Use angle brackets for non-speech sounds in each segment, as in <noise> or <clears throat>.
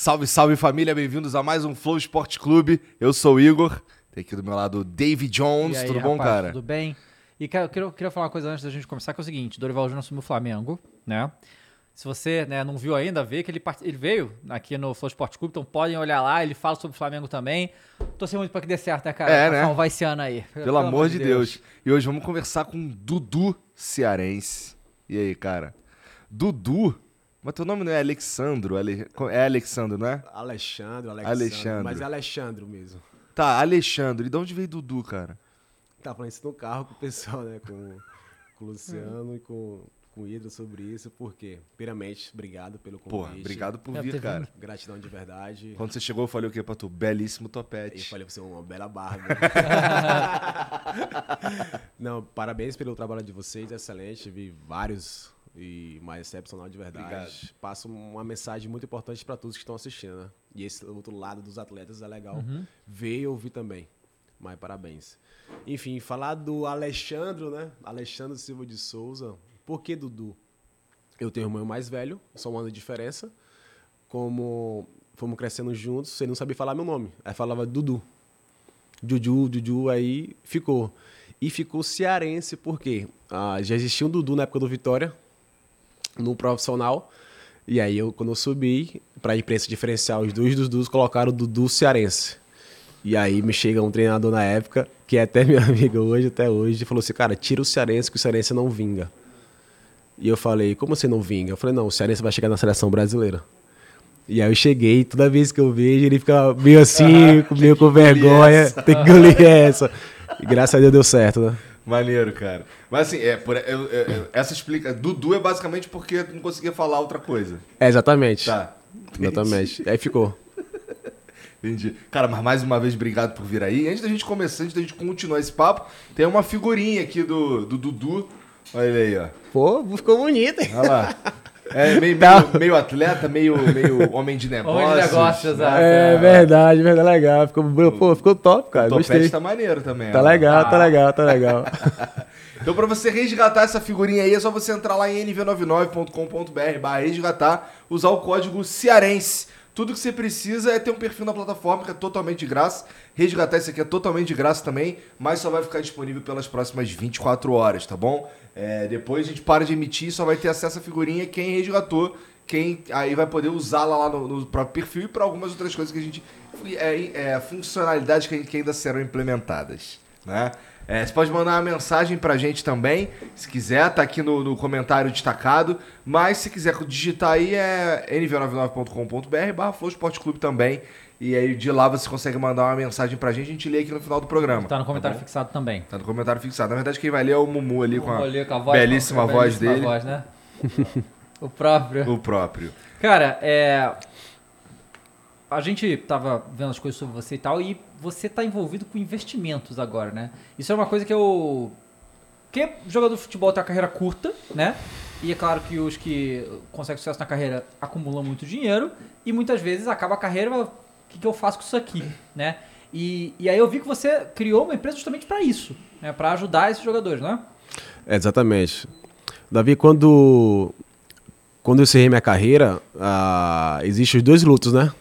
Salve, salve família, bem-vindos a mais um Flow Esporte Clube. Eu sou o Igor, tem aqui do meu lado o David Jones. Aí, Tudo bom, rapaz, cara? Tudo bem? E cara, eu queria, queria falar uma coisa antes da gente começar, que é o seguinte, Dorival Júnior assumiu o Flamengo, né? Se você né, não viu ainda, vê que ele, ele veio aqui no Flow Esporte Clube, então podem olhar lá, ele fala sobre o Flamengo também. Torcer muito pra que dê certo, né, cara? É, Pra né? salvar esse ano aí. Pelo, amor de Deus. E hoje vamos conversar com Dudu Cearense. E aí, cara? Dudu? Mas teu nome não é Alexandro? Ale- É Alexandro, não é? Alexandre, Alexandre. Alexandre. Mas é Alexandre mesmo. Tá, Alexandre. E de onde veio Dudu, cara? Tá falando isso no carro com o pessoal, né? Com, com o Luciano e com, com o Hidro sobre isso. Por quê? Primeiramente, obrigado pelo convite. Porra, obrigado por É, vir, cara. Gratidão de verdade. Quando você chegou, eu falei o quê pra tu? Belíssimo Eu topete. falei pra você, uma bela barba. <laughs> Não, parabéns pelo trabalho de vocês, excelente. Vi vários e mais excepcional de verdade. Obrigado. Passo uma mensagem muito importante para todos que estão assistindo, né? E esse outro lado dos atletas é legal Uhum. ver e ouvir também. Mas parabéns. Enfim, falar do Alexandre, né? Alexandre Silva de Souza. Por que Dudu? Eu tenho um irmão mais velho, só um ano de diferença. Como fomos crescendo juntos, ele não sabia falar meu nome. Aí falava Dudu. Juju, Juju, aí ficou. E ficou cearense, porque ah, já existia um Dudu na época do Vitória, no profissional. E aí, eu, quando eu subi, pra imprensa diferenciar os dois Dudus, colocaram o Dudu cearense. E aí me chega um treinador na época, que é até <laughs> minha amiga hoje, até hoje, e falou assim, cara, tira o cearense, que o cearense não vinga. E eu falei, como você não vinga? Eu falei, não, o cearense vai chegar na seleção brasileira. E aí eu cheguei, toda vez que eu vejo, ele fica meio assim, <laughs> meio com vergonha, tem que engolir essa. E graças a Deus deu certo, né? Maneiro, cara. Mas assim, é, por, eu- eu- eu- essa explica. Dudu é basicamente porque não conseguia falar outra coisa. É, exatamente. Tá. Exatamente. Aí ficou. <laughs> Entendi. Cara, mas mais uma vez, obrigado por vir aí. Antes da gente começar, antes da gente continuar esse papo, tem uma figurinha aqui do, do Dudu. Olha ele aí, ó. Pô, ficou bonito, hein? Olha lá. <laughs> É meio, Tá. meio, meio atleta, meio, meio homem de negócios. <laughs> Homem de negócios, exato. É verdade, verdade, legal. Ficou, pô, ficou top, cara. O Gostei. tá maneiro também. Tá ó. legal, tá legal, tá <laughs> legal. Então, pra você resgatar essa figurinha aí, é só você entrar lá em nv99.com.br barra resgatar, usar o código cearense. Tudo que você precisa é ter um perfil na plataforma, que é totalmente de graça. Resgatar isso aqui é totalmente de graça também, mas só vai ficar disponível pelas próximas 24 horas, tá bom? É, depois a gente para de emitir só vai ter acesso à figurinha quem resgatou, quem aí vai poder usá-la lá no, no próprio perfil e para algumas outras coisas que a gente. É, é, funcionalidades que, que ainda serão implementadas, né? É, você pode mandar uma mensagem pra gente também, se quiser, tá aqui no, no comentário destacado. Mas se quiser digitar aí é nv99.com.br barra Clube também. E aí de lá você consegue mandar uma mensagem pra gente, a gente lê aqui no final do programa. Tá no comentário bom? fixado também. Tá no comentário fixado. Na verdade, quem vai ler é o Mumu ali com a, com a voz, belíssima com a voz belíssima dele. voz, né? o próprio. O próprio. Cara, é. A gente tava vendo as coisas sobre você e tal, e você tá envolvido com investimentos agora, né? Isso é uma coisa que eu. Porque jogador de futebol tem uma carreira curta, né? E é claro que os que conseguem sucesso na carreira acumulam muito dinheiro, e muitas vezes acaba a carreira, que, que eu faço com isso aqui, né? E, e aí eu vi que você criou uma empresa justamente para isso, né? Para ajudar esses jogadores, né? É, exatamente. Davi, quando, quando eu encerrei minha carreira, ah, existem os dois lutos, né?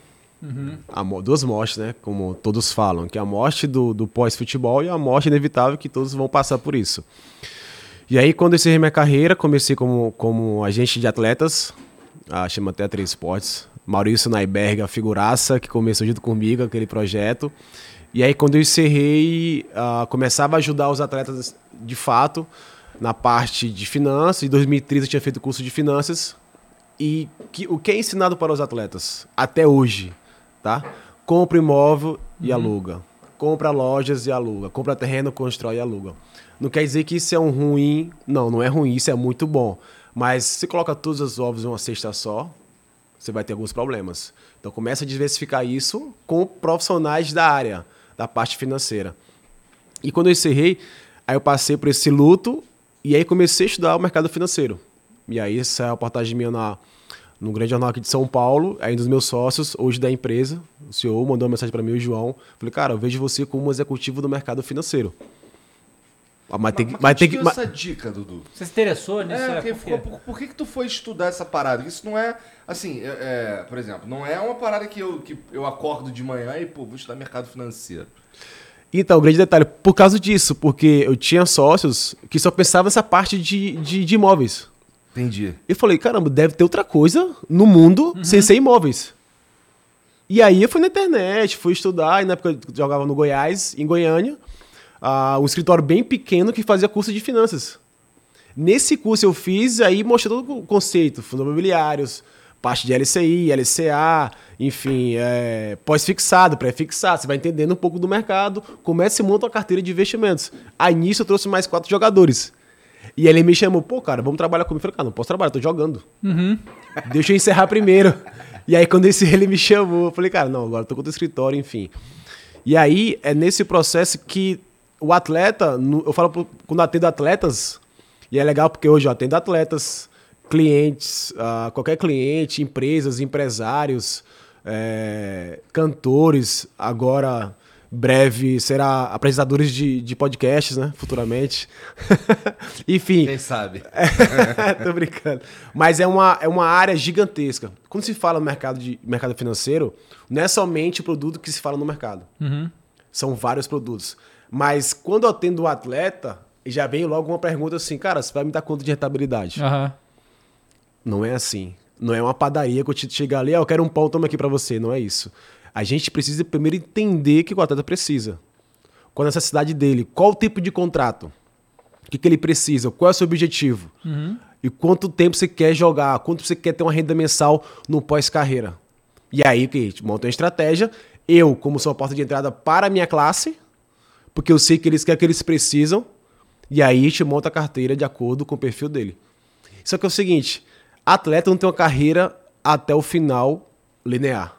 A mo- duas mortes, né? Como todos falam, que é a morte do, do pós-futebol e a morte inevitável que todos vão passar por isso. E aí, quando eu encerrei minha carreira, comecei como, como agente de atletas, a chama até Três Esportes. Maurício Naiberg, a figuraça que começou junto comigo aquele projeto. E aí, quando eu encerrei, ah, começava a ajudar os atletas de fato. na parte de finanças. Em 2013 eu tinha feito curso de finanças. E que, o que é ensinado para os atletas até hoje, tá? Compra imóvel e aluga. Compra lojas e aluga. Compra terreno, constrói e aluga. Não quer dizer que isso é um ruim. Não, não é ruim, isso é muito bom. Mas se coloca todos os ovos em uma cesta só, você vai ter alguns problemas. Então começa a diversificar isso com profissionais da área, da parte financeira. E quando eu encerrei, aí eu passei por esse luto e aí comecei a estudar o mercado financeiro. E aí essa é a reportagem minha na, no grande jornal aqui de São Paulo, aí um dos meus sócios, hoje da empresa, o senhor mandou uma mensagem para mim, o João. Falei, cara, eu vejo você como um executivo do mercado financeiro. Ah, Mas tem que. Mas, Mas tem que mas- essa dica, Dudu? Você se interessou nisso? É, É, porque por quê? ficou- por, por que, que tu foi estudar essa parada? Isso não é, assim, é, é, por exemplo, não é uma parada que eu, que eu acordo de manhã e, pô, vou estudar mercado financeiro. Então, o grande detalhe, por causa disso, porque eu tinha sócios que só pensavam nessa parte de, de, de imóveis. Entendi. Eu falei, caramba, deve ter outra coisa no mundo Uhum. sem ser imóveis. E aí eu fui na internet, fui estudar, e na época eu jogava no Goiás, em Goiânia, ah, um escritório bem pequeno que fazia curso de finanças. Nesse curso eu fiz, aí mostrou todo o conceito, fundos imobiliários, parte de LCI, LCA, enfim, é, pós-fixado, pré-fixado, você vai entendendo um pouco do mercado, começa e monta uma carteira de investimentos. Aí nisso eu trouxe mais quatro jogadores. E ele me chamou, pô, cara, vamos trabalhar comigo. Eu falei, cara, não posso trabalhar, tô jogando. <laughs> Deixa eu encerrar primeiro. E aí, quando esse ele me chamou, eu falei, cara, não, agora eu tô com o escritório, enfim. E aí, é nesse processo que o atleta, eu falo quando atendo atletas, e é legal porque hoje eu atendo atletas, clientes, ah, qualquer cliente, empresas, empresários, é, cantores, agora breve será apresentadores de, de podcasts, né, futuramente. <laughs> Enfim, Quem sabe? <laughs> Tô brincando. Mas é uma, é uma área gigantesca. Quando se fala no mercado, de, mercado financeiro, não é somente o produto que se fala no mercado. São vários produtos. Mas quando eu atendo o atleta, já vem logo uma pergunta assim, cara, você vai me dar conta de rentabilidade? Aham. Não é assim. Não é uma padaria que eu te chegar ali, ah, eu quero um pão, toma aqui pra você. Não é isso. A gente precisa primeiro entender o que o atleta precisa. Qual a necessidade dele, qual o tipo de contrato, o que, que ele precisa, qual é o seu objetivo. E quanto tempo você quer jogar, quanto você quer ter uma renda mensal no pós-carreira. E aí, que? A gente monta uma estratégia. Eu, como sou a porta de entrada para a minha classe, porque eu sei que eles querem que eles precisam. E aí a gente monta a carteira de acordo com o perfil dele. Só que é o seguinte, atleta não tem uma carreira até o final linear.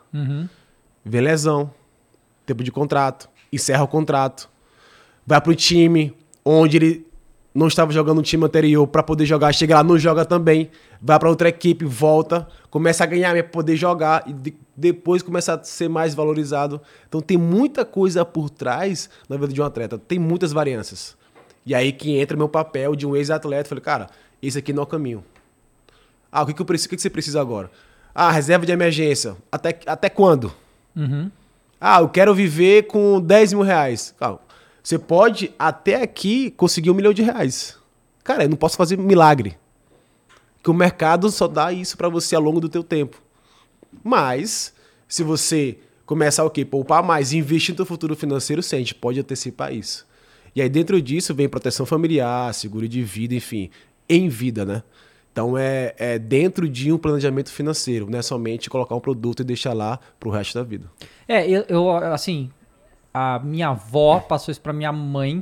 Vem lesão, tempo de contrato, encerra o contrato, vai pro time onde ele não estava jogando no time anterior para poder jogar, chega lá, não joga também, vai para outra equipe, volta, começa a ganhar para poder jogar e de- depois começa a ser mais valorizado. Então tem muita coisa por trás na vida de um atleta, tem muitas variâncias. E aí que entra meu papel de um ex-atleta, falei, cara, esse aqui não é o caminho. Ah, o que, que eu preciso? O que, que você precisa agora? Ah, reserva de emergência. Até, até quando? Ah, eu quero viver com 10 mil reais. Calma. Você pode até aqui conseguir um milhão de reais. Cara, eu não posso fazer milagre. Que o mercado só dá isso pra você ao longo do teu tempo. Mas, se você começar o quê? Poupar mais, investir no futuro financeiro, sim, a gente pode antecipar isso. E aí dentro disso vem proteção familiar, seguro de vida, enfim, em vida, né? Então é, é dentro de um planejamento financeiro, não é somente colocar um produto e deixar lá pro resto da vida. É, eu, eu, assim, a minha avó passou isso pra minha mãe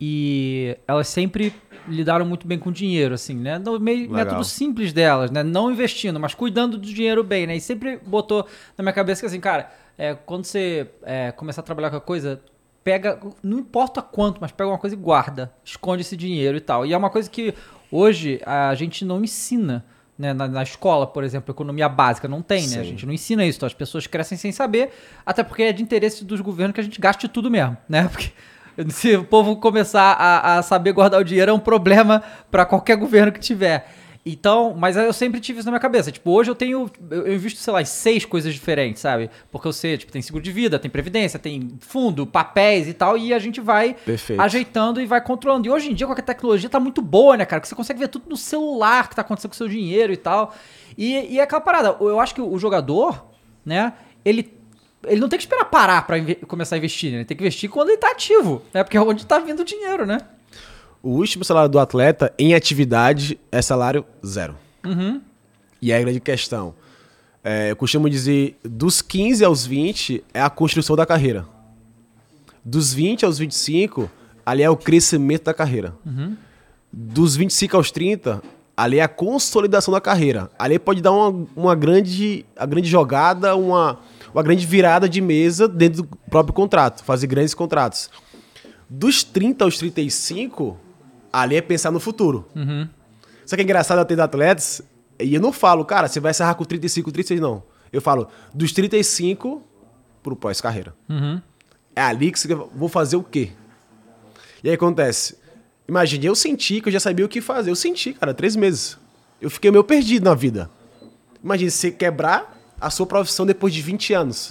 e elas sempre lidaram muito bem com dinheiro, assim, né? No meio, método simples delas, né? Não investindo, mas cuidando do dinheiro bem, né? E sempre botou na minha cabeça que, assim, cara, é, quando você é, começar a trabalhar com a coisa, pega, não importa quanto, mas pega uma coisa e guarda, esconde esse dinheiro e tal. E é uma coisa que hoje a gente não ensina. Né, na, na escola, por exemplo, economia básica não tem, né? A Sim. gente não ensina isso. Então as pessoas crescem sem saber, até porque é de interesse dos governos que a gente gaste tudo mesmo, né? <laughs> Porque se o povo começar a, a saber guardar o dinheiro é um problema para qualquer governo que tiver. Então, mas eu sempre tive isso na minha cabeça. Tipo, hoje eu tenho. Eu invisto, sei lá, seis coisas diferentes, sabe? Porque eu sei, tipo, tem seguro de vida, tem previdência, tem fundo, papéis e tal, e a gente vai Perfeito. ajeitando e vai controlando. E hoje em dia, com a tecnologia tá muito boa, né, cara? Que você consegue ver tudo no celular que tá acontecendo com o seu dinheiro e tal. E, e é aquela parada. Eu acho que o jogador, né, ele. Ele não tem que esperar parar pra inve- começar a investir, né? Ele tem que investir quando ele tá ativo, né? Porque é onde tá vindo o dinheiro, né? O último salário do atleta em atividade é salário zero. E aí a grande questão. é, eu costumo dizer, dos 15 aos 20 é a construção da carreira. Dos 20 aos 25, ali é o crescimento da carreira. Dos 25 aos 30, ali é a consolidação da carreira. Ali pode dar uma, uma grande, a grande jogada, uma, uma grande virada de mesa dentro do próprio contrato, fazer grandes contratos. Dos 30 aos 35, ali é pensar no futuro. Só que é engraçado atender atletas, e eu não falo, cara, você vai encerrar com 35, 36, não. Eu falo, dos 35 pro pós-carreira. É ali que você vou fazer o quê? E aí acontece. Imagine, eu senti que eu já sabia o que fazer. Eu senti, cara, três meses. Eu fiquei meio perdido na vida. Imagine você quebrar a sua profissão depois de 20 anos.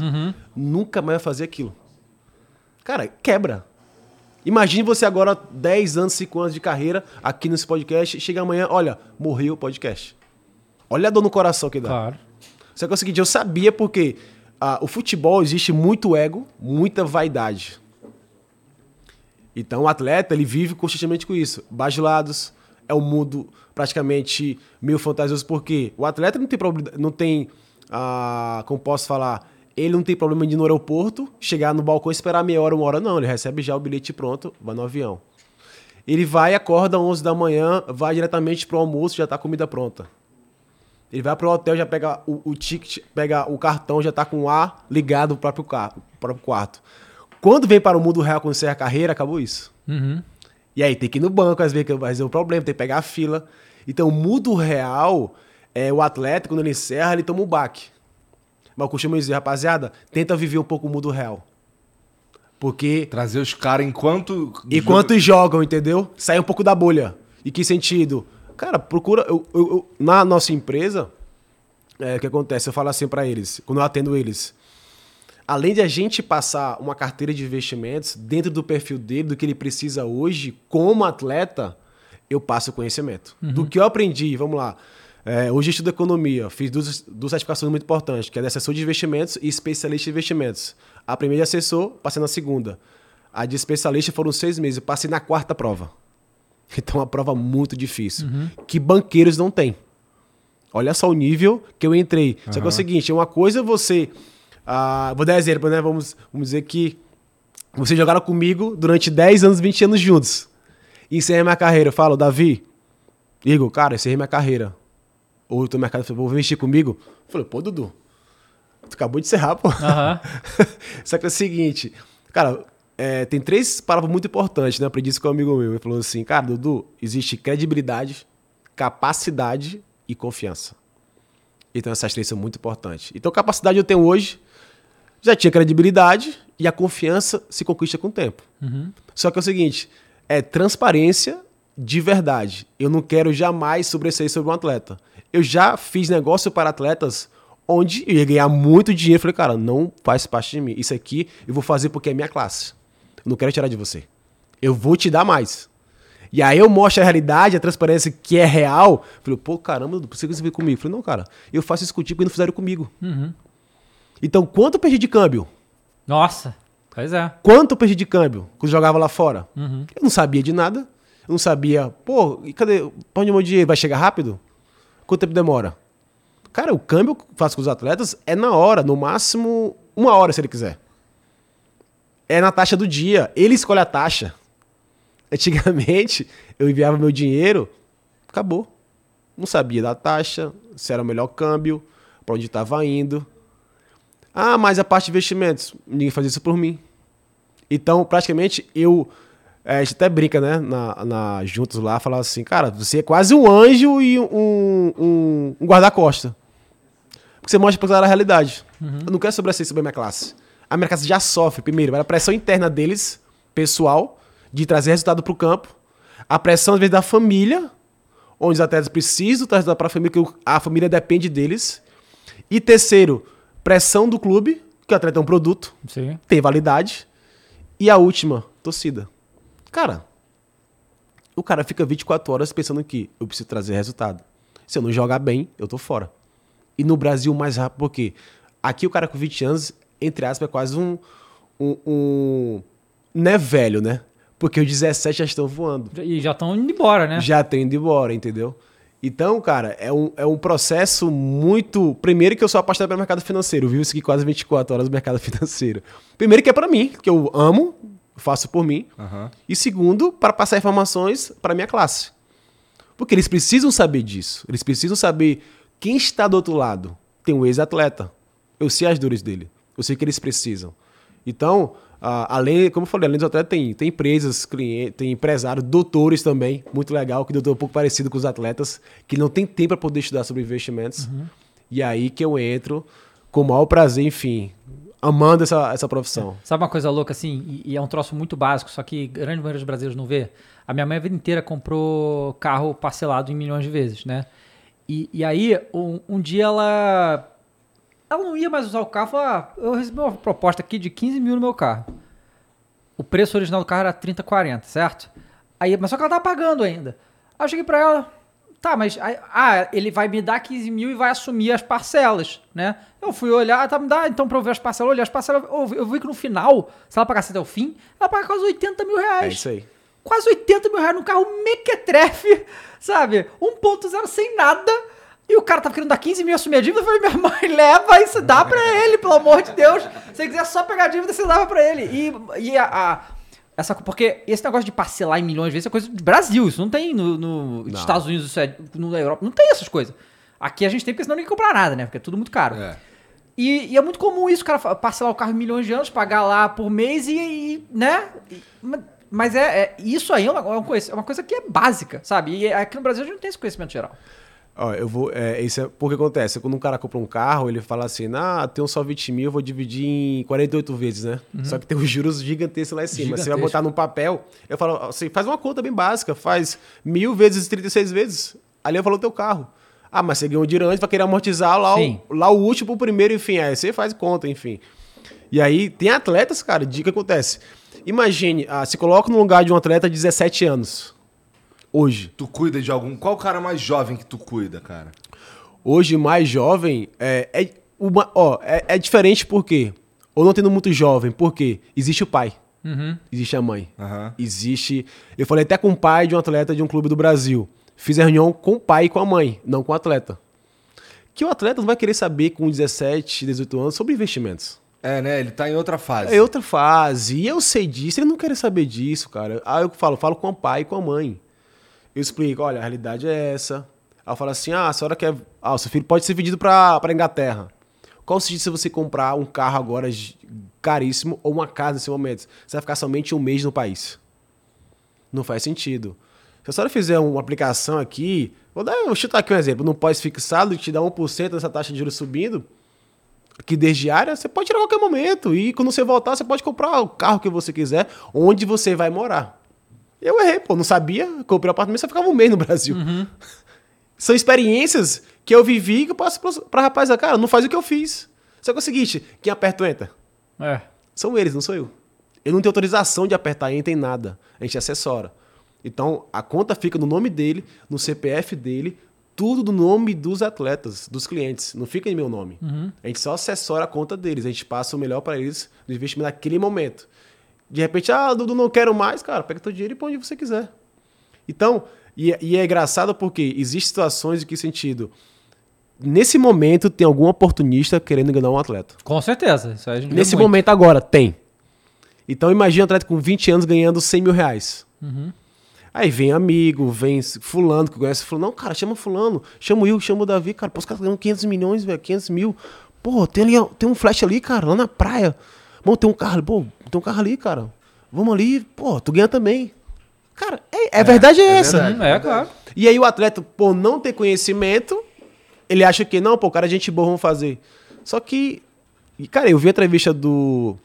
Nunca mais vai fazer aquilo. Cara, quebra. Imagine você agora, 10 anos, 5 anos de carreira aqui nesse podcast, e chega amanhã, olha, morreu o podcast. Olha a dor no coração que dá. Claro. Só que é o seguinte, eu sabia porque ah, o futebol existe muito ego, muita vaidade. Então o atleta, ele vive constantemente com isso. Bajulados, é um mundo praticamente meio fantasioso, porque o atleta não tem não tem, ah, como posso falar, ele não tem problema de ir no aeroporto, chegar no balcão e esperar meia hora, uma hora, não. Ele recebe já o bilhete pronto, vai no avião. Ele vai, acorda às 11 da manhã, vai diretamente pro almoço, já tá a comida pronta. Ele vai pro hotel, já pega o, o ticket, pega o cartão, já tá com o ar ligado pro próprio, carro, próprio quarto. Quando vem para o mundo real, quando encerra a carreira, acabou isso. E aí tem que ir no banco, às vezes vai ser um problema, tem que pegar a fila. Então o mundo real, é, o atleta, quando ele encerra, ele toma um baque. Mas eu costumo dizer, rapaziada, tenta viver um pouco o mundo real. Porque Trazer os caras enquanto. Enquanto jogam, entendeu? Sai um pouco da bolha. E que sentido? Cara, procura. eu- eu- eu- na nossa empresa, é, o que acontece? Eu falo assim pra eles, quando eu atendo eles. Além de a gente passar uma carteira de investimentos dentro do perfil dele, do que ele precisa hoje, como atleta, eu passo o conhecimento. Do que eu aprendi, vamos lá. É, hoje estudo economia, fiz duas, duas certificações muito importantes, que é de assessor de investimentos e especialista em investimentos. A primeira de assessor, passei na segunda. A de especialista foram seis meses, passei na quarta prova. <laughs> Então é uma prova muito difícil, que banqueiros não têm. Olha só o nível que eu entrei. Só que é o seguinte, uma coisa é você... ah, vou dar exemplo, né? Vamos, vamos dizer que vocês jogaram comigo durante 10 anos, 20 anos juntos. Encerrei minha carreira. Eu falo, Davi, Igor, cara, encerrei minha carreira. Ou no mercado, vou investir comigo? Eu falei, pô, Dudu, tu acabou de encerrar, pô. Aham. <laughs> Só que é o seguinte, cara, é, tem três palavras muito importantes, né? Eu aprendi isso com um amigo meu. Ele falou assim, cara, Dudu, existe credibilidade, capacidade e confiança. Então essas três são muito importantes. Então capacidade eu tenho hoje, já tinha credibilidade e a confiança se conquista com o tempo. Só que é o seguinte, é transparência de verdade. Eu não quero jamais sobressair sobre um atleta. Eu já fiz negócio para atletas onde eu ia ganhar muito dinheiro. Eu falei, cara, não faz parte de mim. Isso aqui eu vou fazer porque é minha classe. Eu não quero tirar de você. Eu vou te dar mais. E aí eu mostro a realidade, a transparência que é real. Eu falei, pô, caramba, que você veio comigo? Eu falei, não, cara, eu faço isso contigo e não fizeram comigo. Então, quanto eu perdi de câmbio? Nossa. Pois é. Quanto eu perdi de câmbio quando eu jogava lá fora? Eu não sabia de nada. Eu não sabia, pô, cadê? Pra onde o meu dinheiro? Vai chegar rápido? Quanto tempo demora? Cara, o câmbio que eu faço com os atletas é na hora, no máximo uma hora, se ele quiser. É na taxa do dia. Ele escolhe a taxa. Antigamente, eu enviava meu dinheiro, acabou. Não sabia da taxa, se era o melhor câmbio, para onde estava indo. Ah, mas a parte de investimentos, ninguém fazia isso por mim. Então, praticamente, eu. É, a gente até brinca, né? Na, na, juntos lá, falar assim, cara, você é quase um anjo e um, um, um guarda-costa. Porque você mostra pra galera a realidade. Eu não quero sobressair sobre a minha classe. A minha classe já sofre, primeiro, a pressão interna deles, pessoal, de trazer resultado pro campo. A pressão, às vezes, da família, onde os atletas precisam trazer resultado pra família, que a família depende deles. E terceiro, pressão do clube, que o atleta é um produto, Sim. tem validade. E a última, torcida. Cara, o cara fica 24 horas pensando que eu preciso trazer resultado. Se eu não jogar bem, eu tô fora. E no Brasil, mais rápido, porque aqui o cara com 20 anos, entre aspas, é quase um. um, um não é velho, né? Porque os 17 já estão voando. E já estão indo embora, né? Já estão indo embora, entendeu? Então, cara, é um, é um processo muito. Primeiro, que eu sou apaixonado pelo mercado financeiro. Eu vivo isso aqui quase 24 horas no mercado <laughs> financeiro. Primeiro, que é para mim, que eu amo, faço por mim. Aham. E segundo, para passar informações para minha classe. Porque eles precisam saber disso. Eles precisam saber quem está do outro lado. Tem um ex-atleta. Eu sei as dores dele. Eu sei que eles precisam. Então, além, como eu falei, além dos atletas, tem, tem empresas, clientes, tem empresários, doutores também. Muito legal, que doutor é um pouco parecido com os atletas, que não tem tempo para poder estudar sobre investimentos. E aí que eu entro com o maior prazer, enfim, amando essa, essa profissão. Sabe uma coisa louca assim? E, e é um troço muito básico, só que grande maioria dos brasileiros não vê. A minha mãe a vida inteira comprou carro parcelado em milhões de vezes, né? E, e aí, um, um dia ela. Ela não ia mais usar o carro. Falou, ah, eu recebi uma proposta aqui de 15 mil no meu carro. O preço original do carro era 30, 40, certo? Aí, mas só que ela tava pagando ainda. Aí eu cheguei pra ela, tá, mas ah, ele vai me dar 15 mil e vai assumir as parcelas, né? Eu fui olhar, tá, me dá então pra eu ver as parcelas, olhei as parcelas, eu, vi- eu vi que no final, se ela pagasse até o fim, ela paga quase 80 mil É reais. isso aí. Quase 80 mil reais num carro mequetrefe, sabe? 1.0 sem nada. E o cara tava querendo dar 15 mil e assumir a dívida. Eu falei, minha mãe, <laughs> leva isso, dá pra ele, pelo amor de Deus. Se ele quiser só pegar a dívida, você dava pra ele. E, e a, a- essa, porque esse negócio de parcelar em milhões de vezes é coisa do Brasil. Isso não tem no, no- nos Estados Unidos, isso é, no, na Europa. Não tem essas coisas. Aqui a gente tem porque senão ninguém compra nada, né? Porque é tudo muito caro. É. E, e é muito comum isso, o cara parcelar o carro em milhões de anos, pagar lá por mês e, e, né? E- ma- mas é, é- isso aí é uma, é uma coisa, é uma coisa que é básica, sabe? E aqui no Brasil a gente não tem esse conhecimento geral. Ó, eu vou. É, isso é porque acontece. Quando um cara compra um carro, ele fala assim: ah, tem só 20 mil, eu vou dividir em 48 vezes, né? Só que tem os juros gigantescos lá em cima. Você vai botar num papel, eu falo, assim, faz uma conta bem básica, faz mil vezes 36 vezes. Ali eu falo o teu carro. Ah, mas você ganhou dinheiro antes, vai querer amortizar lá Sim. o, lá o último pro primeiro, enfim. Aí você faz conta, enfim. E aí tem atletas, cara, de que acontece. Imagine, ah, se coloca no lugar de um atleta de 17 anos. Hoje. Tu cuida de algum. Qual o cara mais jovem que tu cuida, cara? hoje mais jovem é, é, uma, ó, é, é diferente porque ou não tendo muito jovem, porque existe o pai, existe a mãe, Aham. existe. Eu falei até com o pai de um atleta de um clube do Brasil. Fiz a reunião com o pai e com a mãe, não com o atleta. Que o atleta não vai querer saber com 17, 18 anos sobre investimentos. É, né? Ele tá em outra fase. É outra fase. E eu sei disso, ele não quer saber disso, cara. Aí eu falo, falo com o pai e com a mãe. Eu explico, olha, a realidade é essa. Aí eu falo assim, ah, a senhora quer... Ah, o seu filho pode ser vendido pra Inglaterra. Qual o sentido se você comprar um carro agora caríssimo ou uma casa nesse momento? Você vai ficar somente um mês no país. Não faz sentido. Se a senhora fizer uma aplicação aqui, vou, dar, vou chutar aqui um exemplo, num pós-fixado que te dá 1% dessa taxa de juros subindo, que desde diária, você pode tirar a qualquer momento. E quando você voltar, você pode comprar o carro que você quiser, onde você vai morar. Eu errei, pô, não sabia. Comprei um apartamento, você ficava um mês no Brasil. <laughs> São experiências que eu vivi que eu passo pra, pra rapaz, cara, não faz o que eu fiz. Só que é o seguinte, quem aperta o enter? É. São eles, não sou eu. Eu não tenho autorização de apertar enter em nada. A gente assessora. Então, a conta fica no nome dele, no CPF dele, tudo do nome dos atletas, dos clientes. Não fica em meu nome. A gente só assessora a conta deles. A gente passa o melhor para eles no investimento naquele momento. De repente, ah, Dudu, não quero mais, cara, pega teu dinheiro e põe onde você quiser. Então, e, e é engraçado porque existem situações em que sentido. Nesse momento, tem algum oportunista querendo enganar um atleta. Com certeza. Isso aí Nesse momento agora, tem. Então imagina um atleta com 20 anos ganhando 100 mil reais. Aí vem amigo, vem fulano que conhece fulano. Não, cara, chama fulano. Chama o Will, chama o Davi. Cara, pô, os caras ganhando 500 milhões, velho, 500 mil. Pô, tem, ali, tem um flash ali, cara, lá na praia. Bom, tem um carro pô, tem um carro ali, cara. Vamos ali, pô, tu ganha também. Cara, é, é verdade é, é essa. verdade. Hum, é, claro. E aí o atleta, por não ter conhecimento, ele acha que, não, pô, cara, é gente boa, vamos fazer. Só que, e, cara, eu vi a entrevista do,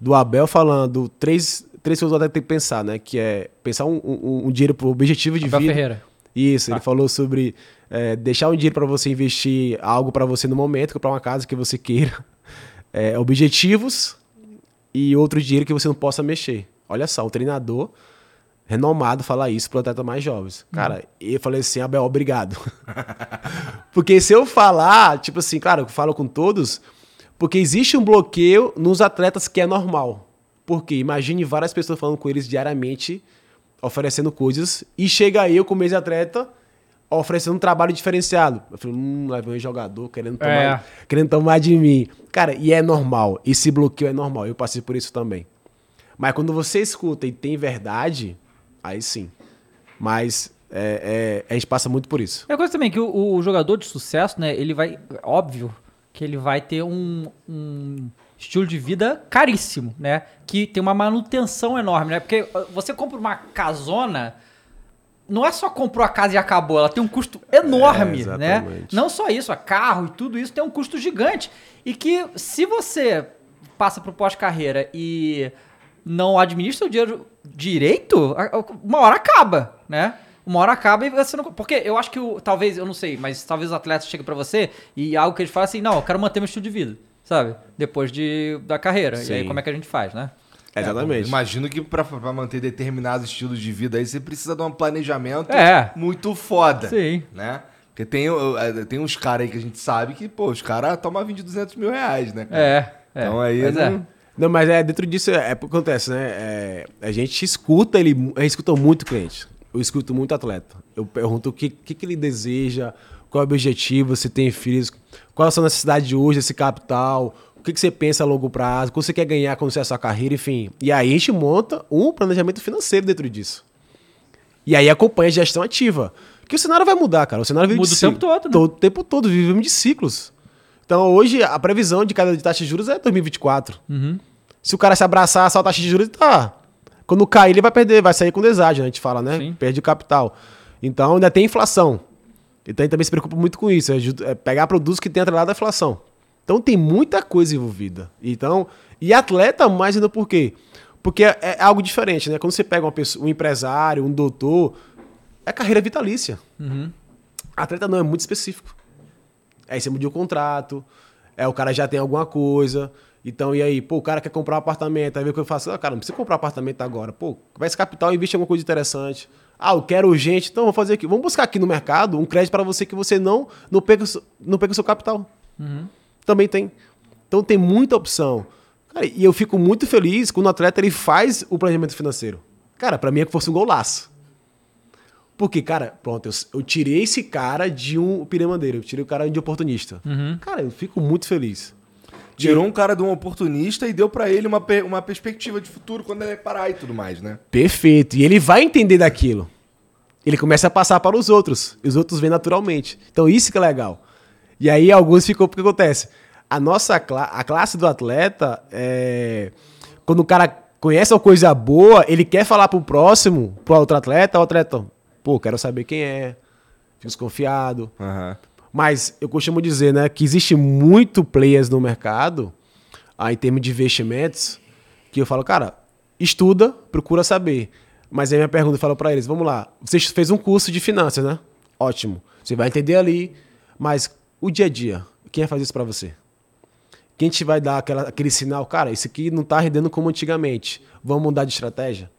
do Abel falando três, três coisas que o atleta tem que pensar, né? Que é pensar um, um, um dinheiro pro objetivo de Abel vida. Ferreira. Isso, Tá. ele falou sobre é, deixar um dinheiro para você investir algo para você no momento, comprar uma casa que você queira. <laughs> É, objetivos e outro dinheiro que você não possa mexer. Olha só, um treinador renomado falar isso para atleta mais jovens. Cara, eu falei assim, Abel, obrigado. <laughs> porque se eu falar, tipo assim, claro, eu falo com todos, porque existe um bloqueio nos atletas que é normal. Porque imagine várias pessoas falando com eles diariamente, oferecendo coisas, e chega eu como ex-atleta oferecendo um trabalho diferenciado. Eu falei, hum, lá vem um jogador querendo tomar, É. querendo tomar de mim. Cara, e é normal. Esse bloqueio é normal. Eu passei por isso também. Mas quando você escuta e tem verdade, aí sim. Mas é, é, a gente passa muito por isso. É coisa também que o, o jogador de sucesso, né, ele vai, óbvio, que ele vai ter um, um estilo de vida caríssimo, né? Que tem uma manutenção enorme, né? Porque uh, você compra uma casona, não é só comprou a casa e acabou, ela tem um custo enorme, É, né? Não só isso, a carro e tudo isso tem um custo gigante. E que se você passa pro pós-carreira e não administra o dinheiro direito, uma hora acaba, né? Uma hora acaba e você não. Porque eu acho que o. Talvez, eu não sei, mas talvez os atletas cheguem pra você e algo que eles falam assim: não, eu quero manter meu estilo de vida, sabe? Depois de, da carreira. E aí, Sim. como é que a gente faz, né? Exatamente. Imagino que pra, pra manter determinados estilos de vida aí, você precisa de um planejamento É. muito foda. Sim. Né? Porque tem, tem uns caras aí que a gente sabe que, pô, os caras tomam 20, 200 mil reais, né? cara? É. é. Então aí Pois é. não- Não, mas é dentro disso é, é o que acontece, né? É, a gente escuta ele, a gente escuta muito cliente. Eu escuto muito atleta. Eu pergunto o que, que, que ele deseja, qual é o objetivo, se tem filhos, qual é a sua necessidade de hoje, esse capital, que, que você pensa a longo prazo, o que você quer ganhar quando você é a sua carreira, enfim. E aí a gente monta um planejamento financeiro dentro disso. E aí acompanha a gestão ativa. Porque o cenário vai mudar, cara. O cenário vive Muda de o tempo todo, né? Todo o tempo todo, vivemos de ciclos. Então hoje a previsão de cada de taxa de juros é 2024. Uhum. Se o cara se abraçar essa taxa de juros, tá. Quando cair, ele vai perder, vai sair com deságio, né? A gente fala, né? Sim. Perde o capital. Então ainda tem inflação. Então a gente também se preocupa muito com isso. É, é pegar produtos que tem atrelado à inflação. Então tem muita coisa envolvida. Então, e atleta mais ainda por quê? Porque é, é algo diferente, né? Quando você pega uma pessoa, um empresário, um doutor, é carreira vitalícia. Atleta não, é muito específico. Aí você muda o contrato, é, o cara já tem alguma coisa. Então, e aí, pô, o cara quer comprar um apartamento. Aí vê o que eu faço, ah, cara, não precisa comprar um apartamento agora. Pô, vai esse capital e investe em alguma coisa interessante. Ah, eu quero urgente, então vamos fazer aqui. Vamos buscar aqui no mercado um crédito para você que você não, não, seu- não perca o seu capital. Também tem. Então tem muita opção. Cara, e eu fico muito feliz quando o atleta ele faz o planejamento financeiro. Cara, para mim é que fosse um golaço. Porque, cara, pronto, eu, eu tirei esse cara de um piramandeiro, eu tirei o cara de oportunista. Cara, eu fico muito feliz. Tirou um cara de um oportunista e deu pra ele uma, uma perspectiva de futuro quando ele parar e tudo mais, né? Perfeito. E ele vai entender daquilo. Ele começa a passar para os outros. E os outros vêm naturalmente. Então isso que é legal. E aí alguns ficou porque acontece. A nossa cla a classe do atleta é quando o cara conhece uma coisa boa, ele quer falar pro próximo, pro outro atleta, o atleta, pô, quero saber quem é. Fico desconfiado. Aham. Mas eu costumo dizer, né, que existe muito players no mercado, ah, em termos de investimentos, que eu falo, cara, estuda, procura saber. Mas aí minha pergunta eu falo para eles, vamos lá, você fez um curso de finanças, né? Ótimo. Você vai entender ali, mas o dia a dia, quem vai fazer isso para você? Quem te vai dar aquela, aquele sinal, cara, isso aqui não tá rendendo como antigamente, vamos mudar de estratégia?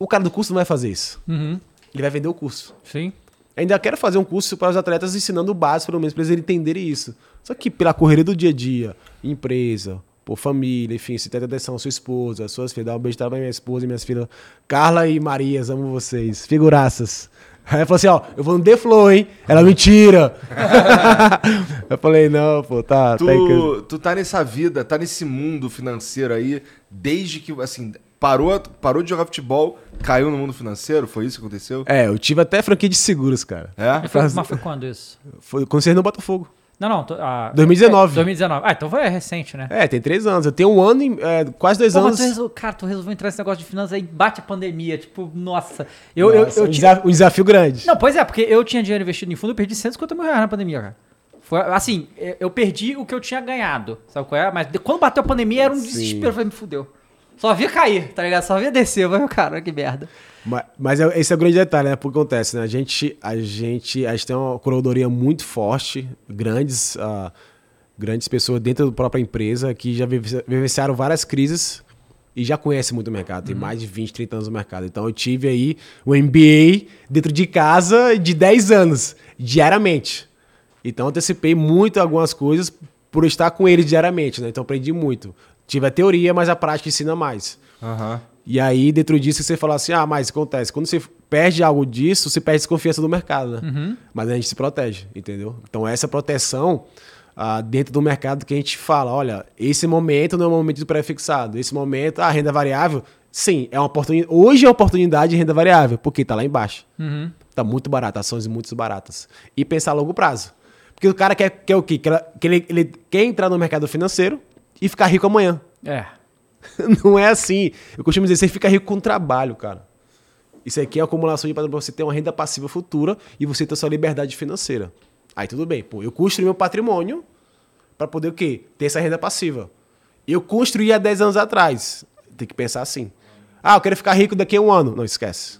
O cara do curso não vai fazer isso. Uhum. Ele vai vender o curso. Sim. Ainda quero fazer um curso para os atletas ensinando o básico, pelo menos, para eles entenderem isso. Só que pela correria do dia a dia, empresa, por família, enfim, se tem atenção, sua esposa, suas filhas, dá um beijo para minha esposa e minhas filhas, Carla e Marias, amo vocês, figuraças. Aí ela falou assim, ó, eu vou no The Flow, hein? Ela, mentira! <laughs> eu falei, não, pô, tá, tá em casa. Tu, tu tá nessa vida, tá nesse mundo financeiro aí, desde que, assim, parou, parou de jogar futebol, caiu no mundo financeiro? Foi isso que aconteceu? É, eu tive até franquia de seguros, cara. É? Mas foi, mas foi quando isso? Foi quando você no Botafogo. Não, não. Tô, ah, 2019. é, 2019. Ah, então foi recente, né? É, tem três anos. Eu tenho um ano, e, é, quase dois Pô, anos. tu resol... Cara, tu resolveu entrar nesse negócio de finanças aí, bate a pandemia. Tipo, nossa. Eu, eu, Nossa, eu um, tinha- desafio, um desafio grande. Não, pois é, porque eu tinha dinheiro investido em fundo, eu perdi 150 mil reais na pandemia, cara. Foi, assim, eu- eu perdi o que eu tinha ganhado, sabe qual é? Mas quando bateu a pandemia era um Sim. desespero, eu falei, me fudeu. Só via cair, tá ligado? Só via descer, eu falei, cara, que merda. Mas, mas é- esse é o grande detalhe, né? Porque acontece, né? A gente, a gente, a gente tem uma curadoria muito forte, grandes, ah, grandes pessoas dentro da própria empresa que já vive- vivenciaram várias crises e já conhecem muito o mercado. Tem mais de 20, 30 anos no mercado. Então eu tive aí o MBA dentro de casa de 10 anos, diariamente. Então antecipei muito algumas coisas por estar com eles diariamente, né? Então aprendi muito. Tive a teoria, mas a prática ensina mais. Aham. E aí, dentro disso, você fala assim: ah, mas acontece. Quando você perde algo disso, você perde desconfiança do mercado, né? Mas a gente se protege, entendeu? Então, essa proteção ah, dentro do mercado que a gente fala: olha, esse momento não é um momento de pré-fixado. Esse momento, a renda variável, sim, é uma oportunidade. Hoje é oportunidade de renda variável, porque tá lá embaixo. Tá muito barato, ações muito baratas. E pensar a longo prazo. Porque o cara quer, quer o quê? Quer, que ele, ele quer entrar no mercado financeiro e ficar rico amanhã. É. <laughs> Não é assim. Eu costumo dizer, você fica rico com trabalho, cara. Isso aqui é acumulação de patrimônio pra você ter uma renda passiva futura e você ter sua liberdade financeira. Aí tudo bem, pô, eu construí meu patrimônio para poder o quê? Ter essa renda passiva. Eu construí há 10 anos atrás. Tem que pensar assim. Ah, eu quero ficar rico daqui a um ano. Não esquece.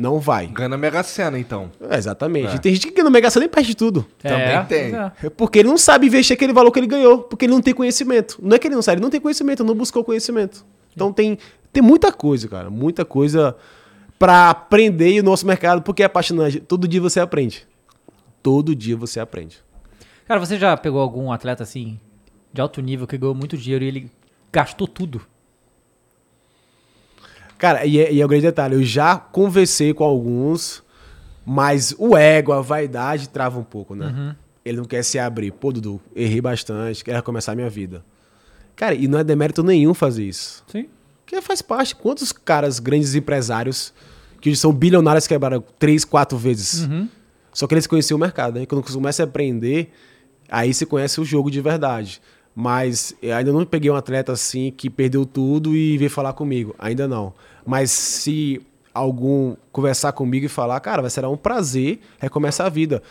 Não vai. Ganha na Mega Sena, então. É, exatamente. E tem gente que ganha no Mega Sena nem perde tudo. Também É, tem. é. É porque ele não sabe investir aquele valor que ele ganhou, porque ele não tem conhecimento. Não é que ele não sabe, ele não tem conhecimento, não buscou conhecimento. Então tem, tem muita coisa, cara, muita coisa pra aprender e o nosso mercado, porque é apaixonante. Todo dia você aprende. Todo dia você aprende. Cara, você já pegou algum atleta assim, de alto nível, que ganhou muito dinheiro e ele gastou tudo? Cara, e é, e é o grande detalhe, eu já conversei com alguns, mas o ego, a vaidade trava um pouco, né? Ele não quer se abrir. Pô, Dudu, errei bastante, quero recomeçar minha vida. Cara, e não é demérito nenhum fazer isso. Sim. Que faz parte. Quantos caras, grandes empresários, que são bilionários, quebraram três, quatro vezes? Só que eles conheciam o mercado, né? Quando começa a aprender, aí você conhece o jogo de verdade. Mas ainda não peguei um atleta assim que perdeu tudo e veio falar comigo. Ainda não. Mas se algum conversar comigo e falar, cara, vai ser um prazer recomeçar a vida.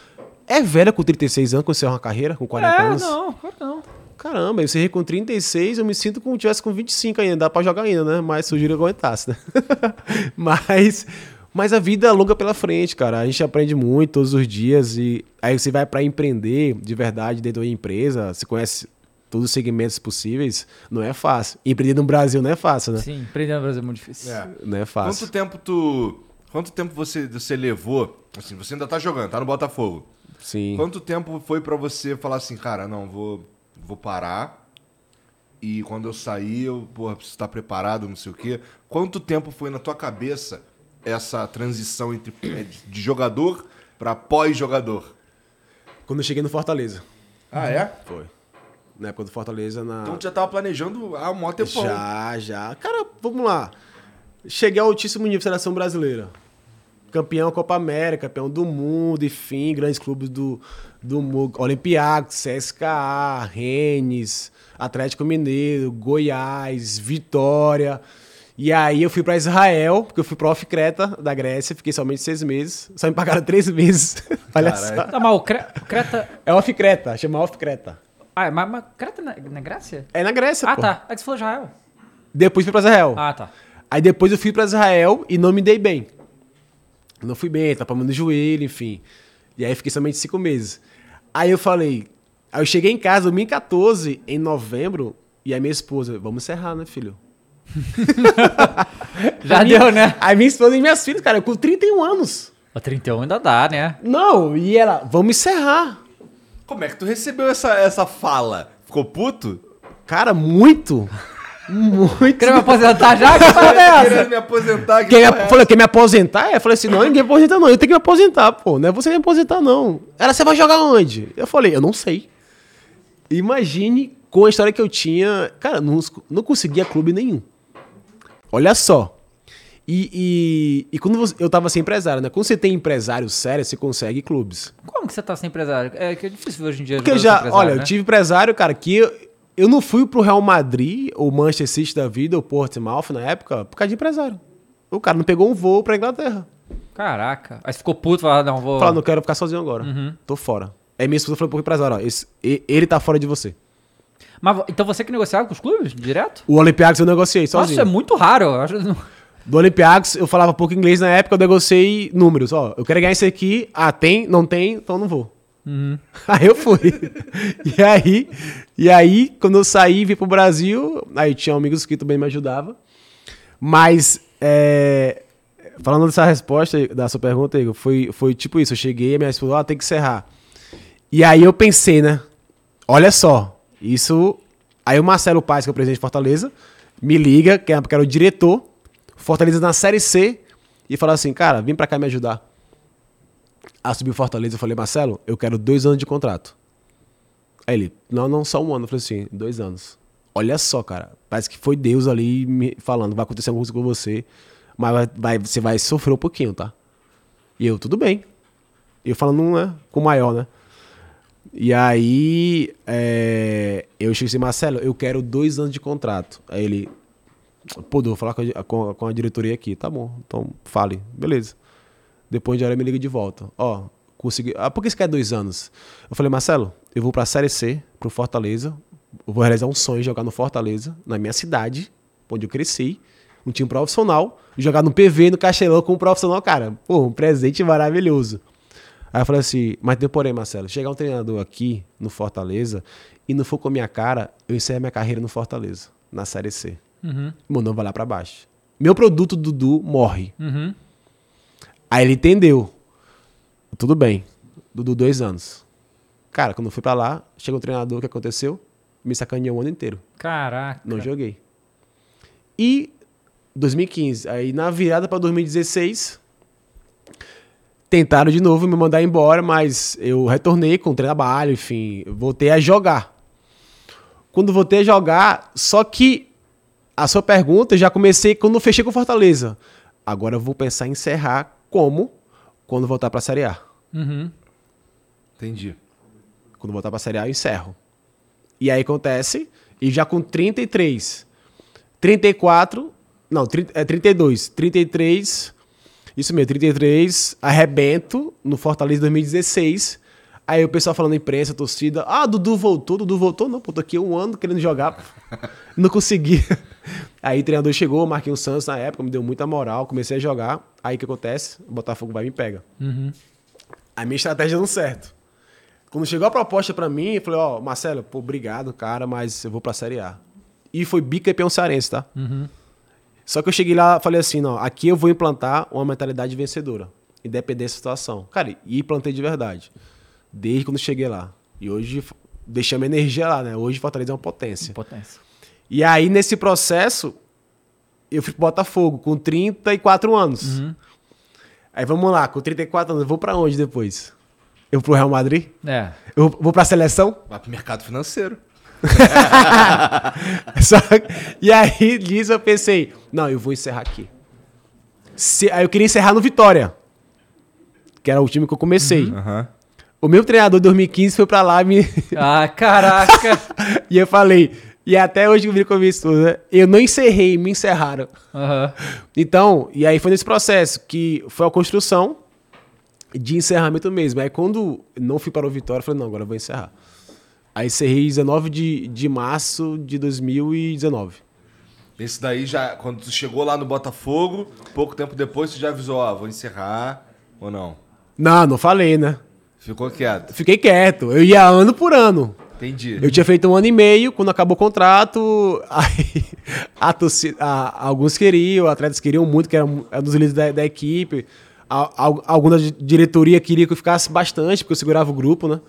É velho com 36 anos, quando você é uma carreira, com 40 É, anos. não, claro não. Caramba, eu encerrei com 36, eu me sinto como se tivesse com 25 ainda. Dá pra jogar ainda, né? Mas sugiro que eu aguentasse, né? <laughs> mas, mas a vida é longa pela frente, cara. A gente aprende muito todos os dias e aí você vai pra empreender de verdade dentro da empresa, você conhece todos os segmentos possíveis, não é fácil. Empreender no Brasil não é fácil, né? Sim, empreender no Brasil é muito difícil. É. Não é fácil. Quanto tempo tu. Quanto tempo você, você levou? Assim, você ainda tá jogando, tá no Botafogo. Sim. Quanto tempo foi pra você falar assim, cara, não, vou, vou parar. E quando eu sair, eu, porra, preciso estar preparado, não sei o quê. Quanto tempo foi na tua cabeça essa transição entre é, de jogador pra pós-jogador? Quando eu cheguei no Fortaleza. Ah, é? Foi. Na época do Fortaleza, na... Então tu já tava planejando há um maior tempão. Já, já. Cara, vamos lá. Cheguei ao altíssimo nível da seleção brasileira. Campeão Copa América, campeão do mundo, enfim, grandes clubes do, do mundo. Olympiacos, CSKA, Rennes, Atlético Mineiro, Goiás, Vitória. E aí eu fui pra Israel, porque eu fui pro Off Creta, da Grécia, fiquei somente seis meses. Só me pagaram três meses. <laughs> Olha só. Tá, Cre- Creta. É Off Creta, chama Off Creta. Ah, mas, mas Creta na, na Grécia? É na Grécia, Ah, pô. tá. É que você falou Israel. Depois fui pra Israel. Ah, tá. Aí depois eu fui pra Israel e não me dei bem. Não fui bem, tava no joelho, enfim. E aí fiquei somente cinco meses. Aí eu falei, aí eu cheguei em casa em 2014, em novembro, e a minha esposa, vamos encerrar, né, filho? <laughs> Já A minha- deu, né? Aí minha esposa e minhas filhas, cara, com 31 anos. O 31 ainda dá, né? Não, e ela, vamos encerrar. Como é que tu recebeu essa, essa fala? Ficou puto? Cara, muito. Muito. Querendo me aposentar já? Que parada é <laughs> essa? Querendo me aposentar aqui. Quer me, é falou, quer me aposentar? Eu falei assim, não, ninguém aposenta não, eu tenho que me aposentar, pô, não é você me aposentar não. Ela, você vai jogar onde? Eu falei, eu não sei. Imagine com a história que eu tinha, cara, não, não conseguia clube nenhum. Olha só. E, e, e quando você- eu tava sem empresário, né? Quando você tem empresário sério, você consegue clubes. Como que você tá sem empresário? É que é difícil hoje em dia. Porque jogador já, olha, né? eu tive empresário, cara, que eu, eu não fui pro Real Madrid, ou Manchester City da vida, ou Portsmouth na época, por causa de empresário. O cara não pegou um voo pra Inglaterra. Caraca. Aí você ficou puto, falou, ah, não, vou... Falar, não quero ficar sozinho agora. Tô fora. Aí minha esposa falou pro empresário, ó, esse- ele tá fora de você. Mas, então você que negociava com os clubes, direto? O Olympiacos eu negociei Nossa, sozinho. isso é muito raro. eu acho- Do Olympiacos eu falava pouco inglês na época, eu negociei números. Ó, eu quero ganhar isso aqui. Ah, tem? Não tem? Então não vou. <laughs> Aí eu fui. e aí, e aí, quando eu saí e vim pro Brasil, aí tinha amigos que também me ajudavam. Mas, é, falando dessa resposta, da sua pergunta, Igor, foi, foi tipo isso. Eu cheguei, a minha esposa falou, ah, tem que encerrar. E aí eu pensei, né? Olha só, isso Aí o Marcelo Paz, que é o presidente de Fortaleza, me liga, que era o diretor, Fortaleza na Série C, e fala assim, cara, vem pra cá me ajudar. A subir Fortaleza, eu falei, Marcelo, eu quero dois anos de contrato. Aí ele, não, não, só um ano. Eu falei assim, dois anos. Olha só, cara, parece que foi Deus ali me falando, vai acontecer alguma coisa com você, mas vai, vai- você vai sofrer um pouquinho, tá? E eu, tudo bem. Eu falando né, com o maior, né? E aí, é, eu cheguei assim, Marcelo, eu quero dois anos de contrato. Aí ele, pô, vou falar com a, com com a diretoria aqui. Tá bom, então fale. Beleza. Depois de hora me liga de volta. Ó, consegui. Ah, por que você quer dois anos? Eu falei, Marcelo, eu vou pra Série C, pro Fortaleza. Eu vou realizar um sonho, jogar no Fortaleza, na minha cidade, onde eu cresci. Um time profissional, jogar no PV, no Castelão com um profissional, cara. Pô, um presente maravilhoso. Aí eu falei assim, mas tem porém, Marcelo, chegar um treinador aqui no Fortaleza e não for com a minha cara, eu encerro minha carreira no Fortaleza, na Série C. Uhum. Meu nome vai lá pra baixo. Meu produto, Dudu, morre. Uhum. Aí ele entendeu. Tudo bem. Dudu, dois anos. Cara, quando eu fui pra lá, chegou um treinador, o que aconteceu? Me sacaneou o ano inteiro. Caraca. Não joguei. E 2015, aí na virada pra 2016, tentaram de novo me mandar embora, mas eu retornei com o trabalho, enfim, voltei a jogar. Quando voltei a jogar, só que a sua pergunta, eu já comecei quando fechei com Fortaleza. Agora eu vou pensar em encerrar como quando voltar pra Série A. Uhum. Entendi. Quando voltar pra Série A, eu encerro. E aí acontece, e já com 33, 34, não, 30, é 32, 33, isso mesmo, 33, arrebento no Fortaleza 2016. Aí o pessoal falando imprensa, torcida, ah, Dudu voltou, Dudu voltou. Não, pô, tô aqui um ano querendo jogar, <laughs> não consegui. Aí o treinador chegou, marquei um Santos na época, me deu muita moral, comecei a jogar. Aí o que acontece? O Botafogo vai e me pega. Uhum. A minha estratégia deu certo. Quando chegou a proposta pra mim, eu falei, ó, Marcelo, pô, obrigado, cara, mas eu vou pra Série A. E foi bicampeão cearense, tá? Uhum. Só que eu cheguei lá e falei assim, não, aqui eu vou implantar uma mentalidade vencedora, independente da situação. Cara, e implantei de verdade. Desde quando cheguei lá. E hoje deixei a minha energia lá, né? Hoje Fortaleza é uma potência. Potência. E aí, nesse processo, eu fui pro Botafogo com 34 anos. Uhum. Aí vamos lá, com 34 anos, eu vou pra onde depois? Eu vou pro Real Madrid? É. Eu vou pra seleção? Vai pro mercado financeiro. <laughs> Só- E aí, nisso eu pensei, não, eu vou encerrar aqui. Se- Aí eu queria encerrar no Vitória, que era o time que eu comecei. Aham. O meu treinador de 2015 foi pra lá e me... <laughs> Ah, caraca. <laughs> e eu falei, e até hoje que eu vi com a minha esposa, eu não encerrei, me encerraram. Aham. Então, e aí foi nesse processo que foi a construção de encerramento mesmo. Aí quando não fui para o Vitória, eu falei, não, agora eu vou encerrar. Aí encerrei 19 de, de março de 2019. Esse daí já, quando tu chegou lá no Botafogo, pouco tempo depois tu já avisou, ó, vou encerrar ou não? Não, não falei, né? Ficou quieto. Fiquei quieto. Eu ia ano por ano. Entendi. Eu tinha feito um ano e meio, quando acabou o contrato, <laughs> aí a torcida, a- alguns queriam, atletas queriam muito, que era um era um dos líderes da, da equipe. A, al- alguma diretoria queria que eu ficasse bastante, porque eu segurava o grupo, né?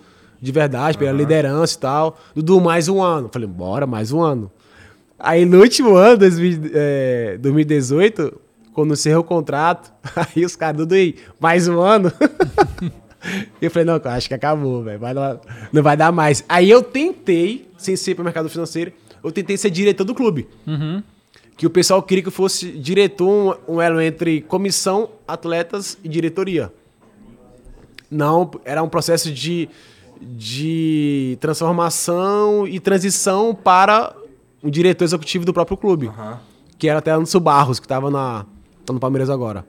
De verdade, pela liderança e tal. Dudu, mais um ano. Falei, bora, mais um ano. Aí no último ano, 2000, é, 2018, quando encerrou o contrato, <laughs> aí os caras, Dudu, aí, mais um ano. <laughs> Eu falei, não, acho que acabou, velho. Não vai dar mais. Aí eu tentei, sem ser pro mercado financeiro, eu tentei ser diretor do clube. Que o pessoal queria que eu fosse diretor, um, um elo entre comissão, atletas e diretoria. Não, era um processo de, de transformação e transição para um diretor executivo do próprio clube. Que era até Anderson Barros, que estava na, tá no Palmeiras agora.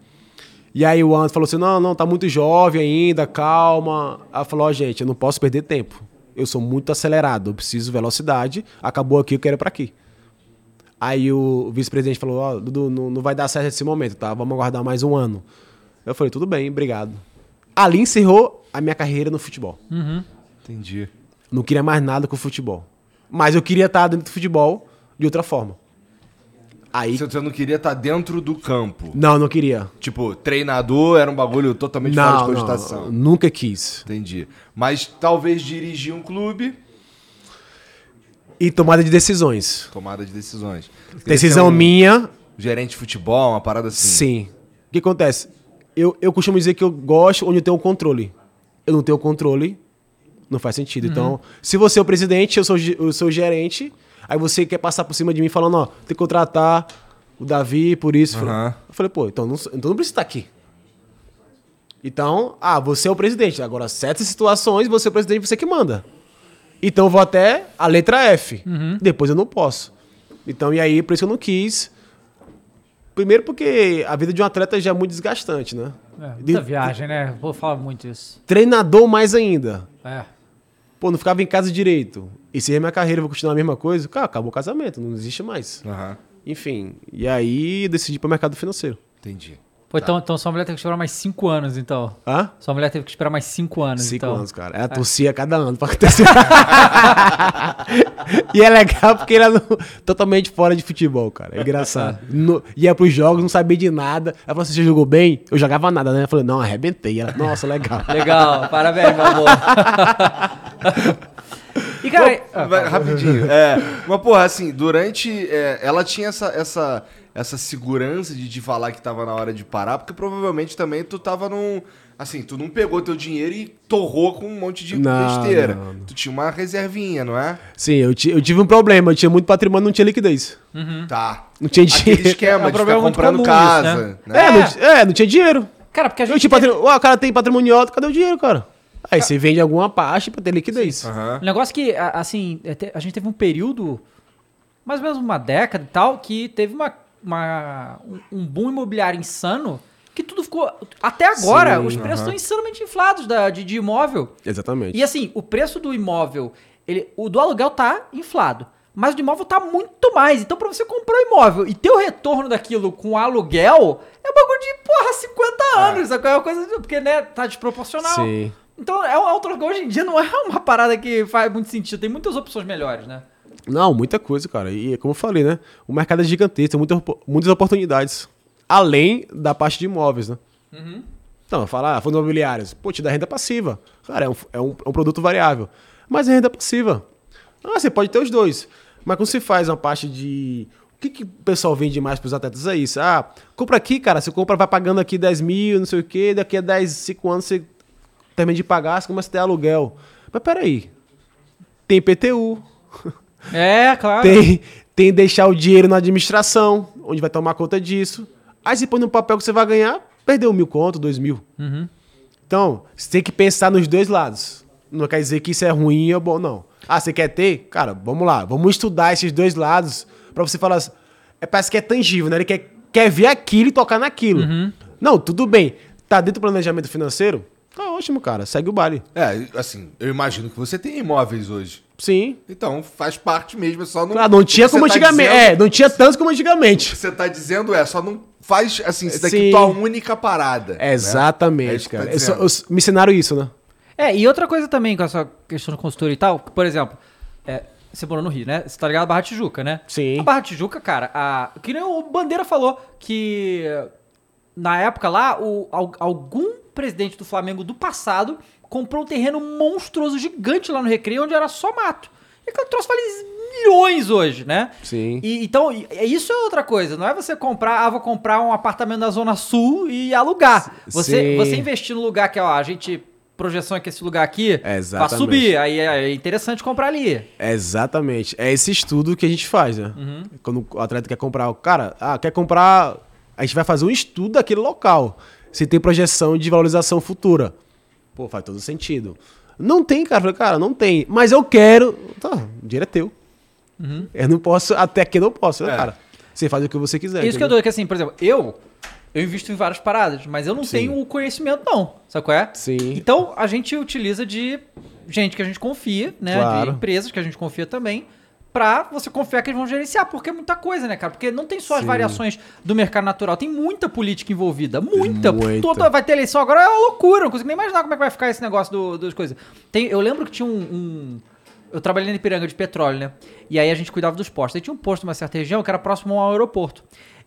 E aí o Anderson falou assim: não, não, tá muito jovem ainda, calma. Aí eu falou: ó, gente, eu não posso perder tempo. Eu sou muito acelerado, eu preciso de velocidade. Acabou aqui, eu quero ir pra aqui. Aí o vice-presidente falou: ó, Dudu, não, não vai dar certo nesse momento, tá? Vamos aguardar mais um ano. Eu falei: tudo bem, obrigado. Ali encerrou a minha carreira no futebol. Entendi. Não queria mais nada com o futebol. Mas eu queria estar dentro do futebol de outra forma. Aí. Você não queria estar dentro do campo. Não, não queria. Tipo, treinador era um bagulho totalmente fora de Não, cogitação. não, nunca quis. Entendi. Mas talvez dirigir um clube. E tomada de decisões. Tomada de decisões. Decisão Queria ser um minha, Gerente de futebol, uma parada assim. sim. O que acontece? Eu, eu costumo dizer que eu gosto onde eu tenho controle. Eu não tenho controle, não faz sentido. Então, se você é o presidente, eu sou, eu sou o gerente, aí você quer passar por cima de mim falando, ó, tem que contratar o Davi por isso. Aham. Eu falei, pô, então não, então não precisa estar aqui. Então, ah, você é o presidente. Agora, certas situações, você é o presidente, você que manda. Então eu vou até a letra F. Depois eu não posso. Então, e aí, por isso que eu não quis. Primeiro porque a vida de um atleta já é muito desgastante, né? É, muita De- viagem, né? Vou falar muito isso. Treinador mais ainda. É. Pô, não ficava em casa direito. E se é minha carreira, vou continuar a mesma coisa. Cara, acabou o casamento, não existe mais. Aham. Enfim, e aí eu decidi ir pro mercado financeiro. Entendi. Pô, então, então sua mulher teve que esperar mais cinco anos, então. Hã? Sua mulher teve que esperar mais cinco anos, Cinco então. anos, cara. Ela torcia cada ano pra acontecer. <laughs> e é legal porque ele é no- totalmente fora de futebol, cara. É engraçado. No, ia pros jogos, não sabia de nada. Ela falou assim: você jogou bem? Eu jogava nada, né? Eu falei, não, arrebentei. Ela, nossa, legal. <laughs> Legal, parabéns, meu amor. <laughs> e, cara... Ah, Vai, rapidinho. É, mas, porra, assim, durante. é, ela tinha essa, essa, essa segurança de, de falar que tava na hora de parar, porque provavelmente também tu tava num. Assim, tu não pegou teu dinheiro e torrou com um monte de Não, besteira. não, não. Tu tinha uma reservinha, não é? Sim, eu, ti- eu tive um problema. Eu tinha muito patrimônio, não tinha liquidez. Tá. Não tinha Aquele dinheiro. esquema É um de ficar comprando comum casa. isso, né? né? É, não, ti- é, não tinha dinheiro. Cara, porque a gente... Eu tinha teve- patrimônio. O cara tem patrimônio alto, cadê o dinheiro, cara? Aí você vende alguma parte pra ter liquidez. Aham. Um negócio que, assim, é a gente teve um período, mais ou menos uma década e tal, que teve uma, uma- um- boom imobiliário insano, que tudo ficou... Até agora, Sim, os preços estão insanamente inflados da, de, de imóvel. Exatamente. E assim, o preço do imóvel, ele, o do aluguel tá inflado. Mas o do imóvel tá muito mais. Então, pra você comprar um imóvel e ter o retorno daquilo com aluguel, é um bagulho de, porra, 50 anos. sabe? É uma coisa. Porque, né, tá desproporcional. Sim. Então, é um aluguel hoje em dia não é uma parada que faz muito sentido. Tem muitas opções melhores, né? Não, muita coisa, cara. E é como eu falei, né? O mercado é gigantesco, tem muita, opo- muitas oportunidades. Além da parte de imóveis, né? Então, falar, fundos imobiliários, pô, te dá renda passiva. Cara, é um, é um, é um produto variável. Mas é renda passiva. Ah, você pode ter os dois. Mas quando você faz uma parte de. O que, que o pessoal vende mais pros atletas é isso? Ah, compra aqui, cara. Você compra, vai pagando aqui 10 mil, não sei o quê. Daqui a 10, 5 anos você termina de pagar, você começa a ter aluguel. Mas peraí. Tem PTU. <laughs> É, claro. Tem, tem deixar o dinheiro na administração, onde vai tomar conta disso. Aí você põe no papel que você vai ganhar, perdeu mil conto, dois mil. Então, você tem que pensar nos dois lados. Não quer dizer que isso é ruim ou bom, não. Ah, você quer ter? Cara, vamos lá. Vamos estudar esses dois lados pra você falar... assim, É, parece que é tangível, né? Ele quer, quer ver aquilo e tocar naquilo. Não, tudo bem. Tá dentro do planejamento financeiro? Tá ótimo, cara. Segue o baile. É, assim, eu imagino que você tem imóveis hoje. Sim. Então faz parte mesmo, é só não. Claro, não tinha como tá antigamente. dizendo- É, não tinha tanto como antigamente. O que você tá dizendo é, só não faz assim, isso daqui Sim. tua única parada. né? É Exatamente, que cara. tá Eu só- dizendo. eu- me ensinaram isso, né? É, e outra coisa também com essa questão de consultoria e tal, por exemplo, é, você morou no Rio, né? Você tá ligado a Barra Tijuca, né? Sim. A Barra Tijuca, cara, a, que nem o Bandeira falou, que na época lá, o, al- algum presidente do Flamengo do passado comprou um terreno monstruoso, gigante lá no Recreio, onde era só mato. E aquele troço vale milhões hoje, né? Sim. E, então, e isso é outra coisa. Não é você comprar, ah, vou comprar um apartamento na Zona Sul e alugar. Você, Sim. você investir no lugar que, ó, a gente. Projeção é que esse lugar aqui vai Exatamente. subir. Aí é interessante comprar ali. Exatamente. É esse estudo que a gente faz, né? Uhum. Quando o atleta quer comprar. o Cara, ah, quer comprar. A gente vai fazer um estudo daquele local. Se tem projeção de valorização futura. Pô, faz todo sentido. Não tem, cara. Eu falei, cara, não tem. Mas eu quero. Tá, o dinheiro é teu. Eu não posso. Até aqui eu não posso, né, Uhum. É. cara? Você faz o que você quiser. isso que eu entendeu? dou, que assim, por exemplo, eu. Eu invisto em várias paradas, mas eu não Sim. tenho o conhecimento, não. Sabe qual é? Sim. Então, a gente utiliza de gente que a gente confia, né? Claro. De empresas que a gente confia também, pra você confiar que eles vão gerenciar. Porque é muita coisa, né, cara? Porque não tem só as Sim. variações do mercado natural, tem muita política envolvida. Muita. Muita. Toda, vai ter eleição agora, é uma loucura. Não consigo nem imaginar como é que vai ficar esse negócio do- das coisas. Tem, eu lembro que tinha um. um- eu trabalhei na Ipiranga de petróleo, né? E aí a gente cuidava dos postos. Aí tinha um posto numa certa região que era próximo ao aeroporto.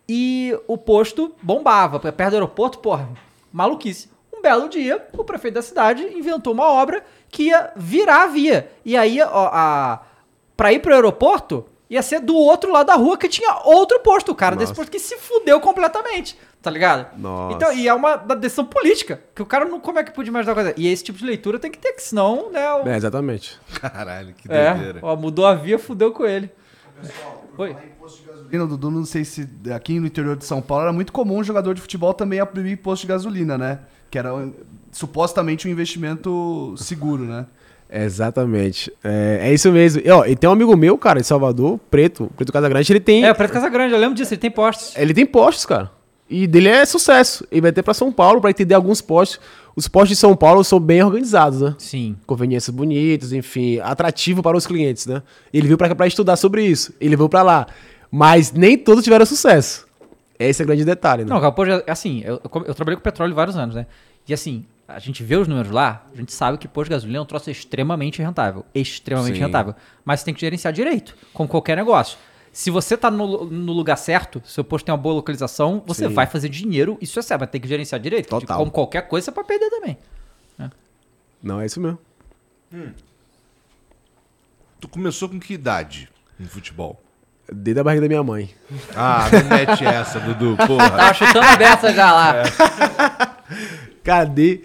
E o posto bombava. Perto do aeroporto, porra, maluquice. Um belo dia, o prefeito da cidade inventou uma obra que ia virar a via. E aí ó, a, pra ir pro aeroporto, ia ser do outro lado da rua que tinha outro posto. O cara desse Nossa. posto que se fudeu completamente. Tá ligado? Nossa. Então, e é uma decisão política. Que o cara não. Como é que pode imaginar coisa? E esse tipo de leitura tem que ter, que senão, né? O, É, exatamente. Caralho, que é, doideira. ó, mudou a via, fudeu com ele. Oi. gasolina, Dudu, não sei se aqui no interior de São Paulo era muito comum um jogador de futebol também abrir imposto de gasolina, né? Que era supostamente um investimento seguro, né? Exatamente. É, é isso mesmo. E, ó, e tem um amigo meu, cara, de Salvador, Preto, Preto Casagrande, ele tem. É, Preto Casagrande, eu lembro disso, ele tem postos. Ele tem postos, cara. E dele é sucesso. Ele vai ter pra São Paulo pra entender alguns postos. Os postos de São Paulo são bem organizados, né? Sim. Conveniências bonitas, enfim, atrativo para os clientes, né? Ele veio pra estudar sobre isso. Ele veio pra lá. Mas nem todos tiveram sucesso. Esse é o grande detalhe, né? Não, cara, pô, já- assim, eu, eu trabalhei com petróleo vários anos, né? E assim, a gente vê os números lá, a gente sabe que posto de gasolina é um troço extremamente rentável. Extremamente Sim. rentável. Mas você tem que gerenciar direito, como qualquer negócio. Se você tá no, no lugar certo, seu posto tem uma boa localização, você Sim. vai fazer dinheiro, isso é certo, mas tem que gerenciar direito. porque Total. Como qualquer coisa, você pode perder também. Não, é isso mesmo. Tu começou com que idade no futebol? Desde a barriga da minha mãe. Ah, não mete essa, Dudu, porra. <laughs> Tava chutando dessa já lá. Cara, desde,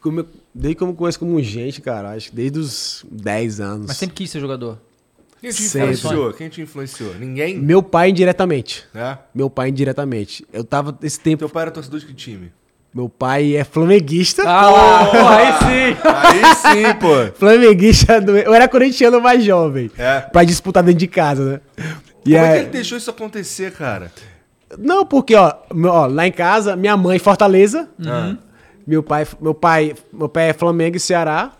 como, eu- desde que eu me conheço como gente, cara, acho que desde os 10 anos. Mas sempre quis ser jogador. Quem te Sempre. influenciou? Quem te influenciou? Ninguém? Meu pai indiretamente. É? Meu pai indiretamente. Eu tava esse tempo. Teu pai era torcedor de que time? Meu pai é flamenguista. Ah lá, porra, aí sim. Aí sim, pô. Flamenguista. Do... Eu era corintiano mais jovem. É. Pra disputar dentro de casa, né? E Como é que aí- ele deixou isso acontecer, cara? Não, porque, ó, ó, lá em casa, minha mãe Fortaleza. Ah. Meu pai, meu pai, meu pai é Flamengo e Ceará.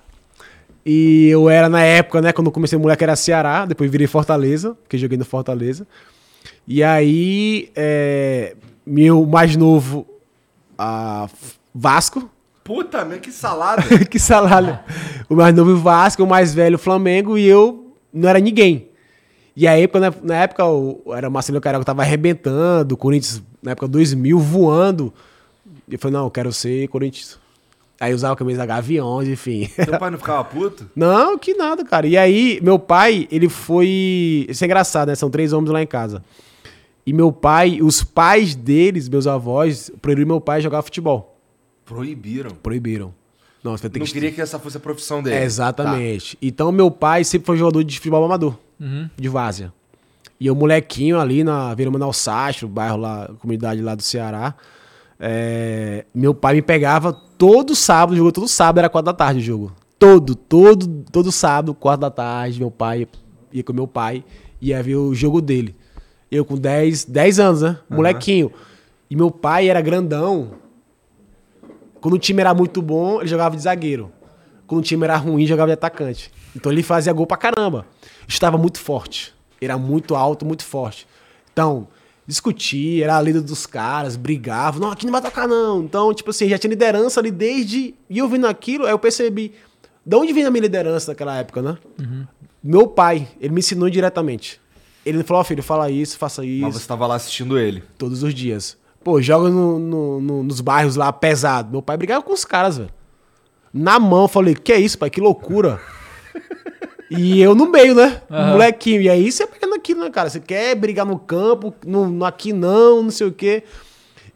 E eu era na época, né, quando eu comecei moleque era Ceará, depois virei Fortaleza, porque joguei no Fortaleza. E aí, é, meu mais novo, a Vasco, Puta merda, que salada. <laughs> que salário. O mais novo Vasco, o mais velho Flamengo e eu não era ninguém. E aí, na, na época, o, era o Marcelo Carioca que tava arrebentando, o Corinthians, na época 2000, voando. E eu falei, não, eu quero ser Corinthians. Aí usava a camisa da Gaviões, enfim. Teu pai não ficava puto? <laughs> Não, que nada, cara. E aí, meu pai, ele foi. Isso é engraçado, né? São três homens lá em casa. E meu pai, os pais deles, meus avós, proibiram meu pai jogar futebol. Proibiram. Proibiram. Não, você vai ter Não que queria que essa fosse a profissão dele. É, exatamente. Então, meu pai sempre foi jogador de futebol amador, de várzea. E eu, molequinho ali na Vila Manuel Sastro, bairro lá, comunidade lá do Ceará, é, meu pai me pegava todo sábado, jogo todo sábado, era quatro da tarde o jogo. Todo, todo, todo sábado, quatro da tarde, meu pai ia com meu pai, ia ver o jogo dele. Eu com 10, 10 anos, né? Molequinho. E meu pai era grandão, quando o time era muito bom, ele jogava de zagueiro. Quando o time era ruim, jogava de atacante. Então ele fazia gol pra caramba. Estava muito forte. Era muito alto, muito forte. Então, discutia, era a líder dos caras, brigava. Não, aqui não vai tocar, não. Então, tipo assim, já tinha liderança ali desde. E eu vendo aquilo, aí eu percebi. De onde vem a minha liderança naquela época, né? Meu pai, ele me ensinou diretamente. Ele falou, ó, filho, fala isso, faça isso Mas você tava lá assistindo ele. todos os dias. Pô, joga no- no- no- nos bairros lá pesado. Meu pai brigava com os caras, velho. Na mão, eu falei, que é isso, pai? Que loucura. E eu no meio, né? Molequinho. E aí você pega naquilo, né, cara? Você quer brigar no campo, no, no- aqui não, não sei o quê.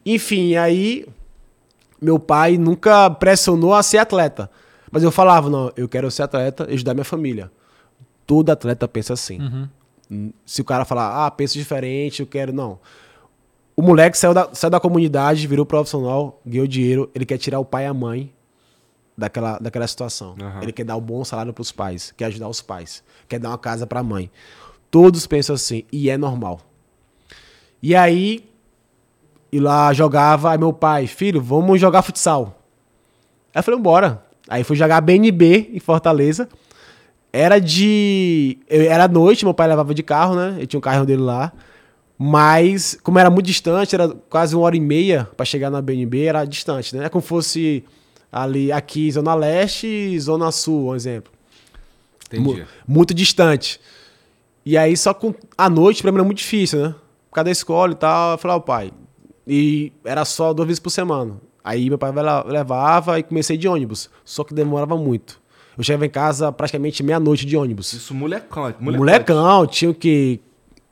Enfim, aí meu pai nunca pressionou a ser atleta. Mas eu falava, não, eu quero ser atleta e ajudar minha família. Todo atleta pensa assim. Hum, Se o cara falar, ah, pensa diferente, eu quero. Não. O moleque saiu da, saiu da comunidade, virou profissional, ganhou dinheiro, ele quer tirar o pai e a mãe daquela, daquela situação. Aham. Ele quer dar um bom salário pros pais, quer ajudar os pais, quer dar uma casa pra mãe. Todos pensam assim, e é normal. E aí, e lá jogava, aí meu pai, filho, vamos jogar futsal. Aí eu falei, bora. Aí fui jogar BNB em Fortaleza. Era de. Era noite, meu pai levava de carro, né? Ele tinha um carro dele lá. Mas, como era muito distante, era quase uma hora e meia pra chegar na BNB, era distante, né? É como fosse ali, aqui, Zona Leste e Zona Sul, um exemplo. Entendi. Mu- muito distante. E aí, só com a noite, pra mim era muito difícil, né? Por causa da escola e tal. Eu falei, ó, pai. E era só duas vezes por semana. Aí meu pai levava e comecei de ônibus. Só que demorava muito. Eu chegava em casa praticamente meia-noite de ônibus. Isso, molecão. Molecão, tinha o quê?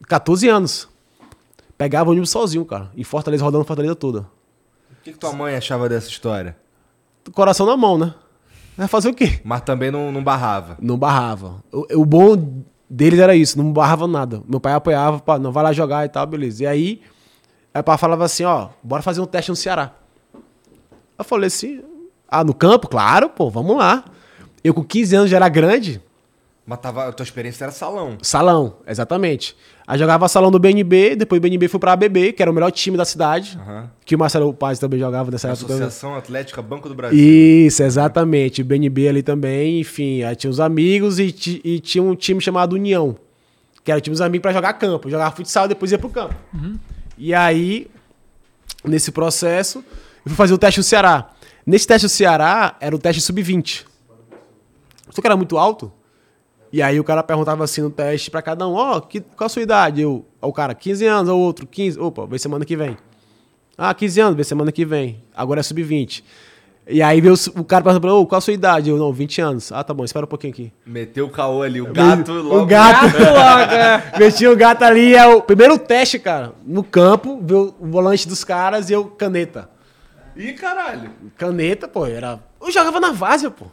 14 anos. Pegava o ônibus sozinho, cara. Em Fortaleza, rodando Fortaleza toda. O que, que tua mãe achava dessa história? Coração na mão, né? Vai fazer o quê? Mas também não, não barrava. Não barrava. O, o bom deles era isso, não barrava nada. Meu pai apoiava, pá, não vai lá jogar e tal, beleza. E aí, aí o pai falava assim, ó, bora fazer um teste no Ceará. Eu falei assim, ah, no campo? Claro, pô, vamos lá. Eu com 15 anos já era grande, Mas tava, a tua experiência era salão. salão, exatamente. Aí jogava salão do BNB, depois o BNB foi pra ABB, que era o melhor time da cidade, Aham. que o Marcelo Paz também jogava nessa época. Associação Atlética Banco do Brasil. Isso, exatamente. BNB ali também, enfim. Aí tinha os amigos e, e tinha um time chamado União. Que era o time dos amigos pra jogar campo. Jogava futsal e depois ia pro campo. E aí, nesse processo, eu fui fazer o teste no Ceará. Nesse teste no Ceará, era o teste sub-20. Só que era muito alto. E aí o cara perguntava assim no teste pra cada um, ó, que- qual a sua idade? Eu, o cara, 15 anos, ou outro, 15. Opa, vem semana que vem. Ah, 15 anos, vem semana que vem. Agora é sub-20. E aí veio o o cara perguntando pra mim, ô, qual a sua idade? Eu, não, 20 anos. Ah, tá bom, espera um pouquinho aqui. Meteu o caô ali. O gato logo. O gato. logo, é. <laughs> Meti o gato ali, é o primeiro teste, cara. No campo, viu o volante dos caras e eu, caneta. Ih, caralho. Caneta, pô, era. Eu jogava na várzea, pô.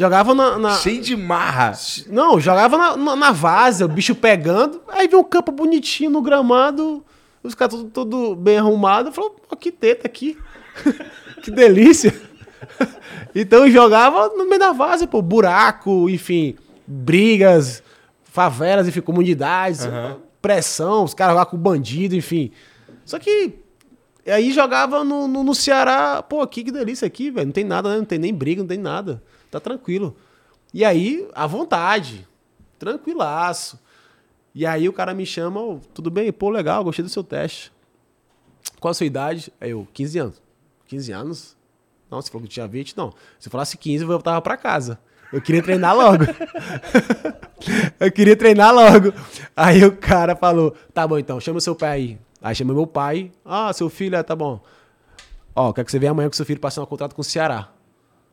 Jogava na. na- Cheio de marra. Não, jogava na, na, na várzea, o bicho pegando. Aí veio um campo bonitinho no gramado, os caras tudo, tudo bem arrumado. Falou, pô, que teta aqui. <laughs> que delícia. <laughs> então jogava no meio da várzea, pô, buraco, enfim, brigas, favelas, enfim, comunidades, pressão, os caras jogavam com bandido, enfim. Só que aí jogava no, no, no Ceará, pô, aqui que delícia aqui, velho. Não tem nada, né? Não tem nem briga, não tem nada. Tá tranquilo. E aí, à vontade. Tranquilaço. E aí o cara me chama, "Ô, tudo bem? Pô, legal, gostei do seu teste. Qual a sua idade? Aí eu, 15 anos. 15 anos? Não, você falou que tinha 20? Não. Se eu falasse 15, eu voltava pra casa. Eu queria treinar logo. <laughs> eu queria treinar logo. Aí o cara falou, tá bom então, chama o seu pai aí. Aí chama meu pai. Ah, seu filho, é, tá bom. Ó, quero que você venha amanhã com seu filho pra assinar um contrato com o Ceará.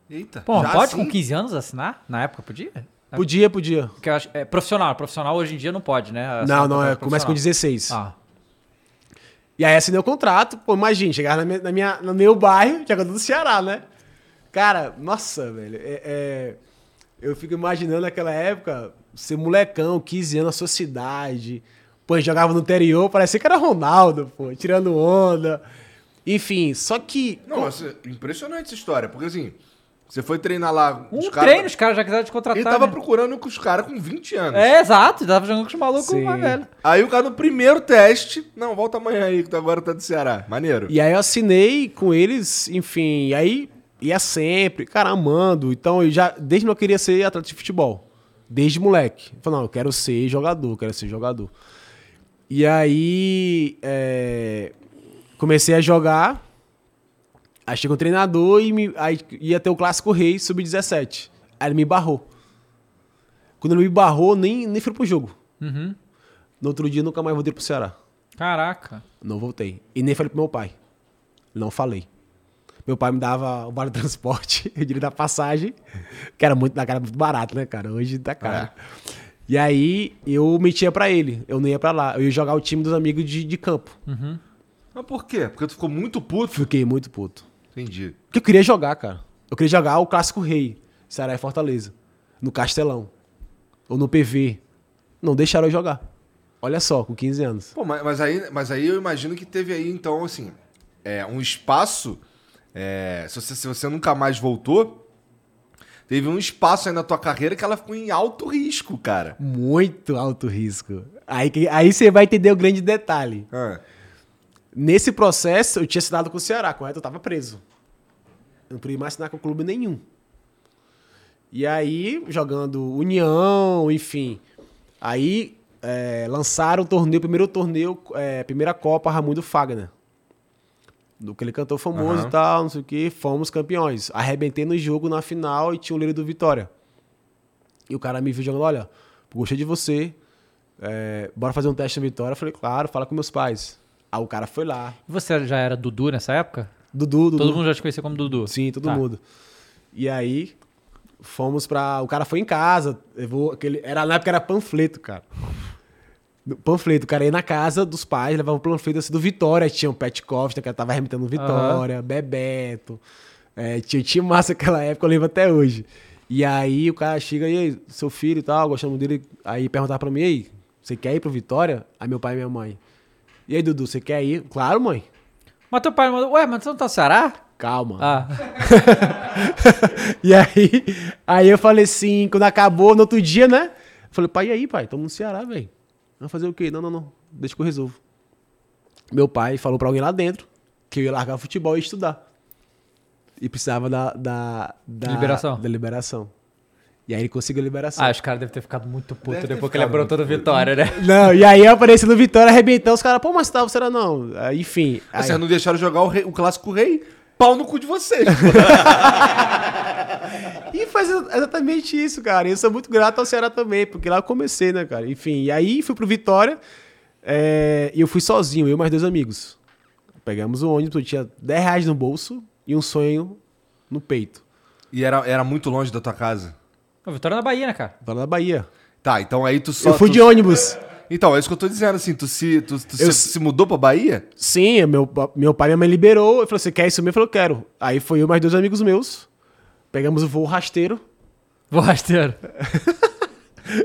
Eita. Pô, pode assim? com 15 anos assinar? Na época podia? Podia, podia. Porque eu acho, é profissional, profissional hoje em dia não pode, né? Assinar Não, não, é, começa com profissional. 16. Ah, E aí assinei o contrato, pô, imagina, chegar na minha, na minha- no meu bairro, jogador do Ceará, né? Cara, nossa, velho, é, é- eu fico imaginando naquela época, ser molecão, 15 anos, na sua cidade, pô, jogava no interior, parecia que era Ronaldo, pô, tirando onda. Enfim, só que... Não, mas é impressionante essa história. Porque assim, você foi treinar lá. um os caras- treino, os caras já quiseram te contratar. Ele tava né? procurando com os caras com 20 anos. É, exato, tava jogando com os malucos mais velho. Aí o cara no primeiro teste. Não, volta amanhã aí, que tu agora tá do Ceará. Maneiro. E aí eu assinei com eles, enfim, e aí ia sempre, cara, amando. Então eu já, desde que eu queria ser atleta de futebol. Desde moleque. Eu falei, não, eu quero ser jogador, quero ser jogador. E aí é, comecei a jogar. Aí chegou um treinador e me, aí ia ter o Clássico Rei Sub-17. Aí ele me barrou. Quando ele me barrou, nem, nem fui pro jogo. Uhum. No outro dia, nunca mais voltei pro Ceará. Caraca. Não voltei. E nem falei pro meu pai. Não falei. Meu pai me dava o vale transporte, <laughs> eu diria da passagem, que era muito, naquela muito barato, né, cara? Hoje tá caro. E aí eu mentia pra ele. Eu não ia pra lá. Eu ia jogar o time dos amigos de, de campo. Mas por quê? Porque tu ficou muito puto. Fiquei muito puto. Entendi. Porque eu queria jogar, cara. Eu queria jogar o Clássico Rei, Ceará e Fortaleza. No Castelão. Ou no PV. Não deixaram eu jogar. Olha só, com 15 anos. Pô, mas, mas aí, mas aí eu imagino que teve aí, então, assim, é, um espaço. é, se, você, se você nunca mais voltou, teve um espaço aí na tua carreira que ela ficou em alto risco, cara. Muito alto risco. Aí, aí você vai entender o grande detalhe. Ah, Nesse processo, eu tinha assinado com o Ceará, correto? Eu tava preso. Eu não podia mais assinar com clube nenhum. E aí, jogando União, enfim. Aí, é, lançaram o torneio, primeiro torneio, é, primeira Copa Raimundo Fagner. Do que ele cantou famoso Aham. e tal, não sei o que, fomos campeões. Arrebentei no jogo na final e tinha o líder do Vitória. E o cara me viu jogando, olha, gostei de você, é, bora fazer um teste na Vitória. Eu falei, claro, fala com meus pais. Aí o cara foi lá. Você já era Dudu nessa época? Dudu, Dudu. Todo mundo já te conhecia como Dudu? Sim, todo Tá. mundo. E aí, fomos pra. O cara foi em casa, levou aquele. Era, na época era panfleto, cara. Panfleto, o cara ia na casa dos pais, levava o panfleto assim do Vitória. Tinha o Pet Costa, que tava remitando o Vitória, Bebeto. É, tinha time massa naquela época, eu lembro até hoje. E aí o cara chega e aí, seu filho e tal, gostamos dele. Aí perguntava pra mim, ei, você quer ir pro Vitória? Aí meu pai e minha mãe. E aí, Dudu, você quer ir? Claro, mãe. Mas teu pai mandou, ué, mas você não tá no Ceará? Calma. Ah, <laughs> E aí, aí eu falei assim, quando acabou, no outro dia, né? Eu falei, pai, e aí, pai? Tamo no Ceará, velho. Vamos fazer o quê? Não, não, não. Deixa que eu resolvo. Meu pai falou pra alguém lá dentro que eu ia largar o futebol e ia estudar. E precisava da, da, da Liberação. Da liberação. E aí ele conseguiu a liberação. ah os caras devem ter ficado muito puto Deve depois que ele muito puto. Vitória, né? <laughs> Não, e aí eu apareci no Vitória, arrebentando os caras, pô, mas tava, será não? Aí, enfim. Aí, Vocês não deixaram jogar o, rei- o clássico rei? Pau no cu de vocês. <laughs> E faz exa- exatamente isso, cara. E eu sou muito grato ao Ceará também, porque lá eu comecei, né, cara? Enfim, e aí fui pro Vitória é, e eu fui sozinho, eu e mais dois amigos. Pegamos o ônibus, eu tinha 10 reais no bolso e um sonho no peito. e era, era muito longe da tua casa. O Vitória é na Bahia, né, cara? Lá na Bahia. Tá, então aí tu só. eu fui tu- de ônibus. Então, é isso que eu tô dizendo, assim, tu se, tu, tu Eu- se, se mudou pra Bahia? Sim, meu, meu pai e minha mãe liberou. Eu falei, você quer isso mesmo? Eu falei, eu quero. Aí foi eu e mais dois amigos meus. Pegamos o voo rasteiro. <laughs> Vou rasteiro. <laughs>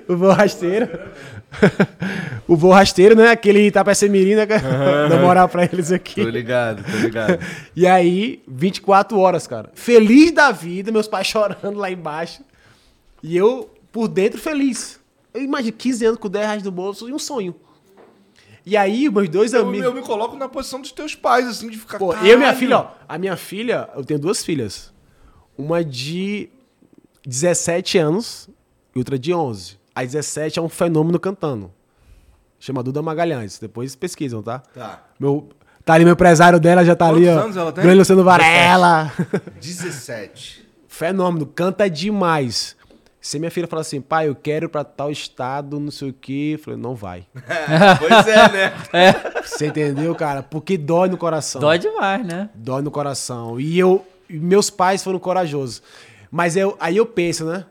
O voo rasteiro. <laughs> o voo rasteiro, né? Aquele Itapecemirim, né? Dá moral pra eles aqui. Tô ligado, tô ligado. E aí, 24 horas, cara. Feliz da vida, meus pais chorando lá embaixo. E eu, por dentro, feliz. Eu imagino 15 anos com 10 reais no bolso e um sonho. E aí, meus dois eu, amigos. eu me coloco na posição dos teus pais, assim, de ficar. Pô, eu e minha filha, ó. A minha filha, eu tenho duas filhas. Uma de 17 anos e outra de 11. A 17 é um fenômeno cantando. Chama Duda Magalhães. Depois pesquisam, tá? Tá. Meu, tá ali meu empresário dela, já tá ali, Quantos ó. anos ela tem? Grande Luciano Varela. 17. <laughs> Fenômeno, canta demais. Se minha filha falar assim, pai, eu quero ir pra tal estado, não sei o quê, eu falei, não vai. <laughs> pois é, né? <laughs> Você entendeu, cara? Porque dói no coração. Dói demais, né? Dói no coração. E eu, e meus pais foram corajosos. Mas eu, aí eu penso, né?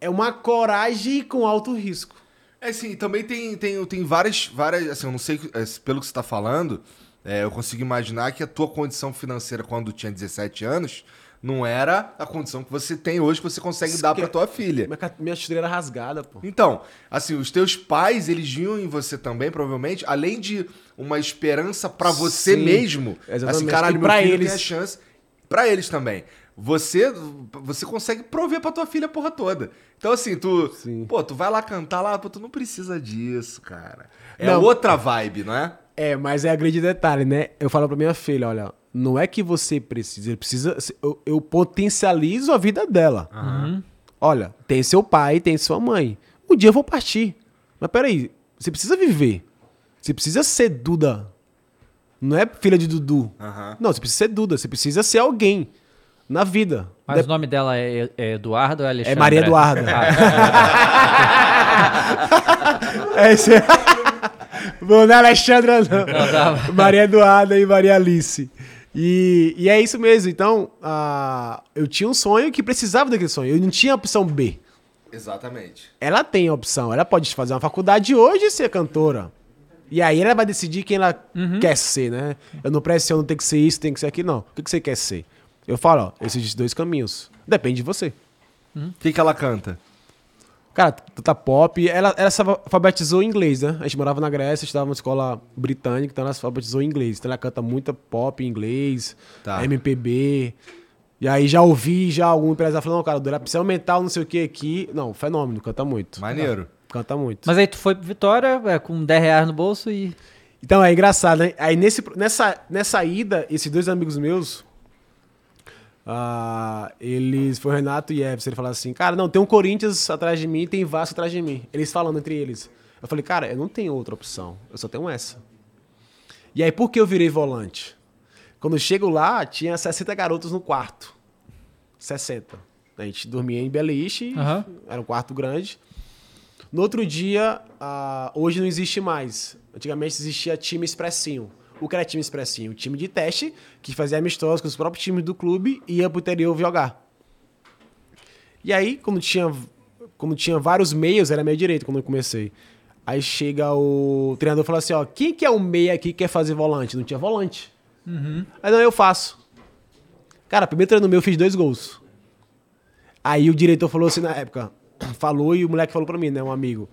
É uma coragem com alto risco. É assim, também tem, tem, tem várias, várias. Assim, eu não sei, é, pelo que você tá falando, é, eu consigo imaginar que a tua condição financeira quando tinha 17 anos não era a condição que você tem hoje que você consegue dar pra tua filha. Minha, minha chuteira era rasgada, pô. Então, assim, os teus pais, eles viam em você também, provavelmente, além de uma esperança pra você Sim, mesmo. exatamente. Assim, caralho, E meu filho eles. tem a chance. Pra eles também. Você, você consegue prover pra tua filha a porra toda. Então, assim, tu. Sim. Pô, tu vai lá cantar lá, pô, tu não precisa disso, cara. É Não. outra vibe, não é? É, mas é a grande detalhe, né? Eu falo pra minha filha, olha, não é que você precisa, ele precisa. Eu, eu potencializo a vida dela. Olha, tem seu pai, tem sua mãe. Um dia eu vou partir. Mas peraí, você precisa viver. Você precisa ser Duda. Não é filha de Dudu. Aham. Não, você precisa ser Duda, você precisa ser alguém na vida. Mas De- o nome dela é, é Eduardo ou é Alexandre? É Maria Eduarda. Ah, É <laughs> isso aí. <laughs> Vou não é Alexandra, não. tá. Maria Eduarda e Maria Alice. E, e é isso mesmo. Então, ah, eu tinha um sonho que precisava daquele sonho. Eu não tinha opção B. Exatamente. Ela tem a opção. Ela pode fazer uma faculdade hoje e ser cantora. E aí ela vai decidir quem ela quer ser, né? Eu não pressiono, tem que ser isso, tem que ser aquilo, não. O que, que você quer ser? Eu falo, ó, esses dois caminhos. Depende de você. O que, que ela canta? Cara, tá pop. Ela, ela se alfabetizou em inglês, né? A gente morava na Grécia, estudava numa escola britânica, então ela se alfabetizou em inglês. Então ela canta muita pop em inglês, Tá. MPB. E aí já ouvi já algum empresário falando, não, cara, ela precisa aumentar o não sei o que aqui. Não, fenômeno, canta muito. Maneiro. Canta muito. Mas aí tu foi pro Vitória é, com 10 reais no bolso e. Então é engraçado, né? Aí nesse, nessa, nessa ida, esses dois amigos meus, ah, eles, foi o Renato e Everson, ele falaram assim, cara, não, tem um Corinthians atrás de mim e tem Vasco atrás de mim. Eles falando entre eles. Eu falei, cara, eu não tenho outra opção, eu só tenho essa. E aí, por que eu virei volante? Quando eu chego lá, tinha 60 garotos no quarto. 60. A gente dormia em beliche, Aham. era um quarto grande. No outro dia, ah, hoje não existe mais. Antigamente existia time expressinho. O que era time expressinho? O time de teste, que fazia amistosos com os próprios times do clube e ia pro interior jogar. E aí, quando tinha, quando tinha vários meios, era meia direita quando eu comecei. Aí chega o treinador e fala assim, ó, quem que é o meia aqui que quer fazer volante? Não tinha volante. Aí não, eu faço. Cara, primeiro treino meu eu fiz dois gols. Aí o diretor falou assim na época, <clears throat> falou e o moleque falou pra mim, né, um amigo.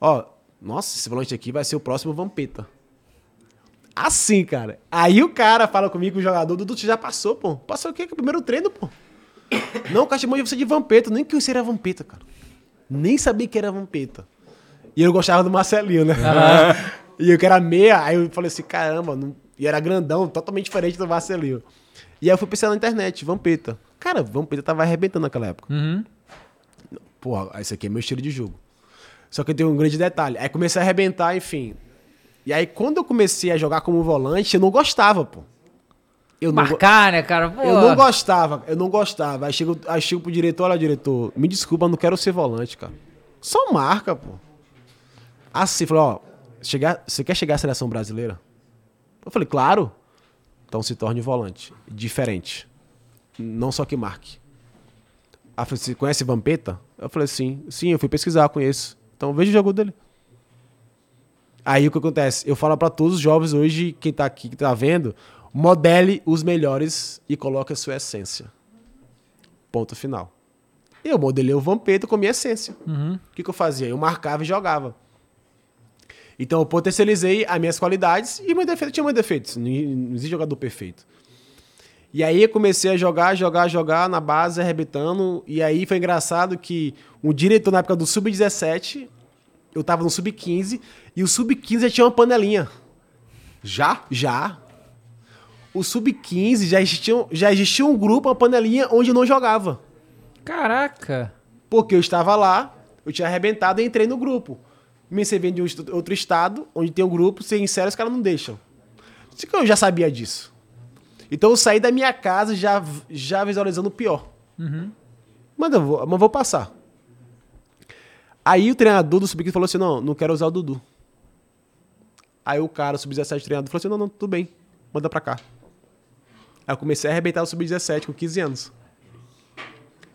Ó, nossa, esse volante aqui vai ser o próximo Vampeta. Assim, cara. Aí o cara fala comigo, o jogador, Dudu, você já passou, pô. Passou o quê? Que é o primeiro treino, pô. Não, o cara chamou de você de Vampeta. Nem que você era Vampeta, cara. Nem sabia que era Vampeta. E eu gostava do Marcelinho, né? <laughs> e eu que era meia, aí eu falei assim, caramba, não... e era grandão, totalmente diferente do Marcelinho. E aí eu fui pensar na internet, Vampeta. Cara, Vampeta tava arrebentando naquela época. Uhum. Porra, esse aqui é meu estilo de jogo. Só que tem um grande detalhe. Aí comecei a arrebentar, enfim. E aí, quando eu comecei a jogar como volante, eu não gostava, pô. Eu não, Marcar, né, cara? Pô. eu não gostava, eu não gostava. Aí chego, aí chego pro diretor, olha, diretor, me desculpa, eu não quero ser volante, cara. Só marca, pô. Assim, falou, ó, chegar, você quer chegar à seleção brasileira? Eu falei, claro. Então se torne volante. Diferente. Não só que marque. Aí eu falei, você conhece Vampeta? Eu falei, sim. Sim, eu fui pesquisar, conheço. Então veja o jogo dele. Aí o que acontece? Eu falo pra todos os jovens hoje, quem tá aqui, que tá vendo, modele os melhores e coloque a sua essência. Ponto final. Eu modelei o Vampeta com a minha essência. O que, que eu fazia? Eu marcava e jogava. Então eu potencializei as minhas qualidades e meus defeitos. Tinha meus defeitos. Não não existe jogador perfeito. E aí eu comecei a jogar, jogar, jogar na base, arrebentando. E aí foi engraçado que um diretor na época do Sub-17, eu tava no Sub-15, e o Sub-15 já tinha uma panelinha. Já? Já. O Sub-15 já existia, já existia um grupo, uma panelinha, onde eu não jogava. Caraca. Porque eu estava lá, eu tinha arrebentado e entrei no grupo. Me recebi de um outro estado, onde tem um grupo, sem sério, os caras não deixam. Eu já sabia disso. Então eu saí da minha casa já, já visualizando o pior. Mas, eu vou, mas vou passar. Aí o treinador do Sub-15 falou assim: não, não quero usar o Dudu. Aí o cara, o Sub-17 treinador, falou assim: não, não, tudo bem, manda pra cá. Aí eu comecei a arrebentar o Sub-17 com 15 anos.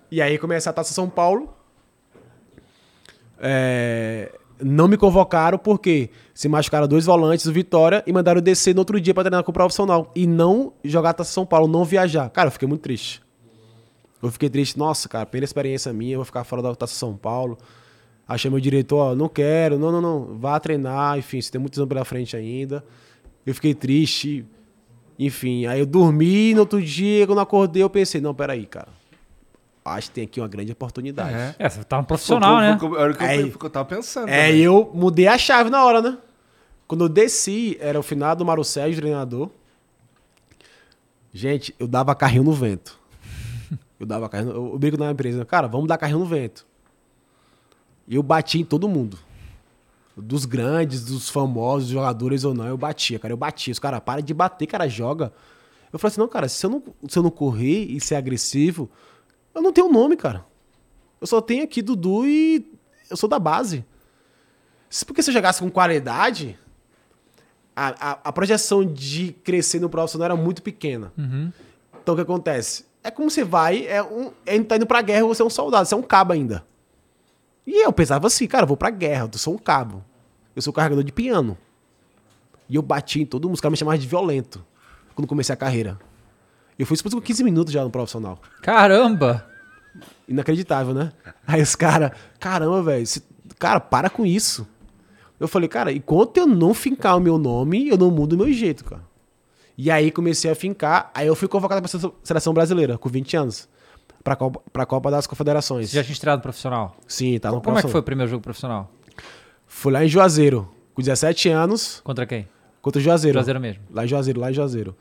E aí comecei a Taça São Paulo. É, não me convocaram porque se machucaram dois volantes, o Vitória, e mandaram descer no outro dia pra treinar com o profissional. E não jogar a Taça São Paulo, não viajar. Cara, eu fiquei muito triste. Eu fiquei triste, nossa, cara, primeira experiência minha, eu vou ficar fora da Taça São Paulo. Achei meu diretor, ó, não quero, não, não, não, vá treinar, enfim, você tem muitos anos pela frente ainda. Eu fiquei triste, enfim, aí eu dormi, no outro dia, quando eu acordei, eu pensei, não, peraí, cara, acho que tem aqui uma grande oportunidade. É. É, você tá um profissional, né? Foi o que eu- Era o que eu, Aí- foi o que eu tava pensando. É, e eu mudei a chave na hora, né? Quando eu desci, era o finado Mauro Sérgio, treinador. Gente, eu dava carrinho no vento. Eu dava carrinho, eu, eu brinco na empresa, né? cara, vamos dar carrinho no vento. E eu bati em todo mundo. Dos grandes, dos famosos, jogadores ou não, eu batia, cara, eu batia. Os caras, para de bater, cara, joga. Eu falei assim, não, cara, se eu não, se eu não correr e ser agressivo, eu não tenho nome, cara. Eu só tenho aqui Dudu e eu sou da base. Se- Porque se eu jogasse com qualidade, a, a, a projeção de crescer no profissional era muito pequena. Então o que acontece? É como você vai, é um, é, tá indo pra guerra, você é um soldado, você é um cabo ainda. E eu pensava assim, cara, eu vou pra guerra, eu sou um cabo. Eu sou carregador de piano. E eu bati em todo mundo, os caras me chamavam de violento quando comecei a carreira. Eu fui expulso com 15 minutos já no profissional. Caramba. Inacreditável, né? Aí os caras, caramba, velho, cara, para com isso. Eu falei, cara, enquanto eu não fincar o meu nome, eu não mudo o meu jeito, cara. E aí comecei a fincar, aí eu fui convocado pra seleção brasileira, com 20 anos, pra Copa, pra Copa das Confederações. Você já tinha estreado profissional? Sim, tá no Como é que foi o primeiro jogo profissional? Fui lá em Juazeiro, com 17 anos, Contra quem? contra o Juazeiro. Juazeiro mesmo. Lá em Juazeiro, lá em Juazeiro.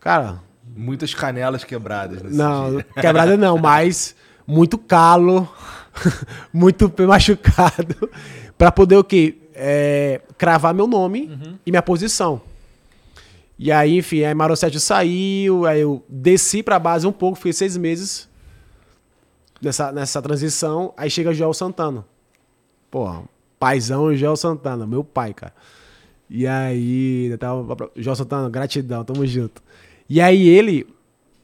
Cara, Muitas canelas quebradas nesse Não, dia. <laughs> quebrada não, mas muito calo, <laughs> muito machucado, <laughs> pra poder o quê? É, cravar meu nome e minha posição. E aí, enfim, aí Marocete saiu, aí eu desci pra base um pouco, fiquei seis meses nessa, nessa transição, aí chega Joel Santana. Porra, paizão Joel Santana, meu pai, cara. E aí, tava, Joel Santana, gratidão, tamo junto. E aí ele,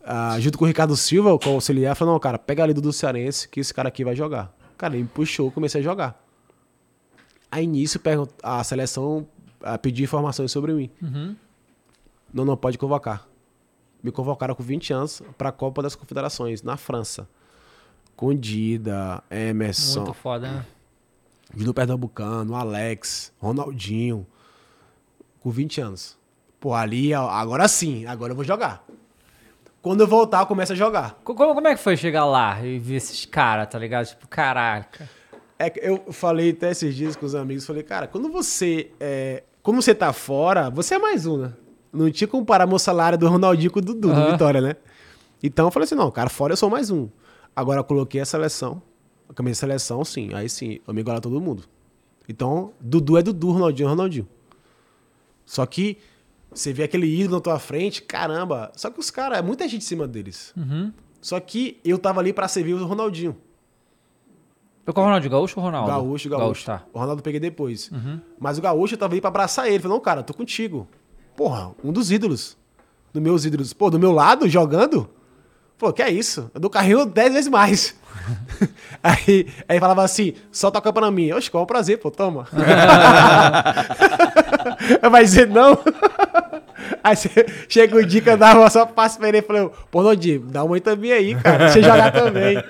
ah, junto com o Ricardo Silva, com o auxiliar, falou, não, cara, pega ali do do Cearense, que esse cara aqui vai jogar. Cara, ele me puxou, comecei a jogar. Aí, início, a seleção ah, pediu informações sobre mim. Não, não pode convocar. Me convocaram com 20 anos para a Copa das Confederações, na França. Com Dida, Emerson, Muito foda, né? Júlio Pernambucano, Alex, Ronaldinho. Com 20 anos. Pô, ali, agora sim, agora eu vou jogar. Quando eu voltar, eu começo a jogar. Co- Como, como é que foi chegar lá e ver esses caras, tá ligado? Tipo, caraca. É que eu falei até esses dias com os amigos, falei, cara, quando você. É, como você tá fora, você é mais um, né? Não tinha como comparar meu salário do Ronaldinho com o Dudu, do Aham. Vitória, né? Então eu falei assim, não, cara, fora eu sou mais um. Agora eu coloquei a seleção, a camisa de seleção, sim, aí sim, eu me igualo a todo mundo. Então, Dudu é Dudu, Ronaldinho é Ronaldinho. Só que você vê aquele ídolo na tua frente, caramba. Só que os caras, é muita gente em cima deles. Só que eu tava ali pra servir o Ronaldinho. Foi com o Ronaldinho Gaúcho ou Ronaldo? Gaúcho, gaúcho. tá. O Ronaldo eu peguei depois. Mas o Gaúcho eu tava ali pra abraçar ele. Falei, não, cara, tô contigo. Porra, um dos ídolos. Dos meus ídolos. Pô, do meu lado, jogando? Pô, que é isso? Eu dou carrinho dez vezes mais. <laughs> aí, aí falava assim, solta a copa na minha. Oxe, qual é um prazer, pô, toma. <laughs> <laughs> Vai dizer não? Aí chega o dia que eu dava só passe pra ele e falei, pô, Nodinho, dá uma aí também aí, cara. Pra você jogar também.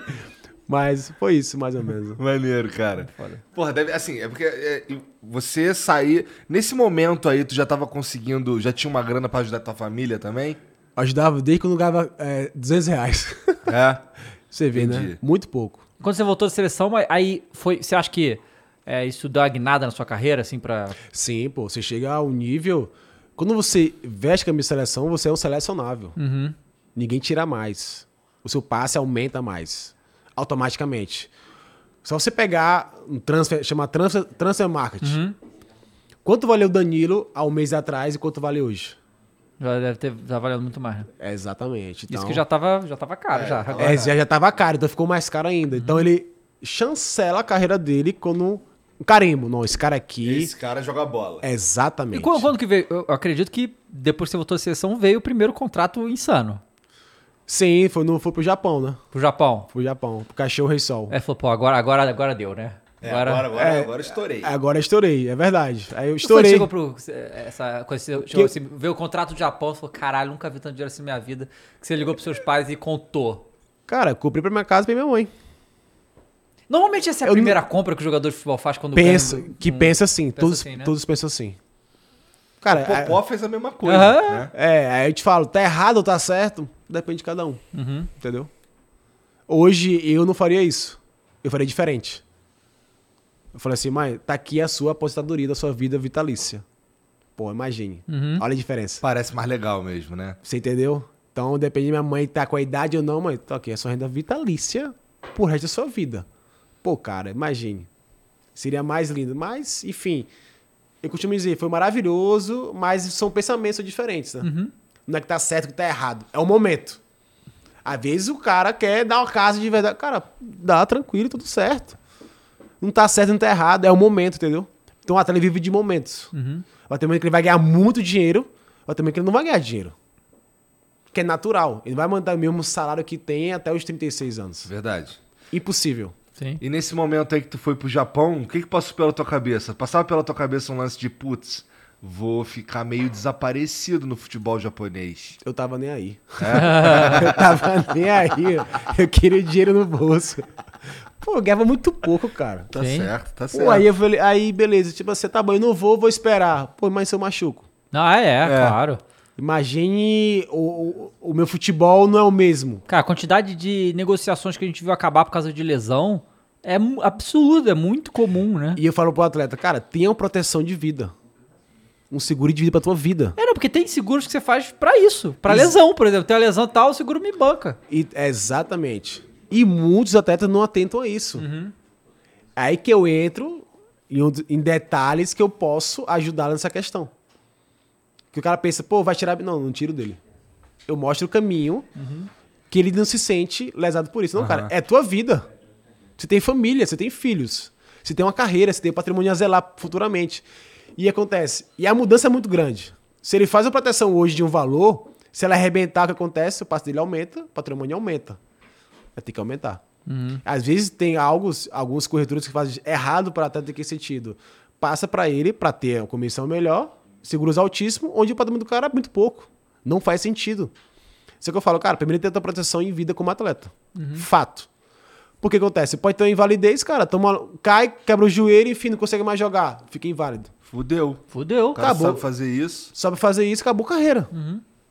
Mas foi isso, mais ou menos. <laughs> Maneiro, cara. Porra, deve. Assim, é porque é, você sair. Nesse momento aí, tu já tava conseguindo. Já tinha uma grana pra ajudar tua família também? Ajudava desde quando eu ganhava é, 200 reais. É. <laughs> Você vê, Entendi. né? Muito pouco. Quando você voltou da seleção, aí foi. Você acha que é, isso deu uma guinada na sua carreira, assim, pra. Sim, pô, você chega ao nível. Quando você veste camisa de seleção, você é um selecionável. Ninguém tira mais. O seu passe aumenta mais. Automaticamente. Só você pegar um transfer, chama transfer, transfer market. Quanto valeu o Danilo há um mês atrás e quanto vale hoje? Já deve ter já valendo muito mais. né? É, exatamente. Isso Então, que já tava, já tava caro, já. Agora, É, já, já tava caro, então ficou mais caro ainda. Então ele chancela a carreira dele quando um carimbo. Não, esse cara aqui. Esse cara joga bola. Exatamente. E quando, quando que veio? Eu acredito que depois que você voltou da seleção, veio o primeiro contrato insano Sim, foi, no, foi pro Japão, né? pro Japão. Pro Japão, pro Cachorro Rei Sol. É, falou, pô, agora, agora, agora deu, né? É, agora, agora, é. agora estourei. Agora estourei, é verdade. Aí eu Você estourei. chegou pro. Essa coisa, você chegou assim, veio o contrato do Japão e falou: caralho, nunca vi tanto dinheiro assim na minha vida. Que você ligou pros seus pais e contou. Cara, comprei pra minha casa e pra minha mãe. Normalmente essa é a Eu primeira compra que o jogador de futebol faz quando Pensa, ganha um- que pensa assim, pensa todos, assim, né? todos pensam assim. Cara, O Popó fez a mesma coisa, Aham. né? é, aí eu te falo, tá errado ou tá certo? Depende de cada um. Uhum. Entendeu? Hoje eu não faria isso. Eu faria diferente. Eu falei assim, mãe, tá aqui a sua aposentadoria da sua vida vitalícia. Pô, imagine. Uhum. Olha a diferença. Parece mais legal mesmo, né? Você entendeu? Então, depende de minha mãe tá com a idade ou não, mãe. Tá aqui, é sua renda vitalícia pro resto da sua vida. Pô, cara, imagine. Seria mais lindo. Mas, enfim, eu costumo dizer, foi maravilhoso, mas são pensamentos diferentes, né? Não é que tá certo, que tá errado. É o momento. Às vezes o cara quer dar uma casa de verdade. Cara, dá tranquilo, tudo certo. Não tá certo, não tá errado. É o momento, entendeu? Então o atleta vive de momentos. Vai ter momento que ele vai ganhar muito dinheiro, vai ter momento que ele não vai ganhar dinheiro. Que é natural. Ele vai mandar o mesmo salário que tem até os 36 anos. Verdade. Impossível. Sim. E nesse momento aí que tu foi pro Japão, o que que passou pela tua cabeça? Passava pela tua cabeça um lance de, putz, vou ficar meio desaparecido no futebol japonês. Eu tava nem aí. <laughs> eu tava nem aí. Eu queria o dinheiro no bolso. Pô, eu ganhava muito pouco, cara. Tá Sim. certo, tá certo. Pô, aí eu falei, aí beleza, tipo, você tá bom, eu não vou, vou esperar. Pô, mas se eu machuco. Ah, é, claro. Imagine o, o, o meu futebol não é o mesmo. Cara, a quantidade de negociações que a gente viu acabar por causa de lesão é absurda, é muito comum, né? E eu falo pro atleta, cara, tenha uma proteção de vida. Um seguro de vida pra tua vida. É, não, porque tem seguros que você faz pra isso. Pra Ex- lesão, por exemplo. Tem uma lesão tal, o seguro me banca. E, exatamente. E muitos atletas não atentam a isso. Aí que eu entro em, em detalhes que eu posso ajudar nessa questão. Que o cara pensa, pô, vai tirar. Não, não tiro dele. Eu mostro o caminho que ele não se sente lesado por isso. Não, cara, é tua vida. Você tem família, você tem filhos. Você tem uma carreira, você tem patrimônio a zelar futuramente. E acontece. E a mudança é muito grande. Se ele faz a proteção hoje de um valor, Se ela arrebentar, o que acontece? O passe dele aumenta, o patrimônio aumenta. Vai ter que aumentar. Às vezes tem algo, alguns corretores que fazem errado para atleta em que sentido? Passa para ele para ter uma comissão melhor, seguros altíssimos, onde o patrimônio do cara é muito pouco. Não faz sentido. Isso é que eu falo, cara, primeiro tem a tua proteção em vida como atleta. Fato. Por que acontece? Pode ter uma invalidez, cara, toma, cai, quebra o joelho, enfim, não consegue mais jogar. Fica inválido. Fudeu. Fudeu. O cara Acabou. sabe fazer isso. Sabe fazer isso, acabou a carreira.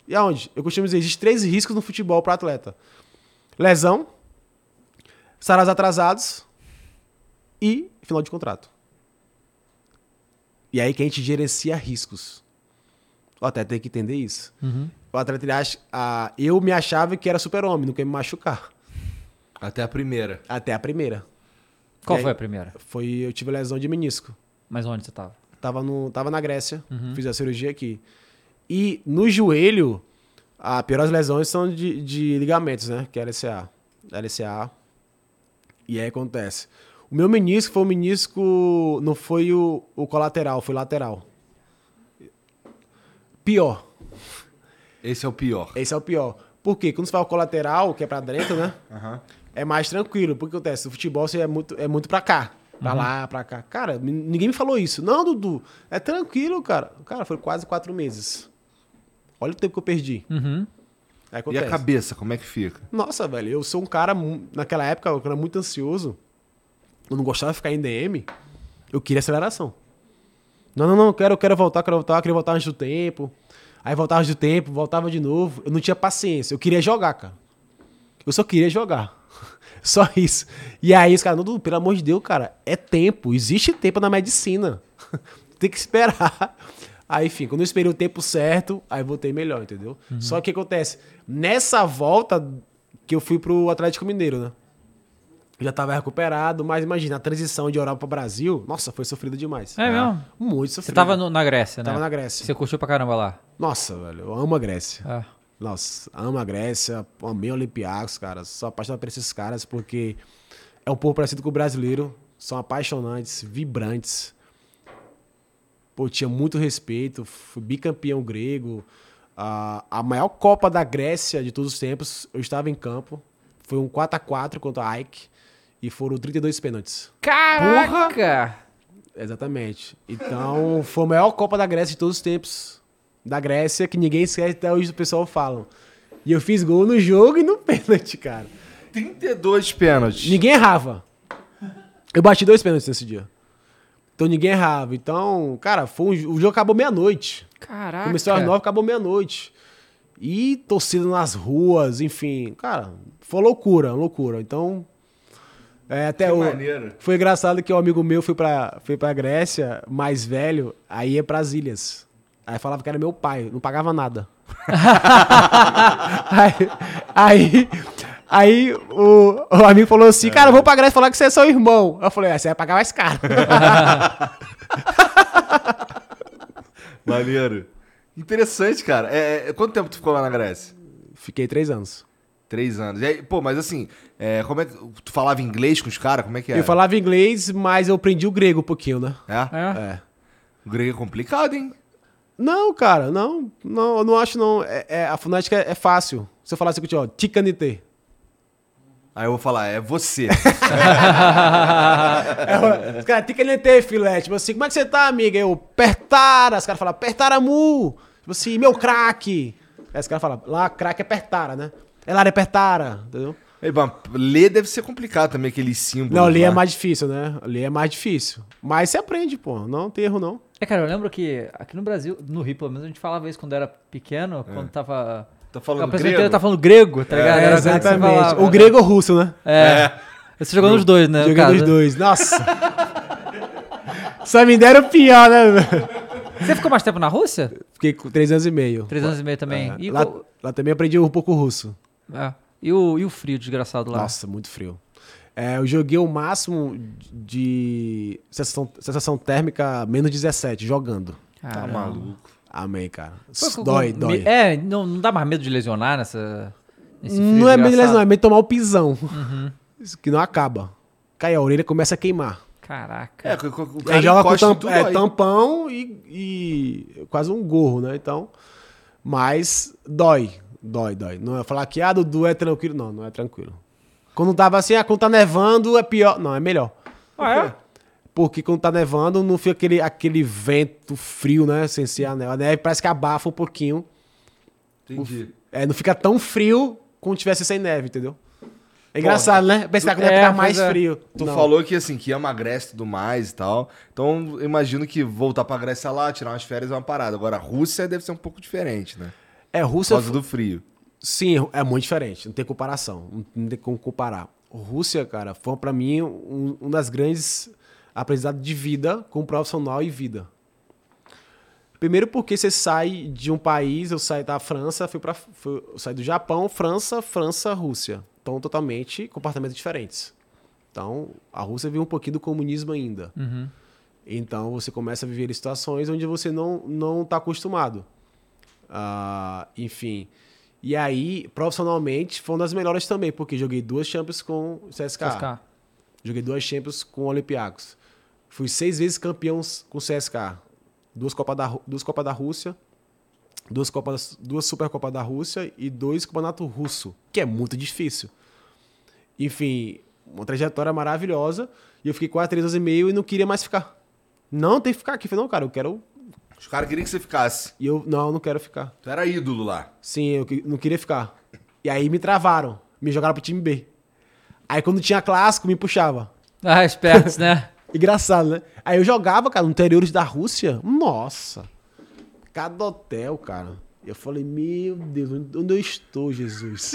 E aonde? Eu costumo dizer, existem três riscos no futebol para atleta. Lesão, salários atrasados e final de contrato. E aí que a gente gerencia riscos. O atleta tem que entender isso. O atleta, ele acha, ah, eu me achava que era super-homem, não queria me machucar. Até a primeira. Até a primeira. Qual E aí? foi a primeira? Foi, eu tive lesão de menisco. Mas onde você tava? Tava, no, tava na Grécia, fiz a cirurgia aqui. E no joelho, a piores lesões são de, de ligamentos, né? Que é LCA. LCA. E aí acontece. O meu menisco foi o menisco. Não foi o, o colateral, foi lateral. Pior. Esse é o pior. Esse é o pior. Por quê? Quando você fala colateral, que é pra dentro, né? É mais tranquilo. Porque acontece? O futebol você é muito, é muito pra cá. Pra lá, pra cá. Cara, ninguém me falou isso. Não, Dudu. É tranquilo, cara. Cara, foi quase quatro meses. Olha o tempo que eu perdi. Uhum. E a cabeça, como é que fica? Nossa, velho, eu sou um cara. Naquela época, eu era muito ansioso. Eu não gostava de ficar em DM. Eu queria aceleração. Não, não, não, eu quero, eu quero voltar, quero voltar, eu queria voltar antes do tempo. Aí voltava antes do tempo, voltava de novo. Eu não tinha paciência. Eu queria jogar, cara. Eu só queria jogar. <laughs> Só isso. E aí os caras, não, pelo amor de Deus, cara, é tempo. Existe tempo na medicina. <laughs> Tem que esperar. Aí, enfim, quando eu esperei o tempo certo, aí voltei melhor, entendeu? Só que o que acontece? Nessa volta que eu fui pro Atlético Mineiro, né? Eu já tava recuperado, mas imagina, a transição de Europa pro Brasil, nossa, foi sofrida demais. É mesmo? Muito Você sofrida. tava no- na Grécia, né? Tava na Grécia. Você curtiu pra caramba lá. Nossa, velho, eu amo a Grécia. Ah. Nossa, amo a Grécia, amei Olympiacos, cara. Sou apaixonado por esses caras porque é um povo parecido com o brasileiro. São apaixonantes, vibrantes. Pô, tinha muito respeito. Fui bicampeão grego. A, a maior Copa da Grécia de todos os tempos, eu estava em campo. Foi um 4x4 contra a Ike. E foram 32 pênaltis. Caraca! Exatamente. Então, foi a maior Copa da Grécia de todos os tempos. Da Grécia, que ninguém esquece, até hoje o pessoal fala. E eu fiz gol no jogo e no <laughs> pênalti, cara. 32 pênaltis. Ninguém errava. Eu bati dois pênaltis nesse dia. Então ninguém errava. Então, cara, foi um, o jogo acabou meia-noite. Caraca! Começou às nove, acabou meia-noite. E torcida nas ruas, enfim. Cara, foi loucura, loucura. Então, é, até Que o... maneiro. Foi engraçado que um amigo meu foi pra, foi pra Grécia, mais velho, aí ia pras ilhas. Aí falava que era meu pai, não pagava nada. <laughs> aí, aí, aí o, o amigo falou assim, cara, eu vou pra Grécia falar que você é seu irmão. Eu falei, ah, você vai pagar mais caro. <laughs> Maneiro. Interessante, cara. É, é- quanto tempo tu ficou lá na Grécia? Fiquei três anos. Três anos. E aí, pô, mas assim, é, como é que. Tu falava inglês com os caras? Como é que é? Eu falava inglês, mas eu aprendi o grego um pouquinho, né? É? É? É. O grego é complicado, hein? Não, cara, não, não, eu não acho não. É, é- a fonética é, é fácil. Se eu falar assim, ó, ticanite. Aí eu vou falar, é você. <laughs> É, os caras, ticanite, filé. Tipo assim, como é que você tá, amiga? Eu, pertara. Os caras falam, pertara mu. Tipo assim, meu craque. Aí os caras falam, lá, craque é pertara, né? É lá, é pertara, entendeu? Ei, mas ler deve ser complicado também, aqueles símbolos. Não, ler é mais difícil, né? Ler é mais difícil. Mas você aprende, pô. Não tem erro, não. É, cara, eu lembro que aqui no Brasil, no Rio pelo menos, a gente falava isso quando era pequeno, quando tava... Tá a falando pessoa grego? inteira tá falando grego, tá ligado? É, Era assim exatamente. falava, o grego ou o russo, né? É. Você jogou nos dois, né? no Joguei dos dois. Nossa. Só me deram pior, né? Você ficou mais tempo na Rússia? Fiquei com três anos e meio. Três anos e meio também. E, É. Lá, qual- lá também aprendi um pouco russo. é. e, o, e o frio desgraçado lá? Nossa, muito frio. É, eu joguei o máximo de sensação, sensação térmica menos 17, jogando. Tá Caramba. maluco. Amém, cara. Pô, dói, com- dói. me- É, não, não dá mais medo de lesionar nessa. Nesse frio não é medo de lesão, é medo de tomar o pisão. Uhum. Isso que não acaba. Cai a orelha começa a queimar. Caraca. É, o, o Aí cara joga com tamp- é, tampão e, e quase um gorro, né? Então. Mas dói, dói, dói. Não é falar que, ah, Dudu é tranquilo. Não, não é tranquilo. Quando tava assim, ah, quando tá nevando é pior. Não, é melhor. Ah, é? Porque quando tá nevando, não fica aquele, aquele vento frio, né? Sem ser a neve. A neve parece que abafa um pouquinho. Entendi. É, não fica tão frio como tivesse sem neve, entendeu? É engraçado, né? Pensar que é, deve ficar mais é. frio. Tu Não. falou que assim, que emagrece e tudo mais e tal. Então, eu imagino que voltar pra Grécia lá, tirar umas férias é uma parada. Agora, a Rússia deve ser um pouco diferente, né? É, Por Rússia. causa do frio. Sim, é muito diferente. Não tem comparação. Não- tem como comparar. Rússia, cara, foi pra mim um, um das grandes aprendizados de vida com profissional e vida. Primeiro porque você sai de um país, eu saí da França, fui para saí do Japão, França, França, Rússia. Então totalmente comportamentos diferentes. Então a Rússia viu um pouquinho do comunismo ainda. Então você começa a viver situações onde você não não está acostumado. Ah, enfim. E aí, profissionalmente, foi uma das melhores também, porque joguei duas Champions com o CSKA. CSKA. Joguei duas Champions com o Olympiacos. Fui seis vezes campeão com o CSKA. Duas Copas da, duas Copa da Rússia, duas, Copas, duas Supercopas da Rússia e dois Campeonato Russo, que é muito difícil. Enfim, uma trajetória maravilhosa. E eu fiquei quase três anos e meio e não queria mais ficar. Não, tem que ficar aqui. Eu Falei, não, cara, eu quero... Os caras queriam que você ficasse. E eu, não, eu não quero ficar. Tu era ídolo lá. Sim, eu que- não queria ficar. E aí me travaram, me jogaram pro time B. Aí quando tinha clássico, me puxava. Ah, espertos, né? <laughs> Engraçado, né? Aí eu jogava, cara, no interiores da Rússia. Nossa. Cada hotel, cara. Eu falei, meu Deus, onde eu estou, Jesus?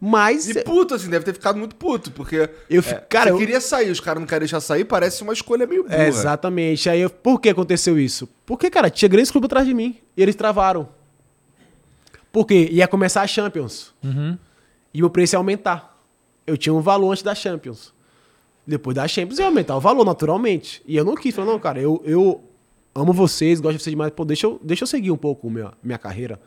Mas E puto, assim, deve ter ficado muito puto, porque. Eu é, cara, eu- queria sair, os caras não querem deixar sair, parece uma escolha meio burra. É, exatamente. Aí eu, por que aconteceu isso? Porque, cara, tinha grandes clubes atrás de mim. E eles travaram. Por quê? Ia começar a Champions. E o preço ia aumentar. Eu tinha um valor antes da Champions. Depois da Champions ia aumentar o valor, naturalmente. E eu não quis. Falei, não, cara, eu, eu amo vocês, gosto de vocês demais. Pô, deixa eu, deixa eu seguir um pouco minha, minha carreira.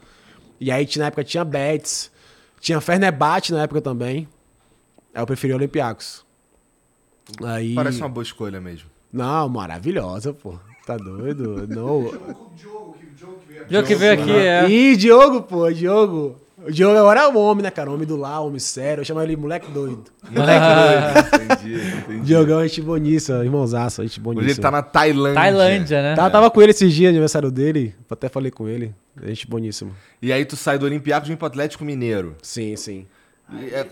E aí, tinha- na época, tinha Betis. Tinha Fernebate na época também. Aí eu preferi Olympiacos. Aí... Parece uma boa escolha mesmo. Não, maravilhosa, pô. Tá doido? Não. Jogo que veio aqui é. Ih, Diogo, pô, Diogo. O Diogo agora é o homem, né, cara? Homem do lá, homem sério. Eu chamo ele moleque doido. <laughs> Moleque doido. Entendi, entendi. Diogão é gente boníssima, irmãozaço, gente Hoje boníssima. ele tá na Tailândia. Tailândia, né? Tá, Tava com ele esses dias, aniversário dele. Até falei com ele. Gente boníssima. E aí tu sai do Olympiacos e vem pro Atlético Mineiro. Sim, sim. E é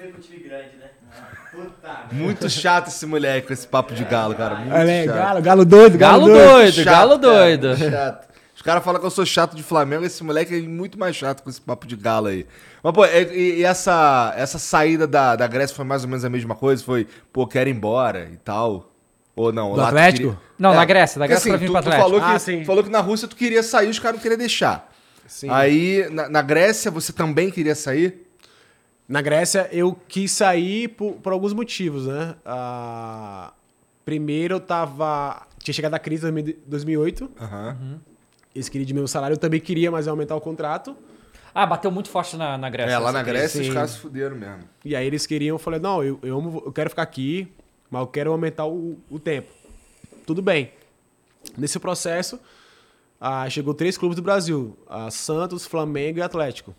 muito chato esse moleque com esse papo de galo, cara. Muito Olha aí, chato. galo, galo doido, galo, Galo doido. doido, Chato, galo cara, doido. chato. Os caras falam que eu sou chato de Flamengo, esse moleque é muito mais chato com esse papo de galo aí. Mas, pô, e, e- essa, essa saída da, da Grécia foi mais ou menos a mesma coisa? Foi, pô, quero ir embora e tal? Ou não? Do lá tu Atlético? queria- Não, É, na Grécia, da Grécia pra vir tu, pro tu Atlético. falou que, Ah, sim. falou que na Rússia tu queria sair, os caras não queriam deixar. Sim. Aí, na, na Grécia, você também queria sair? Na Grécia, eu quis sair por, por alguns motivos, né? Ah, primeiro, eu tava... Tinha chegado a crise em 2008. Aham. Eles queriam diminuir o salário. Eu também queria, mas aumentar o contrato. Ah, bateu muito forte na, na Grécia. É, lá na crise. Grécia os sim. caras se fuderam mesmo. E aí eles queriam, eu falei, não, eu, eu, amo- eu quero ficar aqui, mas eu quero aumentar o, o tempo. Tudo bem. Nesse processo, ah, chegou três clubes do Brasil. ah, Santos, Flamengo e Atlético.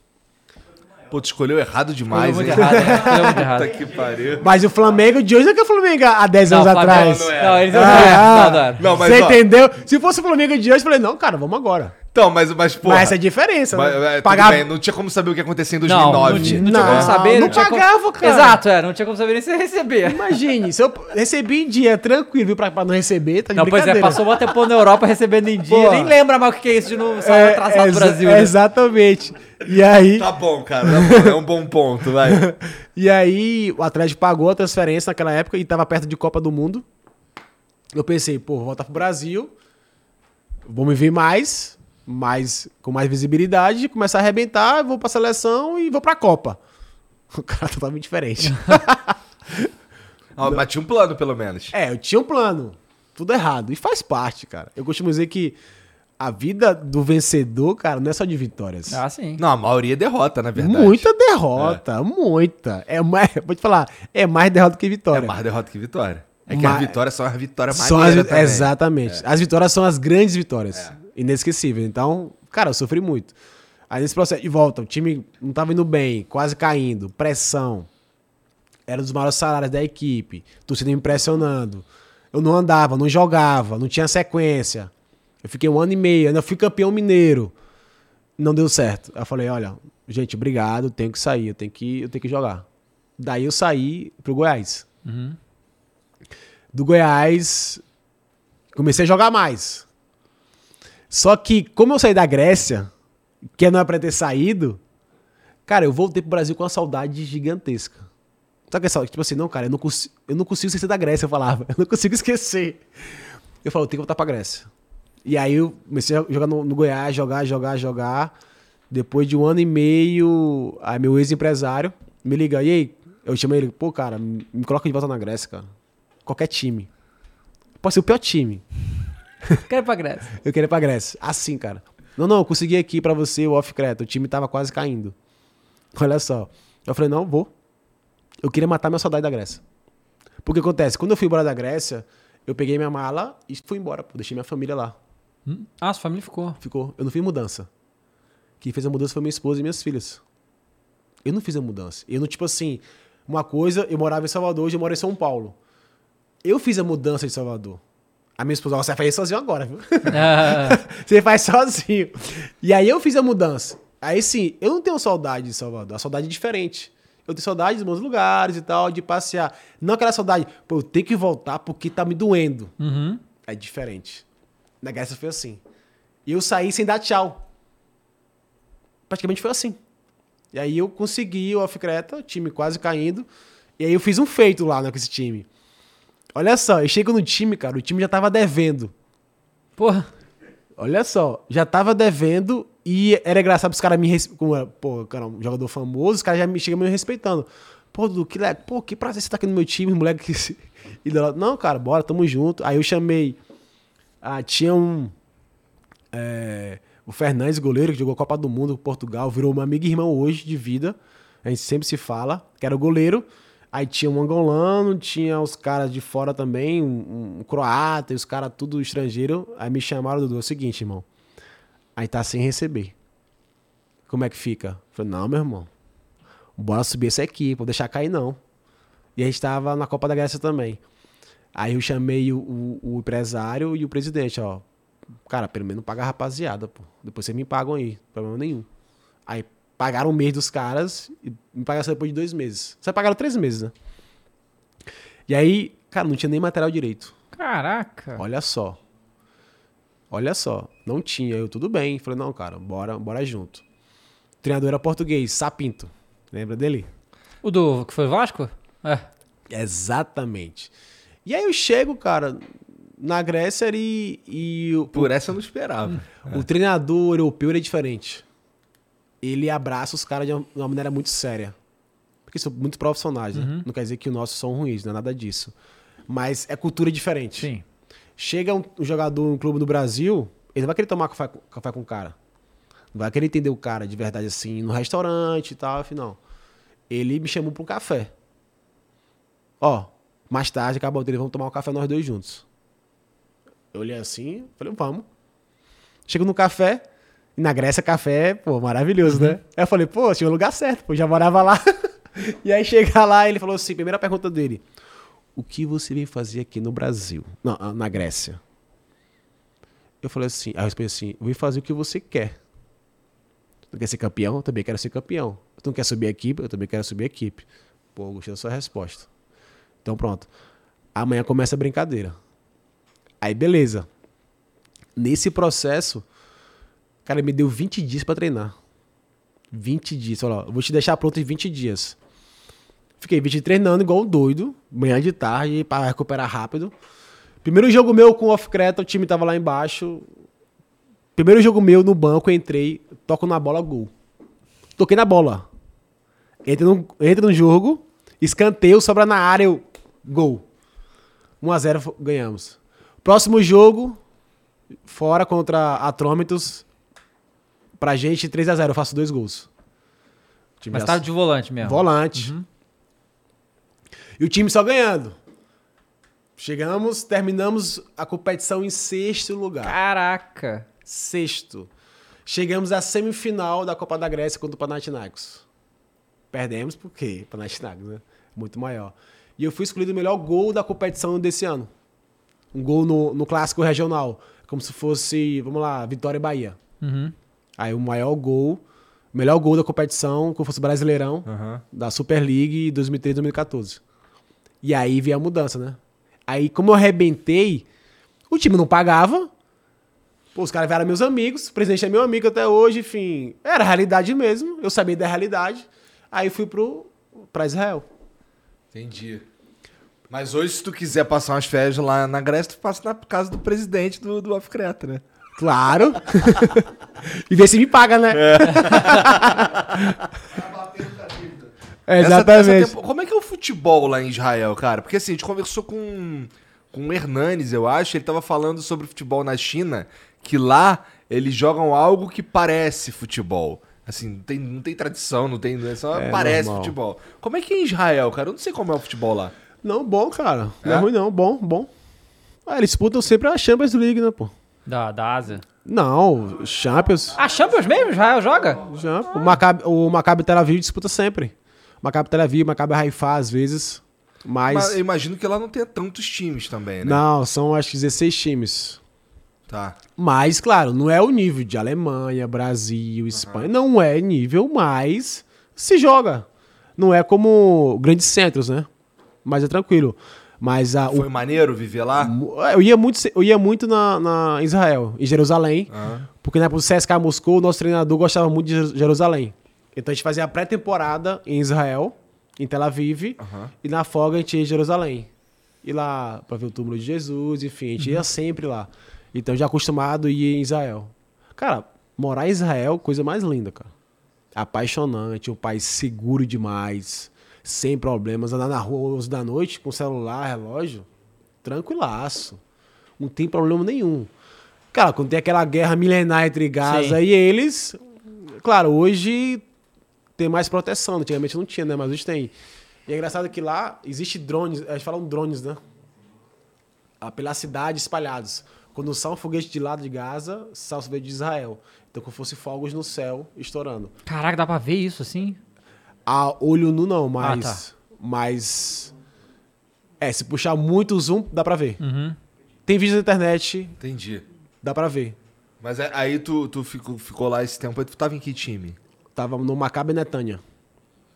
Pô, tu escolheu errado demais, Escolheu hein? errado, né? <laughs> Muito errado. Puta que pariu. Mas o Flamengo de hoje não é que é o Flamengo há 10 anos Flamengo atrás. Não, não, eles não, Ah, não, não, não. Não, mas, Você ó, entendeu? Se fosse o Flamengo de hoje, eu falei, não, cara, vamos agora. Então, mas, mas pô. mas essa é a diferença, Mas, né? é, tudo Pagar... bem, não tinha como saber o que ia acontecer em Não, 2009. não tinha, não tinha como Não, saber. não tinha como- pagava, cara. Exato, é, não tinha como saber nem se receber. Imagine, se eu recebi em dia tranquilo, viu, pra, pra não receber, tá de Não, pois é, passou um tempão na Europa recebendo em dia, Pô. nem lembra mais o que é isso de não salário atrasado do exa- Brasil. né? Exatamente. E aí, Tá bom, cara. tá bom, é um bom ponto, vai. <laughs> e aí, o Atlético pagou a transferência naquela época e tava perto de Copa do Mundo. Eu pensei, pô, vou voltar pro Brasil, vou me ver mais, mais com mais visibilidade, começar a arrebentar, vou pra seleção e vou pra Copa. <laughs> O cara tá totalmente diferente. <laughs> Ah, mas tinha um plano, pelo menos. É, eu tinha um plano. Tudo errado. E faz parte, cara. Eu costumo dizer que a vida do vencedor, cara, não é só de vitórias. Ah, sim. Não, a maioria é derrota, na verdade. Muita derrota, muita. É mais, vou te falar, é mais derrota que É vitória. mais derrota que vitória. É que Mas- as vitórias são as vitórias São as, exatamente. As vitórias são as grandes vitórias. Inesquecíveis. Então, Cara, eu sofri muito. Aí nesse processo de volta, o time não tava indo bem, quase caindo, pressão. Era dos maiores salários da equipe, torcida me impressionando. Eu não andava, não jogava, não tinha sequência. Eu fiquei um ano e meio, ainda fui campeão mineiro. Não deu certo. Aí eu falei, olha, gente, obrigado, tenho que sair, eu tenho que, eu tenho que jogar. Daí eu saí pro Goiás. Do Goiás, comecei a jogar mais. Só que, como eu saí da Grécia, que não é pra ter saído, cara, eu voltei pro Brasil com uma saudade gigantesca. Sabe que saudade? Tipo assim, não, cara, eu não, consigo, eu não consigo esquecer da Grécia, eu falava. <laughs> Eu não consigo esquecer. Eu falo, eu tenho que voltar pra Grécia. E aí eu comecei a jogar no, no Goiás, jogar, jogar, jogar. Depois de um ano e meio, aí meu ex-empresário me liga, e aí? Eu chamei ele, pô, cara, me coloca de volta na Grécia, cara. Qualquer time. Pode ser o pior time. <laughs> Quero ir pra Grécia. Eu queria ir pra Grécia. Assim, cara. Não, não, eu consegui aqui pra você o off Creta. O time tava quase caindo. <laughs> Olha só. Eu falei, não, vou. Eu queria matar minha saudade da Grécia. Porque acontece, quando eu fui embora da Grécia, eu peguei minha mala e fui embora, pô. Deixei minha família lá. Hum? Ah, sua família ficou. Ficou. Eu não fiz mudança. Quem fez a mudança foi minha esposa e minhas filhas. Eu não fiz a mudança. Eu não, tipo assim, uma coisa, eu morava em Salvador, hoje eu moro em São Paulo. Eu fiz a mudança de Salvador. A minha esposa, "Ó, você vai fazer sozinho agora, viu? Ah, <laughs> Você faz sozinho. E aí eu fiz a mudança. Aí sim, eu não tenho saudade de Salvador. A saudade é diferente. Eu tenho saudade dos meus lugares e tal, de passear. Não aquela saudade, pô, eu tenho que voltar porque tá me doendo. uhum. É diferente. Na Grécia foi assim. E eu saí sem dar tchau. Praticamente foi assim. E aí eu consegui o Off Creta, time quase caindo. E aí eu fiz um feito lá né, com esse time. Olha só, eu chego no time, cara, o time já tava devendo. Porra. Olha só, já tava devendo e era engraçado os caras me res... é, Pô, cara, um jogador famoso, os caras já me chegam me respeitando. Pô, Dudu, que legal. Pô, que prazer você tá aqui no meu time, moleque. que E <laughs> não, cara, bora, tamo junto. Aí eu chamei. Ah, tinha um. é, o Fernandes, goleiro, que jogou a Copa do Mundo com Portugal, virou meu amigo e irmão hoje de vida. A gente sempre se fala, que era o goleiro. Aí tinha um angolano, tinha os caras de fora também, um, um croata, e os caras tudo estrangeiro. Aí me chamaram, Dudu, é o seguinte, irmão. Aí tá sem receber. Como é que fica? Eu falei, não, meu irmão. Bora subir essa equipe, vou deixar cair não. E a gente tava na Copa da Grécia também. Aí eu chamei o, o- o empresário e o presidente, ó. Cara, pelo menos paga a rapaziada, pô. Depois vocês me pagam aí, problema nenhum. Aí pagaram um mês dos caras e me pagaram só depois de dois meses. Só pagaram três meses, né? E aí, cara, não tinha nem material direito. Caraca. Olha só. Olha só. Não tinha. Eu, tudo bem. Falei, não, cara, bora, bora junto. O treinador era português, Sapinto. Lembra dele? O do que foi Vasco? É. Exatamente. E aí eu chego, cara, na Grécia e, e o, Por essa eu não esperava. <laughs> o treinador europeu ele é diferente. Ele abraça os caras de uma, maneira muito séria. Porque são muito profissionais, né? Não quer dizer que os nossos são ruins, não é nada disso. Mas é cultura diferente. Sim. Chega um, um jogador no clube do Brasil, ele não vai querer tomar café, com- café com o cara. Não vai querer entender o cara de verdade assim, no restaurante e tal, afinal. Ele me chamou pra um café. Ó, mais tarde, acabou dele, vamos tomar um café nós dois juntos. Eu olhei assim, falei, vamos. Chego no café, e na Grécia café, pô, maravilhoso, né? Aí eu falei, pô, tinha o lugar certo, pô, já morava lá. <laughs> e aí chega lá, ele falou assim, primeira pergunta dele. O que você vem fazer aqui no Brasil? Não, ah, na Grécia. Eu falei assim, aí eu respondi assim, eu vim fazer o que você quer. Tu quer ser campeão? Eu também quero ser campeão. Tu não quer subir a equipe? Eu também quero subir a equipe. Pô, gostei da sua resposta. Então pronto. Amanhã começa a brincadeira. Aí beleza. Nesse processo, cara, me deu 20 dias pra treinar. 20 dias. Olha, lá, eu vou te deixar pronto em 20 dias. Fiquei 20 treinando igual um doido, manhã de tarde, pra recuperar rápido. Primeiro jogo meu com o Off Creta, o time tava lá embaixo. Primeiro jogo meu no banco, entrei, toco na bola, gol. Toquei na bola. Entra no, entra no jogo, escanteio, sobra na área, eu, gol. 1x0 fo- ganhamos. Próximo jogo, fora contra Atrômitos, pra gente 3x0, eu faço dois gols. Mas tava de volante mesmo. Volante. E o time só ganhando. Chegamos, terminamos a competição em sexto lugar. Caraca. Sexto. Chegamos à semifinal da Copa da Grécia contra o Panathinaikos. Perdemos porque Panathinaikos, né? Muito maior. E eu fui escolhido o melhor gol da competição desse ano. Um gol no, no clássico regional. Como se fosse, vamos lá, Vitória e Bahia. Uhum. Aí o maior gol, o melhor gol da competição, como fosse Brasileirão, da Super League 2013-2014. E aí veio a mudança, né? Aí, como eu arrebentei, o time não pagava. Pô, os caras vieram meus amigos, o presidente é meu amigo até hoje, enfim. Era a realidade mesmo, eu sabia da realidade. Aí fui pro, pra Israel. Entendi. Mas hoje, se tu quiser passar umas férias lá na Grécia, tu passa na casa do presidente do, do Off Creta, né? Claro. <laughs> e ver se me paga, né? É, Essa- exatamente. essa tempo- Como é que é o futebol lá em Israel, cara? Porque assim, a gente conversou com, com o Hernanes, eu acho, ele tava falando sobre futebol na China, que lá eles jogam algo que parece futebol. Assim, não tem, não tem tradição, não tem. é Só É, parece normal. futebol. Como é que é em Israel, cara? Eu não sei como é o futebol lá. Não, bom, cara. Não é, É? ruim, não. Bom, bom. Ah, eles disputam sempre a Champions League, né, pô? Da, da Ásia. Não, Champions. Ah, Champions mesmo? Israel joga? Já, o, Maccabi, o Maccabi Tel Aviv disputa sempre. Maccabi Tel Aviv, Maccabi Haifa, às vezes. Mas, Mas eu imagino que lá não tenha tantos times também, né? não, são acho que 16 times. Tá. Mas, claro, não é o nível de Alemanha, Brasil, Espanha. Não é nível, mas se joga. Não é como grandes centros, né? Mas é tranquilo. Mas a, o Foi maneiro viver lá? Mu- Eu ia muito, eu ia muito na, na Israel, em Jerusalém, porque na época do CSK Moscou, o nosso treinador gostava muito de Jeru- Jerusalém. Então a gente fazia a pré-temporada em Israel, em Tel Aviv, e na folga a gente ia em Jerusalém. Ir lá pra ver o túmulo de Jesus, enfim, a gente ia sempre lá. Então já acostumado a ir em Israel. Cara, morar em Israel, coisa mais linda, cara. Apaixonante, um país seguro demais, sem problemas. Andar na rua 11 da noite com celular, relógio, tranquilaço. Não tem problema nenhum. Cara, quando tem aquela guerra milenar entre Gaza Sim. e eles, claro, hoje tem mais proteção. Antigamente não tinha, né? Mas hoje tem. E é engraçado que lá existe drones, eles falam drones, né? Ah, Pela cidade espalhados. Quando sai um foguete de lado de Gaza, sai um foguete de Israel. Então, como fosse fogos no céu estourando. Caraca, dá pra ver isso assim? A olho nu não, mas. Ah, tá. Mas. É, se puxar muito o zoom, dá pra ver. Uhum. Tem vídeo na internet, Entendi. dá pra ver. Mas é- aí tu, tu ficou, ficou lá esse tempo, aí tu tava em que time? Tava no Maccabi Netanya.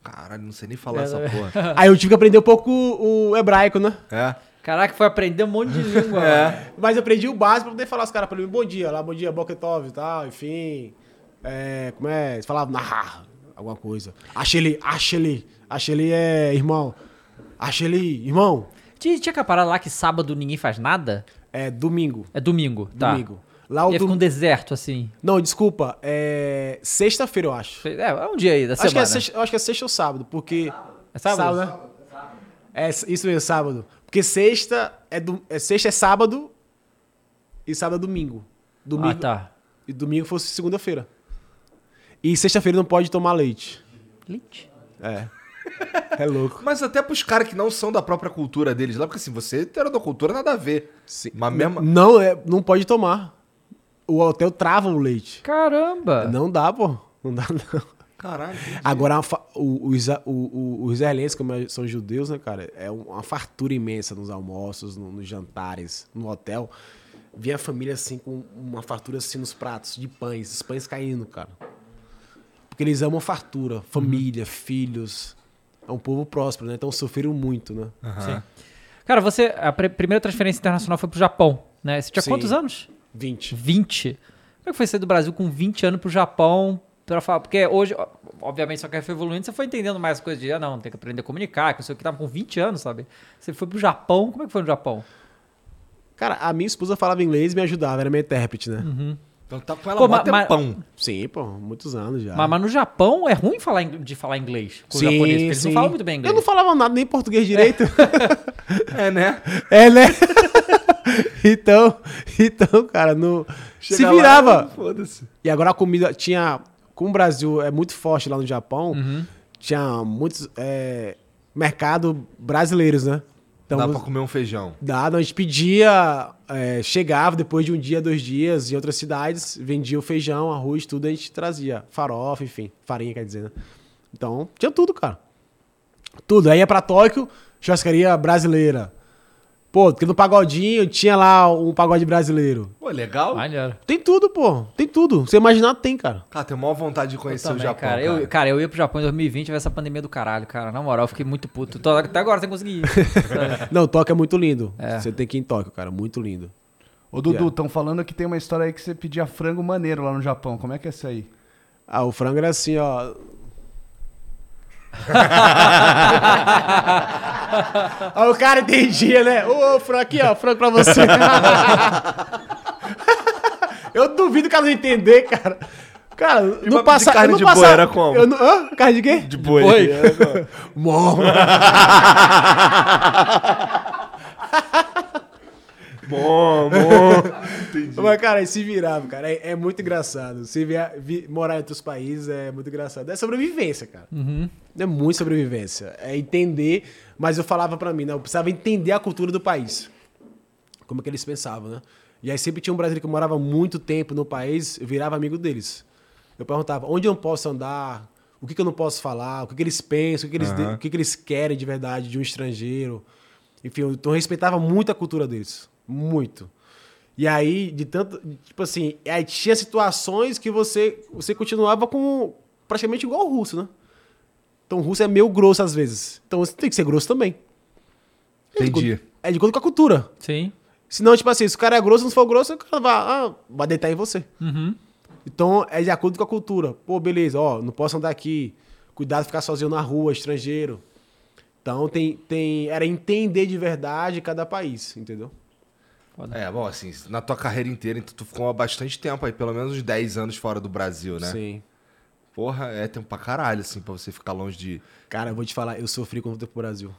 Caralho, não sei nem falar É, essa é. porra. Aí eu tive que aprender um pouco o, o hebraico, né? É? Caraca, foi aprender um monte de <laughs> língua. É. Mas eu aprendi o básico pra poder falar os caras pra mim, bom dia, lá, bom dia, Boketov e tal, enfim. É, como é? Eles falavam narrar alguma coisa. Achele, achele, achele é irmão. Achele, irmão. Tinha, tinha aquela parada lá que sábado ninguém faz nada? É domingo. É domingo, tá. Domingo. Lá E o fica dom- um deserto, assim. Não, desculpa, é sexta-feira, eu acho. É, é um dia aí da Acho que, semana. é sexta, eu acho que é sexta ou sábado, porque. É sábado? né? É isso mesmo, sábado. Porque sexta é, do, é sexta é sábado e sábado é domingo. Domingo Ah, tá. e domingo fosse segunda-feira. E sexta-feira não pode tomar leite. Leite? É. É louco. Mas até pros caras que não são da própria cultura deles lá, porque assim, você era da cultura, nada a ver. Sim. Mas mesmo. Não, é, não pode tomar. O hotel trava o leite. Caramba! Não dá, pô. Não dá, não. Caralho. Agora, a fa- o- o isa- o- o- os israelenses, como é- são judeus, né, cara? É um- uma fartura imensa nos almoços, no- nos jantares, no hotel. Vinha a família assim, com uma fartura assim nos pratos, de pães, os pães caindo, cara. Porque eles amam fartura, família, filhos. É um povo próspero, né? Então sofreram muito, né? Sim. Cara, você. A primeira transferência internacional foi pro Japão, né? Você tinha Sim. quantos anos? 20. 20. Como é que foi sair do Brasil com 20 anos pro Japão? Pra falar, porque hoje, obviamente, sua carreira foi evoluindo, você foi entendendo mais coisas de, ah, não, tem que aprender a comunicar, que eu sei o que tava com 20 anos, sabe? Você foi pro Japão, como é que foi no Japão? Cara, a minha esposa falava inglês e me ajudava, era minha intérprete, né? Então tá com ela Pô, mó ma- ma- tempão. Sim, pô, muitos anos já. Mas, mas no Japão é ruim falar, ing- de falar inglês com os japoneses, porque eles não falam muito bem inglês. Eu não falava nada, nem português direito. <laughs> É, né? <laughs> É, né? <laughs> então, então, cara, no... se Chega lá, virava. Foda-se. E agora a comida tinha. Como o Brasil é muito forte lá no Japão, tinha muitos é, mercado brasileiros, né? Então, Dá pra comer um feijão. Dá, a gente pedia, é, chegava depois de um dia, dois dias, em outras cidades, vendia o feijão, arroz, tudo, a gente trazia. Farofa, enfim, farinha, quer dizer, né? Então, tinha tudo, cara. Tudo. Aí ia pra Tóquio, churrascaria brasileira. Pô, porque no pagodinho tinha lá um pagode brasileiro. Pô, legal. Maneiro. Tem tudo, pô. Tem tudo. Você imaginar, tem, cara. Cara, tenho maior vontade de conhecer o Também, Japão, cara. cara. Eu, cara, eu ia pro Japão em 2020 e ver essa pandemia do caralho, cara. Na moral, eu fiquei muito puto. Tô- até agora sem conseguir ir. <laughs> Não, Tóquio é muito lindo. É. Você tem que ir em Tóquio, cara. Muito lindo. Ô, Dudu, Yeah. estão falando que tem uma história aí que você pedia frango maneiro lá no Japão. Como é que é isso aí? Ah, o frango era assim, ó. <laughs> Aí o cara entendia, né? Ô, frango aqui, ó, frango pra você. <laughs> eu duvido que ela não entender, cara. Cara, papo no de passado. carne de boi era como? Eu não... Hã? Carne de quê? De boi. <laughs> boi. Mó. Bom, bom. <laughs> Mas, cara, aí se virava, cara. É, é muito engraçado. Se via, vi- morar em outros países é muito engraçado. É sobrevivência, cara. É muito sobrevivência. É entender. Mas eu falava pra mim, né? Eu precisava entender a cultura do país. Como é que eles pensavam, né? E aí sempre tinha um brasileiro que morava muito tempo no país, eu virava amigo deles. Eu perguntava onde eu não posso andar, o que, que eu não posso falar, o que, que eles pensam, o que, que eles, de- o que, que eles querem de verdade de um estrangeiro. Enfim, eu, então eu respeitava muito a cultura deles. Muito. E aí, de tanto. Tipo assim, aí tinha situações que você, você continuava com. praticamente igual o russo, né? Então o russo é meio grosso às vezes. Então você tem que ser grosso também. É Entendi. É de acordo com a cultura. Sim. Senão, tipo assim, se o cara é grosso, não for grosso, o cara vai, ah, vai deitar em você. Uhum. Então, é de acordo com a cultura. Pô, beleza, ó, não posso andar aqui. Cuidado ficar sozinho na rua, estrangeiro. Então, tem, tem, era entender de verdade cada país, entendeu? É, bom, assim, na tua carreira inteira, então tu ficou há bastante tempo aí, pelo menos uns 10 anos fora do Brasil, né? Sim. Porra, é tempo pra caralho, assim, pra você ficar longe de Cara, eu vou te falar, eu sofri quando voltei pro Brasil.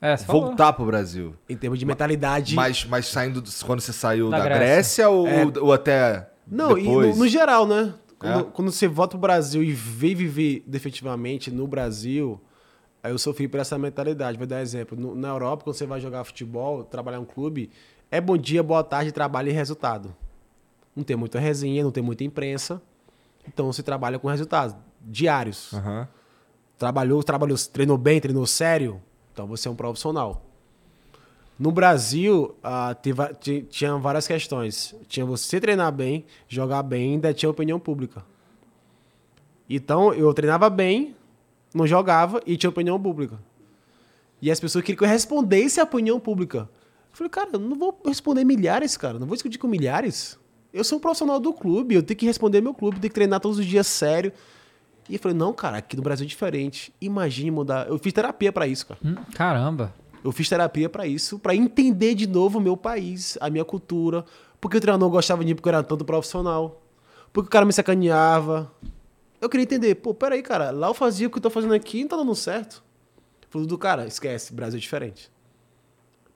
É, você falou. voltar pro Brasil. Em termos de mentalidade. Mas, mas saindo, do- quando você saiu Da da, Grécia. Grécia, ou, É. ou até Não, e depois? no, no geral, né? Quando, É? quando você volta pro Brasil e vem viver definitivamente no Brasil, aí eu sofri por essa mentalidade. Vou dar exemplo. No- na Europa, quando você vai jogar futebol, trabalhar em um clube, é bom dia, boa tarde, trabalho e resultado. Não tem muita resenha, não tem muita imprensa. Então você trabalha com resultados diários. Aham. Trabalhou, trabalhou, treinou bem, treinou sério, então você é um profissional. No Brasil, ti- tinha várias questões. Tinha você treinar bem, jogar bem, ainda tinha opinião pública. Então, eu treinava bem, não jogava e tinha opinião pública. E as pessoas queriam que eu respondesse a opinião pública. Eu falei, cara, eu não vou responder milhares, cara. Não vou discutir com milhares. Eu sou um profissional do clube, eu tenho que responder meu clube, tenho que treinar todos os dias sério. E eu falei, não, cara, aqui no Brasil é diferente. Imagine mudar. Eu fiz terapia pra isso, cara. Hum, caramba. Eu fiz terapia pra isso, pra entender de novo o meu país, a minha cultura. Porque o treinador não gostava de mim porque eu era tanto profissional. Porque o cara me sacaneava. Eu queria entender, pô, peraí, cara, lá eu fazia o que eu tô fazendo aqui e não tá dando certo. Falei, do cara, esquece, Brasil é diferente.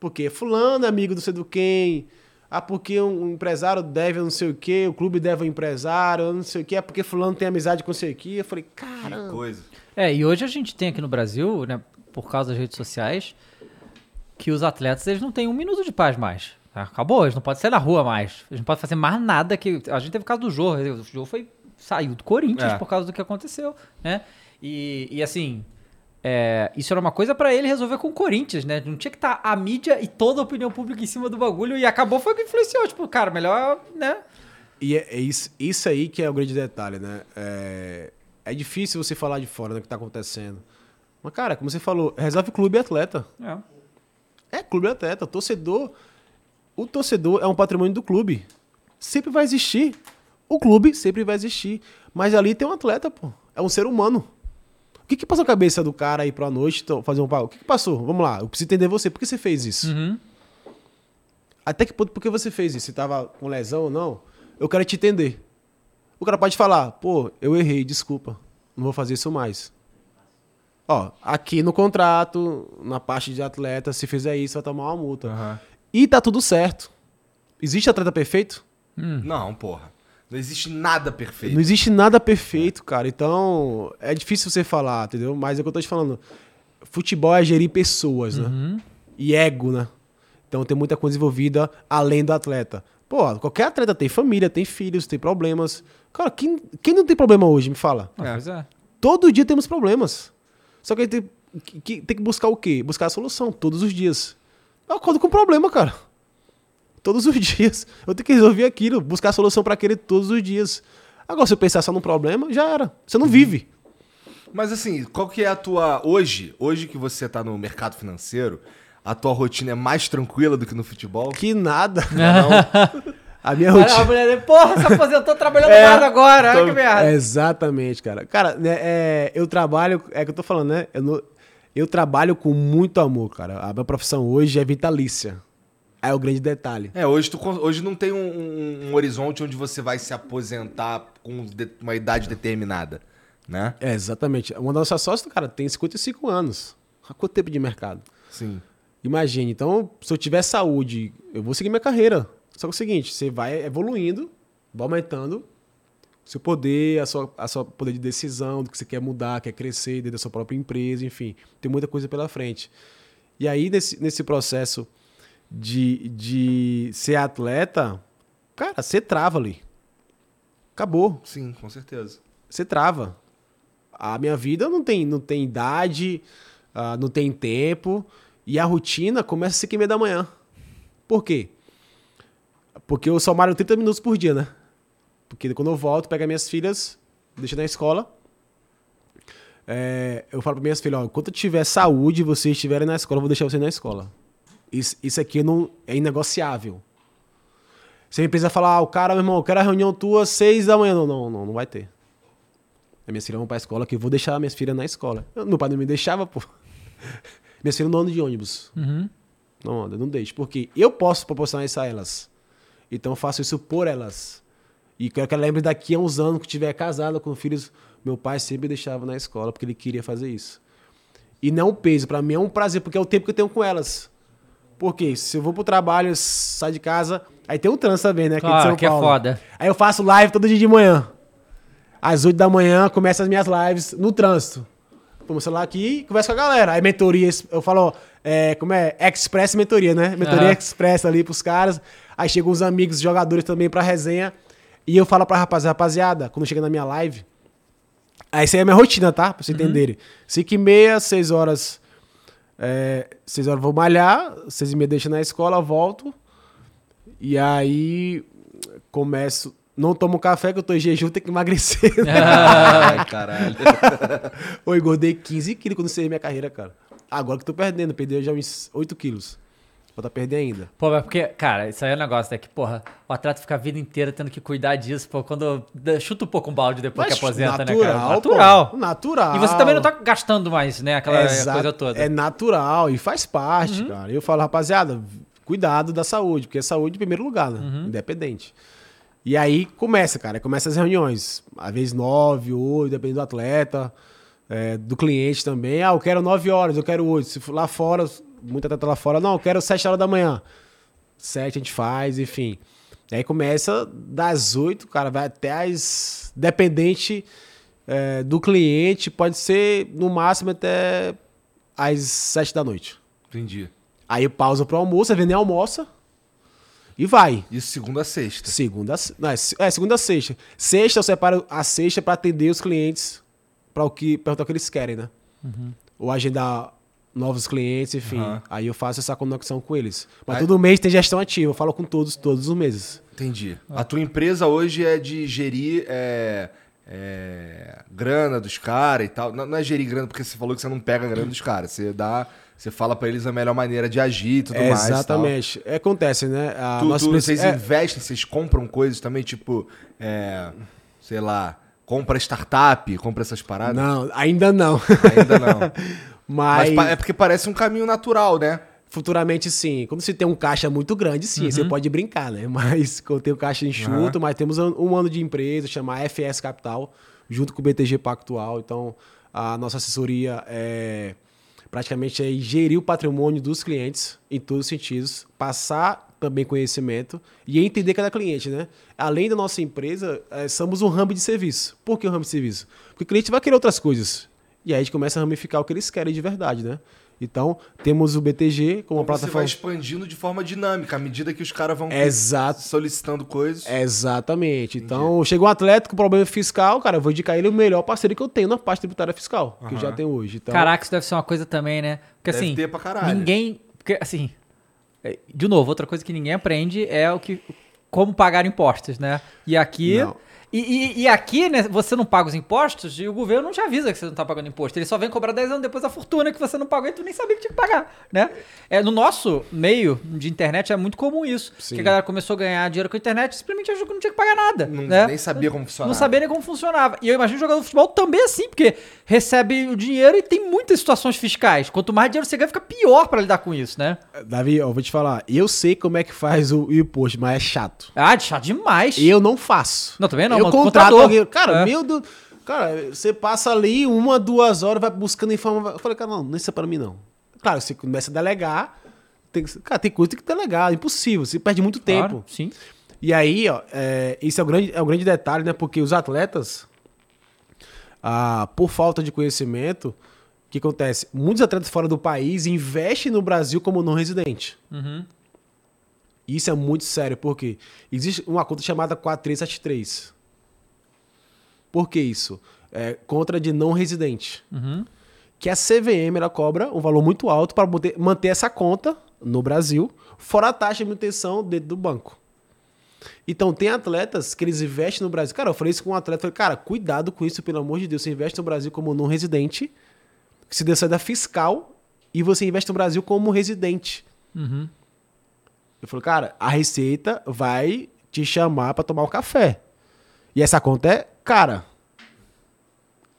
Porque fulano é amigo do sei do quem. Ah, porque um empresário deve não sei o quê, o clube deve ao empresário, não sei o quê. É porque fulano tem amizade com sei o quê. Eu falei, Que caramba. coisa. É, e hoje a gente tem aqui no Brasil, né, por causa das redes sociais, que os atletas eles não têm um minuto de paz mais. tá? Acabou, eles não podem sair na rua mais. Eles não podem fazer mais nada que. A gente teve o caso do Jô. O Jô foi. saiu do Corinthians É. por causa do que aconteceu. né? E, e assim. É, isso era uma coisa pra ele resolver com o Corinthians, né? Não tinha que estar a mídia e toda a opinião pública em cima do bagulho e acabou foi o que influenciou. Tipo, cara, melhor, né? E é, é isso, isso aí que é o grande detalhe, né? É, é difícil você falar de fora do que tá acontecendo. Mas, cara, como você falou, resolve clube e atleta. É. É clube e atleta. Torcedor. O torcedor é um patrimônio do clube. Sempre vai existir. O clube sempre vai existir. Mas ali tem um atleta, pô. É um ser humano. O que que passou na cabeça do cara aí pra noite então, fazer um pau? O que que passou? Vamos lá, eu preciso entender você. Por que você fez isso? Uhum. Até que ponto, por que você fez isso? Se tava com lesão ou não? Eu quero te entender. O cara pode falar, pô, eu errei, desculpa. Não vou fazer isso mais. Ó, aqui no contrato, na parte de atleta, se fizer isso, vai tomar uma multa. Aham. E tá tudo certo. Existe atleta perfeito? Não, porra. Não existe nada perfeito. Não existe nada perfeito, cara. Então, é difícil você falar, entendeu? Mas é o que eu tô te falando. Futebol é gerir pessoas, né? e ego, né? Então tem muita coisa envolvida além do atleta. Pô, qualquer atleta tem família, tem filhos, tem problemas. Cara, quem, quem não tem problema hoje, me fala? Ah, Pois é. Todo dia temos problemas. Só que a gente tem que, que- tem que buscar o quê? Buscar a solução, todos os dias. Eu acordo com problema, cara. Todos os <laughs> dias. Eu tenho que resolver aquilo, buscar a solução para aquele todos os dias. Agora, se eu pensar só num problema, já era. Você não vive. Mas assim, qual que é a tua. Hoje, hoje que você tá no mercado financeiro, a tua rotina é mais tranquila do que no futebol? Que nada. Não? <laughs> A minha Olha, a rotina. mulher porra, se aposentou trabalhando É, nada agora, olha tô- que merda. É, exatamente, cara. Cara, né, é, eu trabalho, é que eu tô falando, né? Eu, não- eu trabalho com muito amor, cara. A minha profissão hoje é vitalícia. É o grande detalhe. É, hoje, tu, hoje não tem um, um- um horizonte onde você vai se aposentar com uma idade determinada, né? É, exatamente. Uma da nossa sócia, cara, tem 55 anos. Há quanto tempo de mercado? Sim. Imagine, então, se eu tiver saúde, eu vou seguir minha carreira. Só que é o seguinte, você vai evoluindo, vai aumentando seu poder, a sua, a sua poder de decisão, do que você quer mudar, quer crescer dentro da sua própria empresa, enfim. Tem muita coisa pela frente. E aí, nesse, nesse processo de, de ser atleta, cara, você trava ali. Acabou Sim, com certeza. você trava. A minha vida não tem, não tem idade, ah, não tem tempo. E a rotina começa às 5 e meia da manhã. Por quê? Porque eu só malho 30 minutos por dia, né? Porque quando eu volto, pego as minhas filhas, deixo na escola. É, eu falo para minhas filhas, ó, enquanto eu tiver saúde e vocês estiverem na escola, eu vou deixar vocês na escola. Isso, isso aqui não é inegociável. Você me precisa falar, ah, o cara, meu irmão, eu quero a reunião tua às 6 da manhã. Não, não, não, não vai ter. As minhas filhas vão pra escola, que eu vou deixar minhas filhas na escola. Eu- Meu pai não me deixava, pô. <laughs> Minhas filhas não andam de ônibus. Uhum. Não anda, não deixo. Porque eu posso proporcionar isso a elas. Então eu faço isso por elas. E quero que ela lembre daqui a uns anos que tiver casada com filhos. Meu pai sempre deixava na escola porque ele queria fazer isso. E não é um peso, pra mim é um prazer, porque é o tempo que eu tenho com elas. Porque se eu vou pro trabalho, saio de casa, aí tem um trânsito também, né? aqui de Claro, São que é Paulo. foda. Aí eu faço live todo dia de manhã. Às 8 da manhã, começo as minhas lives no trânsito. Põe meu celular aqui e converso com a galera. Aí mentoria, eu falo, é, como é? Express mentoria, né? Mentoria Aham. Express ali pros caras. Aí chegam os amigos, jogadores também pra resenha. E eu falo pra rapaziada, rapaziada, quando chega na minha live. Aí essa aí é a minha rotina, tá? Pra vocês entenderem. 5 e meia, 6 horas. É, 6 horas eu vou malhar, 6 e meia deixo na escola, volto. E aí começo. Não tomo café, que eu tô em jejum, tenho que emagrecer. <laughs> Ai, caralho. Eu engordei 15 quilos quando encerrei minha carreira, cara. Agora que eu tô perdendo, perdi já uns 8 quilos. Vou tá perder ainda. Pô, mas porque, cara, isso aí é um negócio, né? Que, porra, o atleta fica a vida inteira tendo que cuidar disso, pô, quando chuta um pouco um balde depois que aposenta, né, cara? pô. Natural. Natural. E você também não tá gastando mais, né, aquela Exato. coisa toda. Uhum. É natural e faz parte, cara. Eu falo, rapaziada, cuidado da saúde, porque é saúde em primeiro lugar, né? Uhum. Independente. E aí começa, cara. Começa as reuniões. Às vezes nove, oito, dependendo do atleta, é, do cliente também. Ah, eu quero nove horas, eu quero oito. Se for lá fora, muita atleta lá fora, não, eu quero sete horas da manhã. Sete a gente faz, enfim. Aí começa das oito, cara, vai até as. Dependente é, do cliente, pode ser no máximo até às sete da noite. Entendi. Aí eu pausa pro almoço, aí vem nem almoça e vai. Isso segunda a sexta. Segunda, não, é, é, segunda a sexta. Sexta eu separo a sexta para atender os clientes para o que perguntar o que eles querem, né? Ou agendar novos clientes, enfim. Aham. Aí eu faço essa conexão com eles. Mas Aí- todo mês tem gestão ativa, eu falo com todos, todos os meses. Entendi. A tua empresa hoje é de gerir é, é, grana dos caras e tal. Não, não é gerir grana porque você falou que você não pega a grana dos caras. Você dá. Você fala pra eles a melhor maneira de agir e tudo É, mais. e tal. exatamente. É, acontece, né? A Tu, nossa tu- empresa- vocês é, investem, vocês compram coisas também, tipo, é, sei lá, compra startup, compra essas paradas? Não, ainda não. Ainda não. <laughs> Mas Mas, é porque parece um caminho natural, né? futuramente sim. Quando você tem um caixa muito grande, sim, você pode brincar, né? <laughs> Mas quando tem o caixa enxuto, mas temos um, um ano de empresa, chama FS Capital, junto com o BTG Pactual. Então, a nossa assessoria é praticamente é gerir o patrimônio dos clientes em todos os sentidos, passar também conhecimento e entender cada cliente, né? Além da nossa empresa, eh, somos um ramo de serviço. Por que um ramo de serviço? Porque o cliente vai querer outras coisas. E aí a gente começa a ramificar o que eles querem de verdade, né? Então, temos o BTG como uma Então você vai plataforma. expandindo de forma dinâmica, à medida que os caras vão Exato. solicitando coisas. Exatamente. Então, chegou um atleta com problema fiscal, cara, eu vou indicar ele o melhor parceiro que eu tenho na parte tributária fiscal, que eu já tenho hoje. Então, Caraca, isso deve ser uma coisa também, né? Porque Deve assim, ter pra caralho. ninguém. Porque, assim, é, de novo, outra coisa que ninguém aprende é o que. Como pagar impostos, né? E aqui. Não. E, e- e aqui, né, você não paga os impostos e o governo não te avisa que você não tá pagando imposto. Ele só vem cobrar 10 anos depois a fortuna que você não pagou e tu nem sabia que tinha que pagar, né? É, no nosso meio de internet é muito comum isso. Sim. Que a galera começou a ganhar dinheiro com a internet e simplesmente achou que não tinha que pagar nada. Não- né? nem sabia como funcionava. Não sabia nem como funcionava. E eu imagino jogador de futebol também assim, porque recebe o dinheiro e tem muitas situações fiscais. Quanto mais dinheiro você ganha, fica pior pra lidar com isso, né? Davi, eu vou te falar, eu sei como é que faz o imposto, mas é chato. Ah, chato demais. Eu não faço. Não, também não, Eu mas contrato contador. alguém. Cara, É. meu Deus. Cara, você passa ali uma, duas horas, vai buscando informação. Eu falei, cara, não, não isso é pra mim, não. Claro, você começa a delegar. Tem cara, tem coisa que tem que delegar. É impossível. Você perde muito Claro, tempo. Sim. E aí, ó, é, esse é o, grande, é o grande detalhe, né? Porque os atletas, ah, por falta de conhecimento, o que acontece? Muitos atletas fora do país investem no Brasil como não residente. Isso é muito sério, porque existe uma conta chamada 4373. Por que isso? É contra de não residente. Que a CVM ela cobra um valor muito alto para manter, essa conta no Brasil, fora a taxa de manutenção dentro do banco. Então, tem atletas que eles investem no Brasil. Cara, eu falei isso com um atleta. Falei, cara, cuidado com isso, pelo amor de Deus. Você investe no Brasil como não residente, que se dê saída fiscal, e você investe no Brasil como residente. Eu falei, cara, a Receita vai te chamar para tomar um café. E essa conta é cara.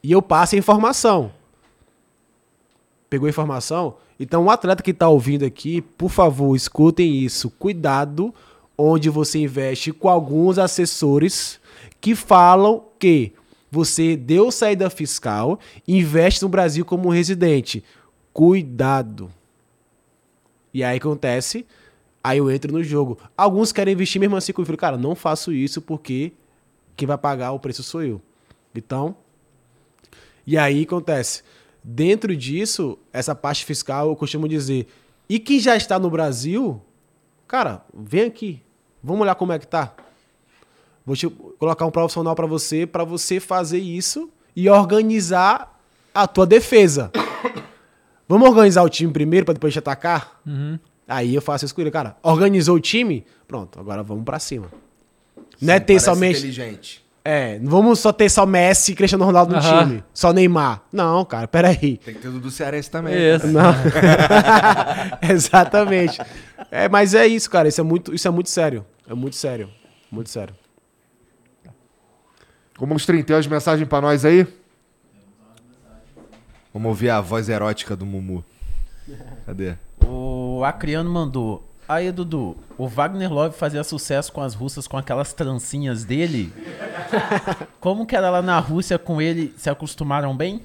E eu passo a informação. Pegou a informação? Então, o atleta que está ouvindo aqui, por favor, escutem isso. Cuidado onde você investe com alguns assessores que falam que você deu saída fiscal, investe no Brasil como residente. Cuidado. E aí acontece, aí eu entro no jogo. Alguns querem investir mesmo assim comigo. Eu falo, cara, não faço isso porque quem vai pagar o preço sou eu. Então, e aí acontece. Dentro disso, essa parte fiscal, eu costumo dizer, e quem já está no Brasil, cara, vem aqui. Vamos olhar como é que tá. Vou te colocar um profissional para você, para você fazer isso e organizar a tua defesa. <coughs> Vamos organizar o time primeiro para depois te atacar? Aí eu faço com ele, cara. Organizou o time? Pronto, agora vamos para cima. Não é ter somente. inteligente. É, não vamos só ter só Messi e Cristiano Ronaldo no Aham. time. Só Neymar. Não, cara, peraí. Tem que ter do Cearense também. Isso. Não. <laughs> Exatamente. É, mas é isso, cara. Isso é muito, isso é muito sério. É muito sério. Muito sério. Como os 30 as mensagens pra nós aí? Vamos ouvir a voz erótica do Mumu. Cadê? O Acriano mandou. Aí, Dudu, o Wagner Love fazia sucesso com as russas com aquelas trancinhas dele. <laughs> Como que era lá na Rússia com ele? Se acostumaram bem?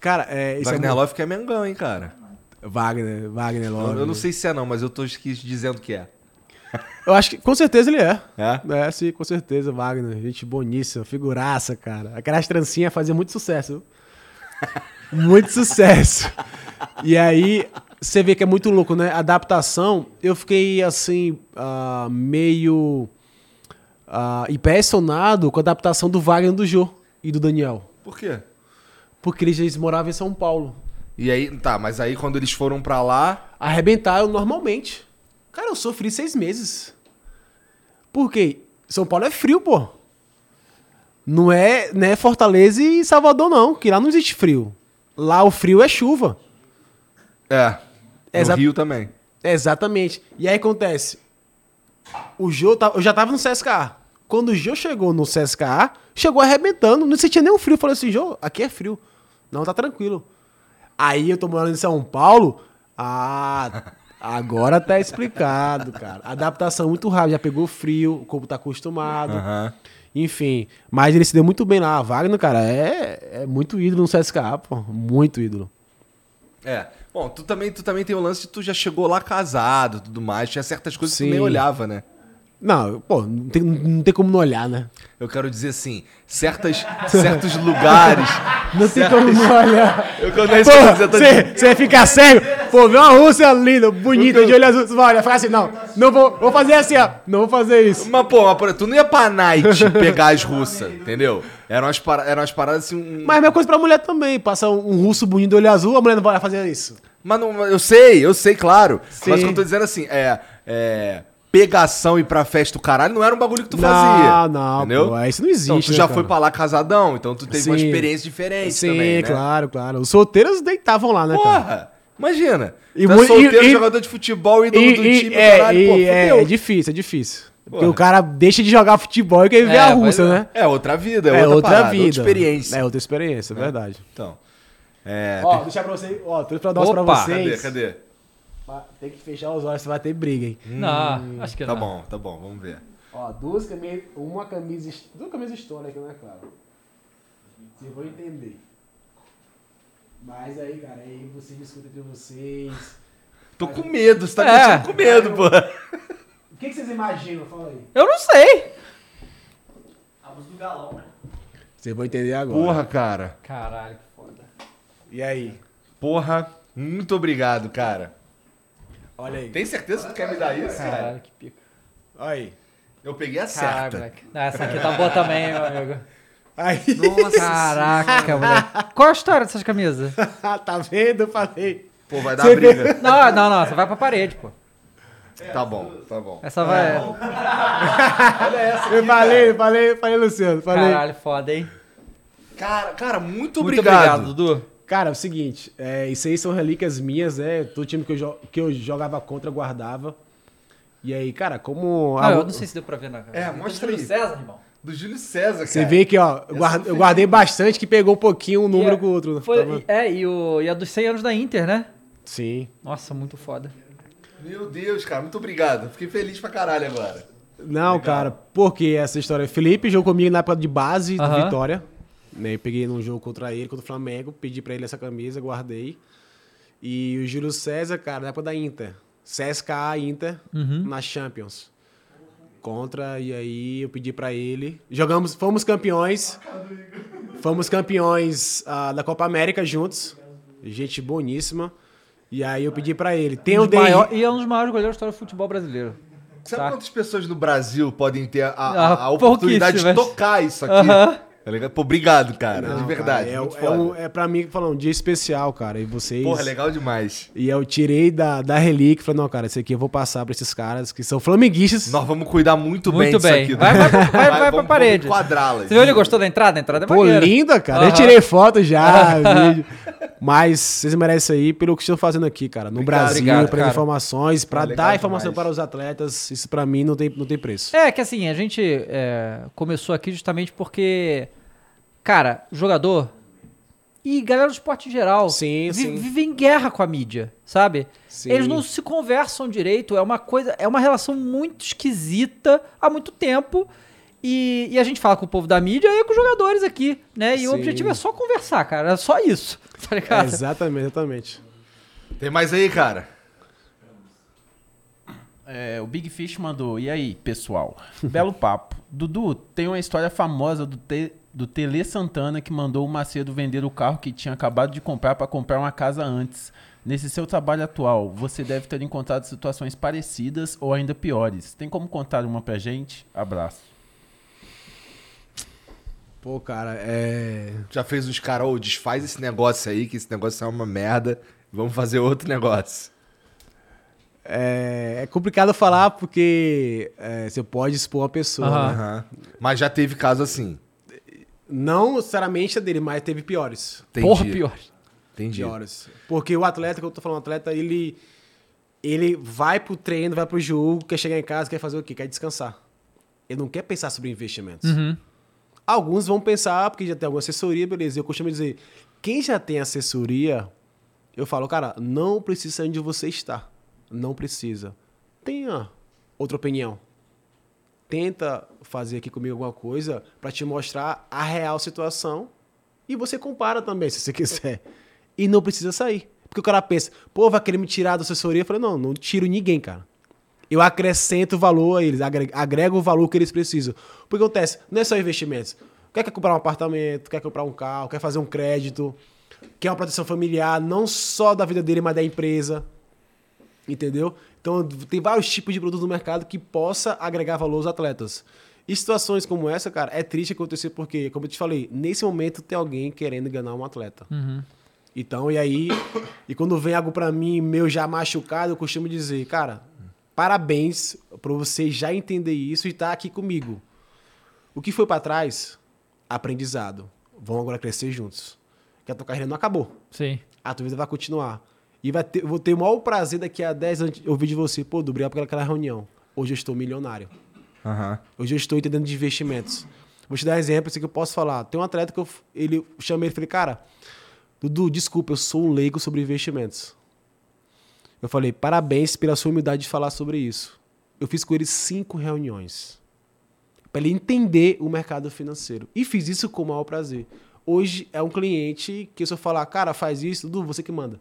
Cara, é, isso Wagner é muito... Love que é Mengão, hein, cara? Wagner, Wagner Eu, Love. eu não sei se é não, mas eu tô dizendo que é. Eu acho que com certeza ele é. É? É, sim, com certeza, Wagner. Gente boníssima, figuraça, cara. Aquelas trancinhas faziam muito sucesso. viu? <laughs> muito sucesso. E aí, você vê que é muito louco, né? Adaptação, eu fiquei assim, ah, meio ah, impressionado com a adaptação do Wagner do Jô e do Daniel. Por quê? Porque eles, moravam em São Paulo. E aí, tá, mas aí quando eles foram pra lá, Arrebentaram normalmente. Cara, eu sofri seis meses. Por quê? São Paulo é frio, pô. Não é, não é Fortaleza e Salvador, não. Que lá não existe frio. Lá o frio é chuva. é. No Exa- Rio também. Exatamente. E aí acontece. O Jô, tá- eu já tava no CSKA. Quando o Jô chegou no CSKA, chegou arrebentando. Não sentia o frio. Eu falei assim, Jô, aqui é frio. Não, tá tranquilo. Aí eu tô morando em São Paulo. Ah, agora tá explicado, cara. Adaptação muito rápida. Já pegou frio, o corpo tá acostumado. Aham. Enfim. Mas ele se deu muito bem lá. A Wagner, cara, é, é muito ídolo no CSKA, pô. Muito ídolo. É. Bom, tu também, tu também tem o lance de tu já chegou lá casado e tudo mais. Tinha certas coisas que tu Sim. nem olhava, né? Não, pô, não tem, não tem como não olhar, né? Eu quero dizer assim, certas, certos lugares. <laughs> Não tem como não olhar. Eu eu dizendo. Você você vai ficar cego? Pô, vê uma Rússia linda, bonita, de olho azul. Você vai olhar, fala assim, não, não vou, vou fazer assim, ó. Não vou fazer isso. Mas, pô, mas, tu não ia pra night <laughs> pegar as russas, entendeu? Eram umas, para- eram umas paradas assim. um- Mas é a mesma coisa pra mulher também. Passa um, um russo bonito de olho azul, a mulher não vai fazer isso. Mas não, eu sei, eu sei, claro. Sim. Mas o que eu tô dizendo assim, é. é pegação e ir pra festa do caralho não era um bagulho que tu fazia. Não, não, entendeu? pô, isso não existe, Então tu né, já cara? foi pra lá casadão, então tu teve uma Sim. experiência diferente Sim, também, né? claro, claro. Os solteiros deitavam lá, né, cara? Porra! Imagina. E E é muito- solteiro, e- e- jogador de futebol, ídolo do E, time, e, é, caralho, pô, e é, fudeu. é difícil, é difícil. Porque Porra. o cara deixa de jogar futebol e quer ver É, a Rússia, é. né? É outra vida, é, É outra, outra parada, vida. outra experiência. É outra experiência, é verdade. Então. É. Ó, deixar pra vocês. Ó, tô pra dar pra Opa, vocês. cadê, cadê? Tem que fechar os olhos, você vai ter briga, hein? Não, acho que Tá não. bom, tá bom, vamos ver. Ó, duas camisas. Uma camisa. Duas camisas históricas, né, cara? Vocês vão entender. Mas aí, cara, aí você discute entre vocês. Tô com medo, você tá É. com medo, pô. O que, que vocês imaginam? Fala aí. Eu não sei. Vocês vão entender agora. Porra, cara. Caralho. E aí? Porra, muito obrigado, cara. Olha aí. Tem certeza que tu quer me dar isso, cara? Caralho, que pica. Olha aí. Eu peguei a Caralho, certa. moleque. Não, essa aqui tá boa também, meu amigo. Aí. Caraca, moleque. Qual a história dessas camisas? <laughs> tá vendo? Eu falei. Pô, vai dar Você briga. Não, não, não. Você vai pra parede, pô. Tá bom, tá bom. Essa vai. Eu falei, falei, falei, Luciano. Falei. Caralho, foda, hein? Cara, cara, muito Muito obrigado. obrigado, Dudu. Cara, é o seguinte, é, isso aí são relíquias minhas, né? Todo time que eu, jo- que eu jogava contra, guardava. E aí, cara, como. Ah, a- eu não sei se deu pra ver na É, Do mostra Júlio aí. César, irmão. Do Júlio César, cara. Você vê que, ó, eu, guard- eu guardei bastante que pegou um pouquinho um número E a- com o outro. Foi, vendo? e- é, e, o, e a dos 100 anos da Inter, né? Sim. Nossa, muito foda. Meu Deus, cara, muito obrigado. Fiquei feliz pra caralho agora. Não, cara, porque essa história. Felipe jogou comigo na época de base do Aham. Vitória. Né, eu peguei num jogo contra ele, contra o Flamengo, pedi pra ele essa camisa, guardei. E o Júlio César, cara, na época da Inter. CSKA Inter Uhum. na Champions. Contra, e aí eu pedi pra ele. Jogamos, fomos campeões. Fomos campeões ah, da Copa América juntos. Gente boníssima. E aí eu pedi pra ele. Tem Um o maior- e é um dos maiores goleiros da história do futebol brasileiro. Sabe Tá. quantas pessoas no Brasil podem ter a, a- Ah, a oportunidade de tocar isso aqui? Aham. Tá ligado? Pô, obrigado, cara. Não, de verdade. cara, é, é, um, é pra mim, falando, um dia especial, cara. E vocês. Porra, legal demais. E eu tirei da, da relíquia e falei, não, cara, esse aqui eu vou passar pra esses caras que são flamenguistas. Nós vamos cuidar muito, bem Muito disso bem. aqui. Vai- vai- vai- <laughs> vai pra vamos- parede. Você viu ele gostou da entrada? A entrada é Pô, maneira. linda, cara. Eu Aham. tirei foto já, <laughs> vídeo. Mas vocês merecem isso aí pelo que estão fazendo aqui, cara. No Obrigado, Brasil, obrigado, para cara. informações, pra legal dar informação demais. para os atletas. Isso pra mim não tem, não tem preço. É, que assim, a gente é, começou aqui justamente porque, cara, jogador e galera do esporte em geral Sim, vi- sim. vive em guerra com a mídia, sabe? Sim. Eles não se conversam direito, é uma coisa, é uma relação muito esquisita há muito tempo. E, e a gente fala com o povo da mídia e com os jogadores aqui, né? E o Sim. objetivo é só conversar, cara. É só isso, <laughs> tá É, ligado? exatamente, exatamente. Tem mais aí, cara? É, o Big Fish mandou. E aí, pessoal? <laughs> Belo papo. Dudu, tem uma história famosa do, Te, do Tele Santana que mandou o Macedo vender o carro que tinha acabado de comprar para comprar uma casa antes. Nesse seu trabalho atual, você deve ter encontrado situações parecidas ou ainda piores. Tem como contar uma pra gente? Abraço. Pô, cara, é. Já fez os caras, ô, desfaz esse negócio aí, que esse negócio é uma merda. Vamos fazer outro negócio. É, é complicado falar porque é, você pode expor uma pessoa. Aham. né? Aham. Mas já teve caso assim. Não necessariamente a dele, mas teve piores. Entendi. Porra, pior. Entendi. Piores. Porque o atleta, que eu tô falando, o atleta, ele. Ele vai pro treino, vai pro jogo, quer chegar em casa, quer fazer o quê? Quer descansar. Ele não quer pensar sobre investimentos. Uhum. Alguns vão pensar, porque já tem alguma assessoria, beleza. Eu costumo dizer, quem já tem assessoria, eu falo, cara, não precisa onde você está. Não precisa. Tenha outra opinião. Tenta fazer aqui comigo alguma coisa para te mostrar a real situação e você compara também, se você quiser. E não precisa sair. Porque o cara pensa, pô, vai querer me tirar da assessoria? Eu falei, não, não tiro ninguém, cara. Eu acrescento valor a eles, agre- agrego o valor que eles precisam. Porque acontece, não é só investimentos. Quer, quer comprar um apartamento, quer comprar um carro, quer fazer um crédito, quer uma proteção familiar, não só da vida dele, mas da empresa. Entendeu? Então, tem vários tipos de produtos no mercado que possa agregar valor aos atletas. E situações como essa, cara, é triste acontecer porque, como eu te falei, nesse momento tem alguém querendo enganar um atleta. Então, e aí, e quando vem algo pra mim, meu já machucado, eu costumo dizer, cara, parabéns por você já entender isso e estar aqui comigo. O que foi pra trás? Aprendizado. Vão agora crescer juntos. Que a tua carreira não acabou. Sim. A tua vida vai continuar. E vai ter, vou ter o maior prazer daqui a 10 anos ouvir de você, pô, do obrigado por aquela reunião. Hoje eu estou milionário. Aham. Hoje eu estou entendendo de investimentos. Vou te dar exemplo assim, que eu posso falar. Tem um atleta que eu, ele eu chamei ele e falei, cara, Dudu, desculpa, eu sou um leigo sobre investimentos. Eu falei, parabéns pela sua humildade de falar sobre isso. Eu fiz com ele cinco reuniões. Para ele entender o mercado financeiro. E fiz isso com o maior prazer. Hoje é um cliente que se eu falar, cara, faz isso, Dudu, você que manda.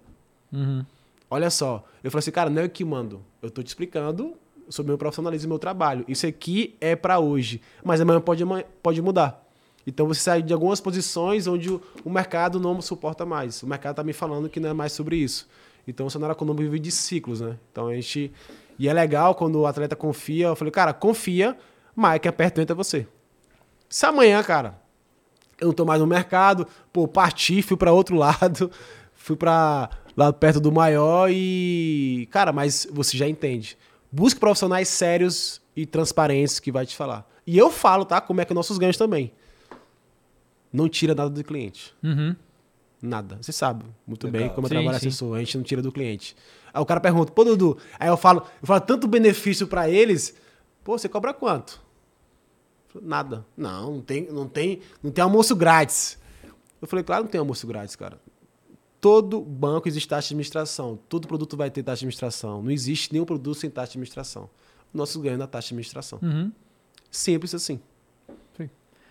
Olha só, eu falei assim, cara, não é eu que mando. Eu tô te explicando sobre meu profissionalismo meu trabalho. Isso aqui é para hoje, mas amanhã pode, pode mudar. Então você sai de algumas posições onde o, o mercado não suporta mais. O mercado tá me falando que não é mais sobre isso. Então o cenário econômico vive de ciclos, né? Então a gente. E é legal quando o atleta confia. Eu falei, cara, confia, mas quem aperta é você. Se amanhã, cara, eu não tô mais no mercado, pô, parti, fui para outro <laughs> lado, fui para lá perto do maior e, cara, mas você já entende. Busque profissionais sérios e transparentes que vai te falar. E eu falo, tá? Como é que é nossos ganhos também. Não tira nada do cliente. Uhum. Nada. Você sabe muito bem Legal. como eu Sim, trabalho sim. assessor. A gente não tira do cliente. Aí o cara pergunta, pô, Dudu, aí eu falo, eu falo tanto benefício para eles, pô, você cobra quanto? Nada. Não, não tem, não tem, não tem almoço grátis. Eu falei, claro, não tem almoço grátis, cara. Todo banco existe taxa de administração. Todo produto vai ter taxa de administração. Não existe nenhum produto sem taxa de administração. O nosso ganho é na taxa de administração. Uhum. Simples assim.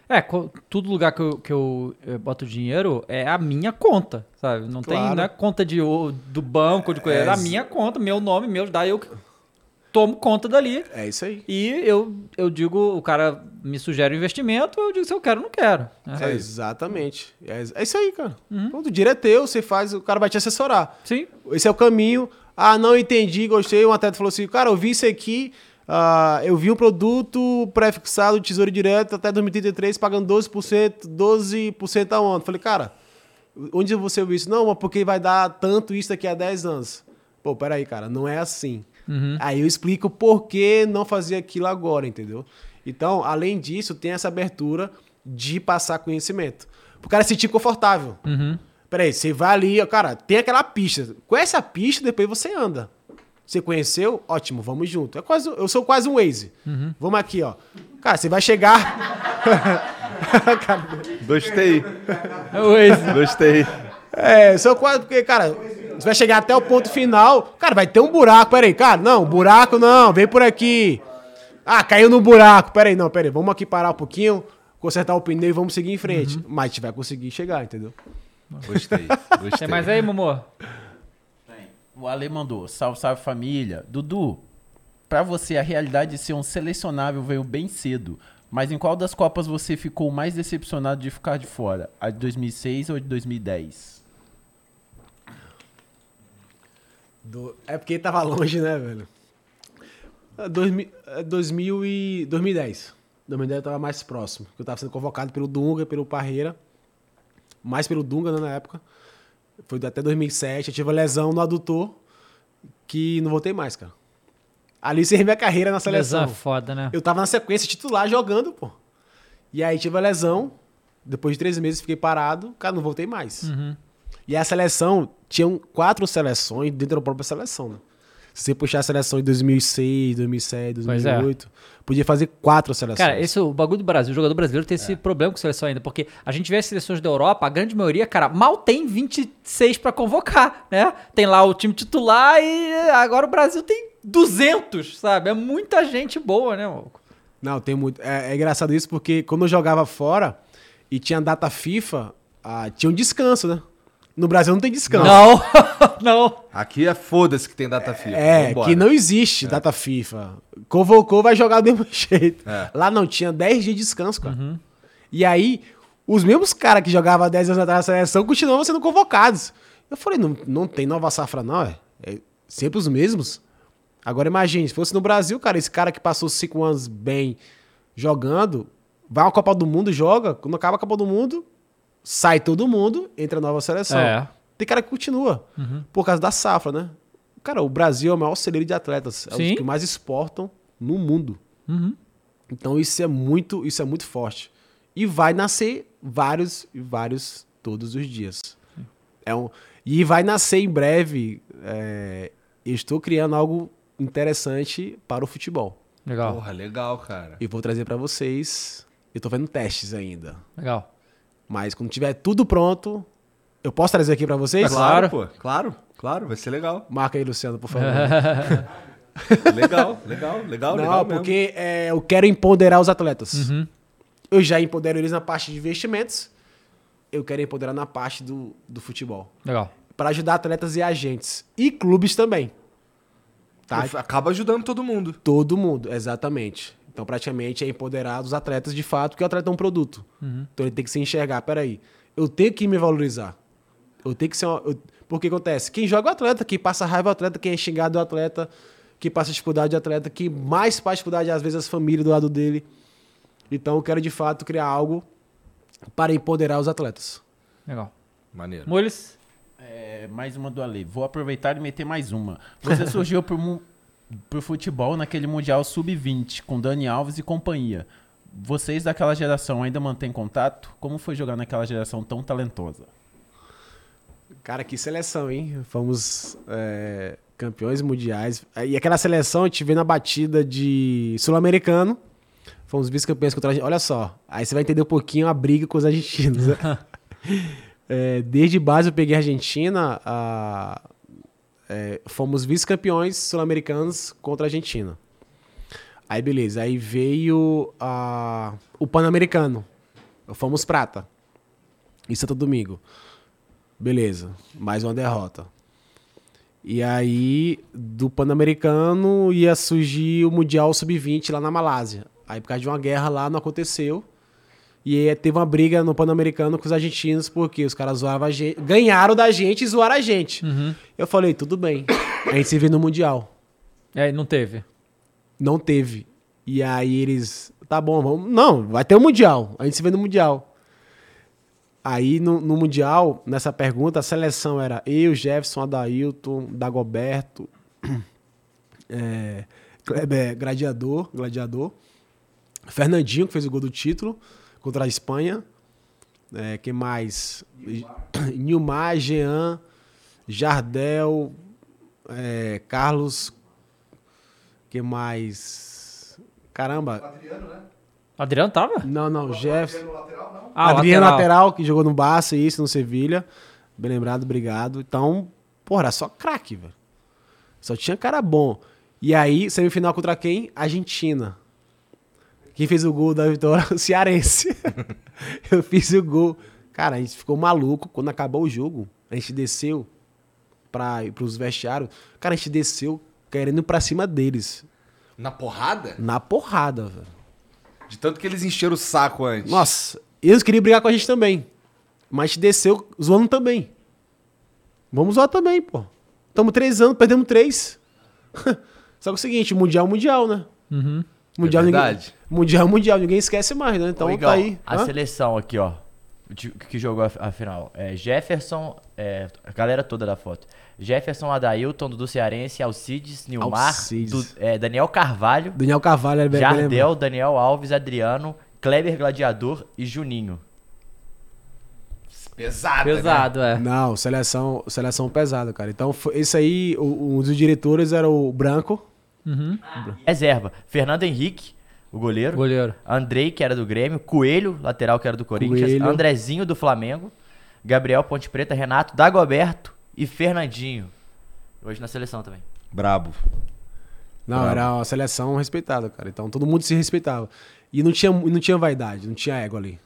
É, co- todo lugar que eu, que eu, eh, boto dinheiro é a minha conta, sabe? Não tem Claro. não é conta de, do banco, de coisa. É, a ex- minha conta, meu nome, meu, daí eu tomo conta dali. É isso aí. E eu, eu digo, o cara me sugere um investimento, eu digo se eu quero ou não quero. né? É, exatamente. É, é isso aí, cara. Pronto, o dinheiro é teu, você faz, o cara vai te assessorar. Sim. Esse é o caminho. Ah, não entendi, gostei. Um atleta falou assim, cara, eu vi isso aqui, ah, eu vi um produto pré-fixado, Tesouro Direto, até 2033, pagando 12%, 12% a ano. Falei, cara, onde você viu isso? Não, mas porque vai dar tanto isso daqui a 10 anos. Pô, peraí, cara, não é assim. Aí eu explico por que não fazer aquilo agora, entendeu? Então, além disso, tem essa abertura de passar conhecimento. Pro cara se sentir confortável. Peraí, você vai ali, ó, cara, tem aquela pista. Conhece a pista, depois você anda. Você conheceu? Ótimo, vamos junto. É quase, eu sou quase um Waze. Vamos aqui, ó. Cara, você vai chegar. <laughs> Gostei, Oi. gostei. É, sou quase. Porque, cara, você vai chegar até o ponto final. Cara, vai ter um buraco. Peraí, cara, não, buraco não, vem por aqui. Ah, caiu no buraco. Peraí, não, peraí, vamos aqui parar um pouquinho, consertar o pneu e vamos seguir em frente. Mas a gente vai conseguir chegar, entendeu? Gostei, <laughs> gostei. Tem mais aí, Momô? O Ale mandou, salve, salve família. Dudu, pra você a realidade de ser um selecionável veio bem cedo. Mas em qual das Copas você ficou mais decepcionado de ficar de fora? A de 2006 ou a de 2010? Do- É porque tava longe, né, velho? É, dois mi- é, 2000 e 2010. 2010 eu tava mais próximo. porque Eu tava sendo convocado pelo Dunga, pelo Parreira. Mais pelo Dunga, né, na época. Foi até 2007. Eu tive uma lesão no adutor que não voltei mais, cara. Ali encerrei minha carreira na Lesão seleção. é foda, né? Eu tava na sequência titular jogando, pô. E aí tive a lesão. Depois de três meses fiquei parado. Cara, não voltei mais. E a seleção, tinham quatro seleções dentro da própria seleção, né? Se você puxar a seleção em 2006, 2007, Pois é. 2008, podia fazer quatro seleções. Cara, esse é o bagulho do Brasil. O jogador brasileiro tem esse problema com seleção ainda, porque a gente vê as seleções da Europa, a grande maioria, cara, mal tem 26 pra convocar, né? Tem lá o time titular e agora o Brasil tem 200, sabe? É muita gente boa, né, maluco? Não, tem muito. É, é engraçado isso porque quando eu jogava fora e tinha data FIFA, ah, tinha um descanso, né? No Brasil não tem descanso. Não, <laughs> não. Aqui é foda-se que tem data FIFA. É, Vambora. que não existe data FIFA. Convocou, vai jogar do mesmo <laughs> jeito. É. Lá não, tinha 10 dias de descanso, cara. E aí, os mesmos caras que jogavam 10 anos atrás na seleção continuavam sendo convocados. Eu falei, não, não tem nova safra, não, é? É sempre os mesmos. Agora imagine, se fosse no Brasil, cara, esse cara que passou 5 anos bem jogando, vai à Copa do Mundo, joga, quando acaba a Copa do Mundo, sai todo mundo, entra a nova seleção. É. Tem cara que continua. Por causa da safra, né? Cara, o Brasil é o maior celeiro de atletas. É Sim. os que mais exportam no mundo. Então isso é muito, isso é muito forte. E vai nascer vários e vários todos os dias. É um, e vai nascer em breve. é, eu estou criando algo interessante para o futebol. Legal, Porra, legal, cara. E vou trazer para vocês. Eu tô vendo testes ainda. legal. Mas quando tiver tudo pronto, eu posso trazer aqui para vocês? Claro. pô. Claro, claro, vai ser legal. Marca aí, Luciano, por favor. <laughs> legal, legal, legal, Não, legal mesmo. porque é, eu quero empoderar os atletas. Uhum. Eu já empodero eles na parte de investimentos. Eu quero empoderar na parte do, do futebol. Legal. Para ajudar atletas e agentes. E clubes também. Tá? Acaba ajudando todo mundo. Todo mundo, exatamente. Então, praticamente, é empoderar os atletas de fato, porque o atleta é um produto. Então, ele tem que se enxergar. Peraí, eu tenho que me valorizar. Eu tenho que ser. Uma, eu- porque acontece? Quem joga é o atleta, quem passa raiva é o atleta, quem é xingado é o atleta, quem passa dificuldade é o atleta, quem mais passa dificuldade, às vezes, as famílias do lado dele. Então, eu quero de fato criar algo para empoderar os atletas. Legal. Maneiro. Mules? É, mais uma do Ale. Vou aproveitar e meter mais uma. Você <laughs> surgiu pro, mu- pro futebol naquele Mundial Sub-20, com Dani Alves e companhia. Vocês daquela geração ainda mantêm contato? Como foi jogar naquela geração tão talentosa? Cara, que seleção, hein? Fomos é, campeões mundiais. E aquela seleção a gente vê na batida de sul-americano. Fomos vice-campeões contra a gente. Olha só, aí você vai entender um pouquinho a briga com os argentinos. né? <laughs> É, desde base eu peguei a Argentina, a- é, fomos vice-campeões sul-americanos contra a Argentina. Aí beleza, aí veio o Pan-Americano. Fomos prata. Em Santo Domingo. Beleza, mais uma derrota. E aí, do Pan-Americano ia surgir o Mundial Sub-20 lá na Malásia. Aí, por causa de uma guerra lá, não aconteceu. E teve uma briga no Pan-Americano com os argentinos, porque os caras zoavam a gente. Ganharam da gente e zoaram a gente. Eu falei, tudo bem. A gente se vê no Mundial. É, não teve. Não teve. E aí eles. Tá bom, vamos. Não, vai ter o Mundial. A gente se vê no Mundial. Aí no, no Mundial, nessa pergunta, a seleção era eu, Jefferson, Adailton, Dagoberto, <clears throat> é, Kleber, Gladiador, Gladiador, Fernandinho, que fez o gol do título contra a Espanha. É, quem mais? Nilmar, Jean, Jardel, é, Carlos. que mais? Caramba. Adriano tava? Não, não, Jefferson. Ah, Adriano lateral. que jogou no Barça, isso, no Sevilha. Bem lembrado, obrigado. Então, porra, só craque, velho. Só tinha cara bom. E aí, semifinal contra quem? Argentina. Quem fez o gol da vitória? O Cearense. <laughs> Eu fiz o gol. Cara, a gente ficou maluco. Quando acabou o jogo, a gente desceu para os vestiários. Cara, a gente desceu querendo ir pra cima deles. Na porrada? Na porrada, velho. De tanto que eles encheram o saco antes. Nossa, eles queriam brigar com a gente também. Mas a gente desceu zoando também. Vamos zoar também, pô. Tamo três anos, perdemos três. <laughs> Só que é o seguinte, mundial, mundial, né? Uhum. Mundial, É ninguém, verdade. mundial, mundial, ninguém esquece mais, né? Então Ô, Igão, tá aí. A Hã? seleção aqui, ó. Que jogou a, a final. É Jefferson, é, a galera toda da foto. Jefferson, Adailton, Dudu Cearense, Alcides, Nilmar, Alcides. Du- é, Daniel Carvalho, Daniel Carvalho, é bem bem lembrado. Jardel, Daniel Alves, Adriano, Kleber Gladiador e Juninho. Pesada, né? Pesado, é. Não, seleção, seleção pesada, cara. Então, foi- esse aí, o- um dos diretores era o Branco. Uhum. Reserva, Fernando Henrique, o goleiro. Goleiro. Andrei, que era do Grêmio. Coelho, lateral, que era do Corinthians. Coelho. Andrezinho, do Flamengo. Gabriel Ponte Preta, Renato, Dagoberto e Fernandinho. Hoje na seleção também. Brabo. Não, Bravo. era uma seleção respeitada, cara. Então todo mundo se respeitava. E não tinha, não tinha vaidade, não tinha ego ali.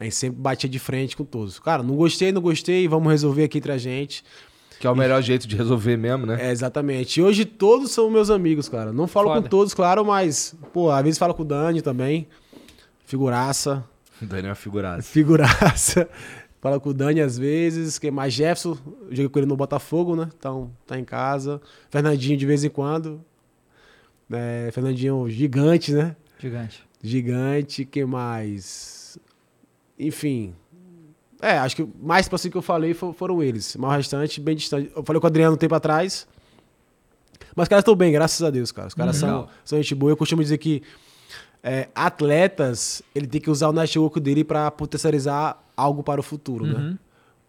A gente sempre batia de frente com todos. Cara, não gostei, não gostei, vamos resolver aqui entre a gente. Que é o melhor jeito de resolver mesmo, né? É, exatamente. E hoje todos são meus amigos, cara. Não falo Foda. com todos, claro, mas, pô, às vezes falo com o Dani também. Figuraça. O Daniel é uma figuraça. Figuraça. Fala com o Dani às vezes. Quem mais? Jefferson. Eu joguei com ele no Botafogo, né? Então, tá em casa. Fernandinho de vez em quando. É, Fernandinho gigante, né? Gigante. Gigante. Quem mais? Enfim. É, acho que mais próximo que eu falei fo- foram eles. Mas o restante, bem distante. Eu falei com o Adriano um tempo atrás. Mas os caras estão bem, graças a Deus, cara. Os caras são, Legal. são gente boa. Eu costumo dizer que é, atletas, ele tem que usar o network dele para potencializar algo para o futuro, né?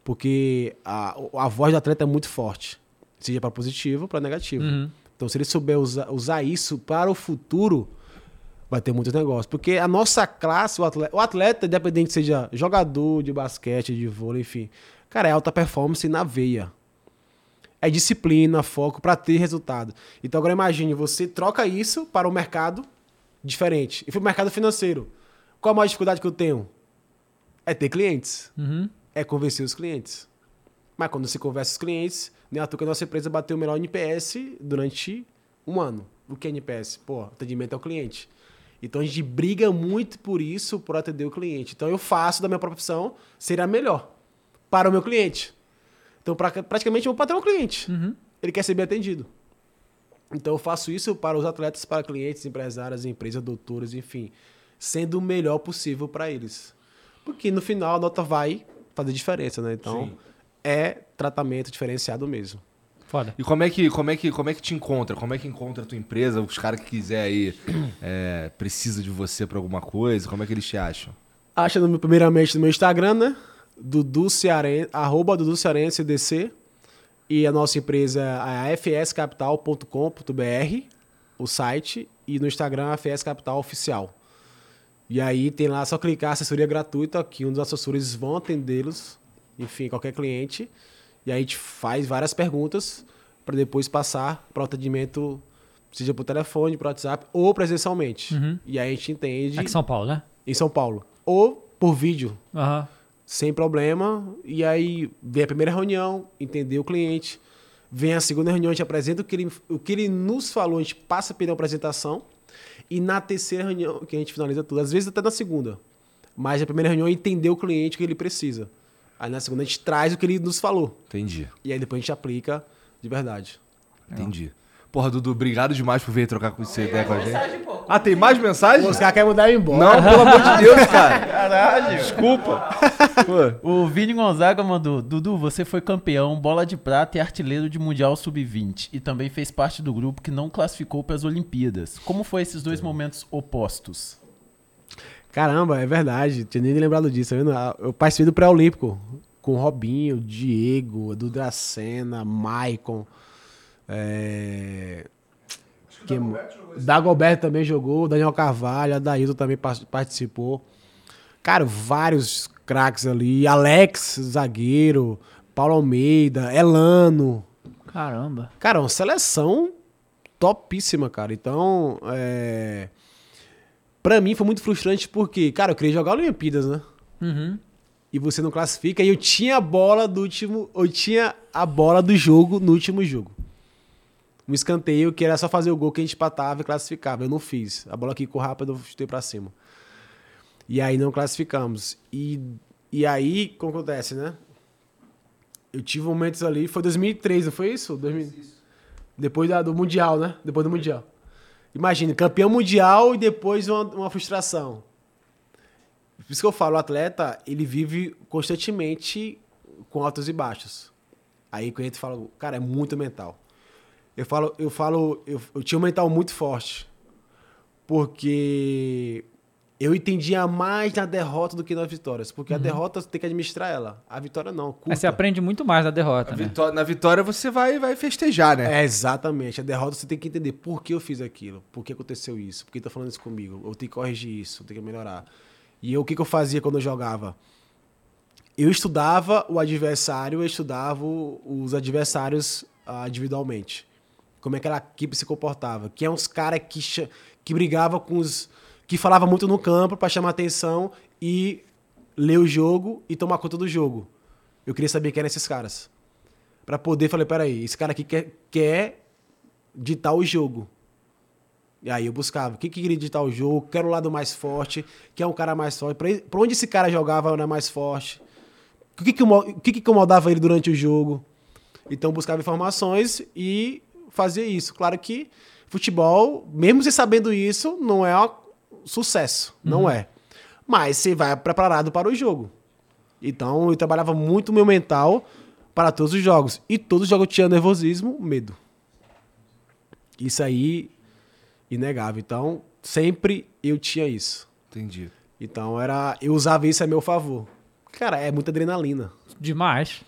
Porque a, a voz do atleta é muito forte. Seja para positivo ou para negativo. Uhum. Então, se ele souber usar, usar isso para o futuro, vai ter muito negócio. Porque a nossa classe, o atleta, o atleta, independente seja jogador de basquete, de vôlei, enfim, cara, é alta performance na veia. É disciplina, foco para ter resultado. Então, agora imagine, você troca isso para o mercado diferente. E foi o mercado financeiro. Qual a maior dificuldade que eu tenho? É ter clientes. Uhum. É convencer os clientes. Mas quando você conversa os clientes, nem à toa que a nossa empresa bateu o melhor NPS durante um ano. O que é NPS? Pô, atendimento ao cliente. Então a gente briga muito por isso, por atender o cliente. Então eu faço da minha profissão ser a melhor para o meu cliente. Então pra- praticamente eu vou patrão cliente. Ele quer ser bem atendido. Então eu faço isso para os atletas, para clientes, empresários, empresas, doutores, enfim, sendo o melhor possível para eles. Porque no final a nota vai fazer diferença, né? Então é tratamento diferenciado mesmo. Foda. E como é que como é que como é que te encontra? Como é que encontra a tua empresa? Os caras que quiser aí é, precisa de você pra alguma coisa? Como é que eles te acham? Acha no meu- primeiramente no meu Instagram, né? Dudu Cearense, arroba Dudu Cearense DC. E a nossa empresa é a fscapital.com.br, o site, e no Instagram a FS Capital Oficial. E aí tem lá só clicar assessoria gratuita, que um dos assessores vão atendê-los, enfim, qualquer cliente. E aí a gente faz várias perguntas para depois passar para o atendimento, seja por telefone, por WhatsApp ou presencialmente. E aí a gente entende Aqui em São Paulo, né? em São Paulo. Ou por vídeo, Aham. sem problema. E aí vem a primeira reunião, entender o cliente. Vem a segunda reunião, a gente apresenta o que ele, o que ele nos falou, a gente passa pela apresentação. E na terceira reunião, que a gente finaliza tudo, às vezes até na segunda. Mas a primeira reunião é entender o cliente o que ele precisa. Aí na segunda a gente traz o que ele nos falou. Entendi. E aí depois a gente aplica de verdade. Entendi. Porra, Dudu, obrigado demais por vir trocar com essa ideia com a gente. Ah, tem mais mensagem? Os caras querem mandar eu embora. Não, pelo amor de Deus, <laughs> cara. Caralho. Desculpa. <laughs> Pô. O Vini Gonzaga mandou: Dudu, você foi campeão, bola de prata e artilheiro de Mundial Sub-20 e também fez parte do grupo que não classificou para as Olimpíadas. Como foi esses dois momentos opostos? Caramba, é verdade. Tinha nem lembrado disso, tá vendo? Ah, Eu participei do pré-olímpico com o Robinho, Diego, Edu Dracena, Maicon. É... Que... Dagoberto também jogou, Daniel Carvalho, Adailton também par- participou. Cara, vários craques ali. Alex, zagueiro, Paulo Almeida, Elano. Caramba. Cara, uma seleção topíssima, cara. Então, é... pra mim foi muito frustrante porque, cara, eu queria jogar Olimpíadas, né? Uhum. E você não classifica e eu tinha a bola do último, eu tinha a bola do jogo no último jogo. Um escanteio que era só fazer o gol que a gente empatava e classificava. Eu não fiz. A bola quicou rápido, eu chutei pra cima. E aí não classificamos. E, e aí, como acontece, né? Eu tive momentos ali, foi 2003, não foi isso? 2000 Depois da- do Mundial, né? Depois do Mundial. Imagina, campeão mundial e depois uma, uma frustração. Por isso que eu falo, o atleta, ele vive constantemente com altos e baixos. Aí a gente fala, cara, é muito mental. Eu falo, eu falo, eu, eu tinha um mental muito forte. Porque eu entendia mais na derrota do que nas vitórias. Porque a derrota você tem que administrar ela. A vitória não, curta. Aí você aprende muito mais da derrota, A né? vitó- Na vitória você vai, vai festejar, né? É, exatamente. A derrota você tem que entender por que eu fiz aquilo, por que aconteceu isso, por que tá falando isso comigo, eu tenho que corrigir isso, eu tenho que melhorar. E eu, o que, que eu fazia quando eu jogava? Eu estudava o adversário, eu estudava os adversários ah, individualmente. Como é que aquela equipe se comportava. Quem é uns caras que, que brigava com os. Que falava muito no campo para chamar atenção e ler o jogo e tomar conta do jogo. Eu queria saber quem eram esses caras. Pra poder, falei, peraí, esse cara aqui quer, quer ditar o jogo. E aí eu buscava, o que que queria ditar o jogo, quero o lado mais forte, quem é um cara mais forte, pra onde esse cara jogava era mais forte, o que que, que que incomodava ele durante o jogo. Então buscava informações e fazia isso. Claro que futebol, mesmo você sabendo isso, não é um sucesso, não é. Mas você vai preparado para o jogo. Então eu trabalhava muito o meu mental para todos os jogos. E todos os jogos tinha nervosismo, medo. Isso aí, inegável. Então, sempre eu tinha isso. Entendi. Então era. Eu usava isso a meu favor. Cara, é muita adrenalina. Demais.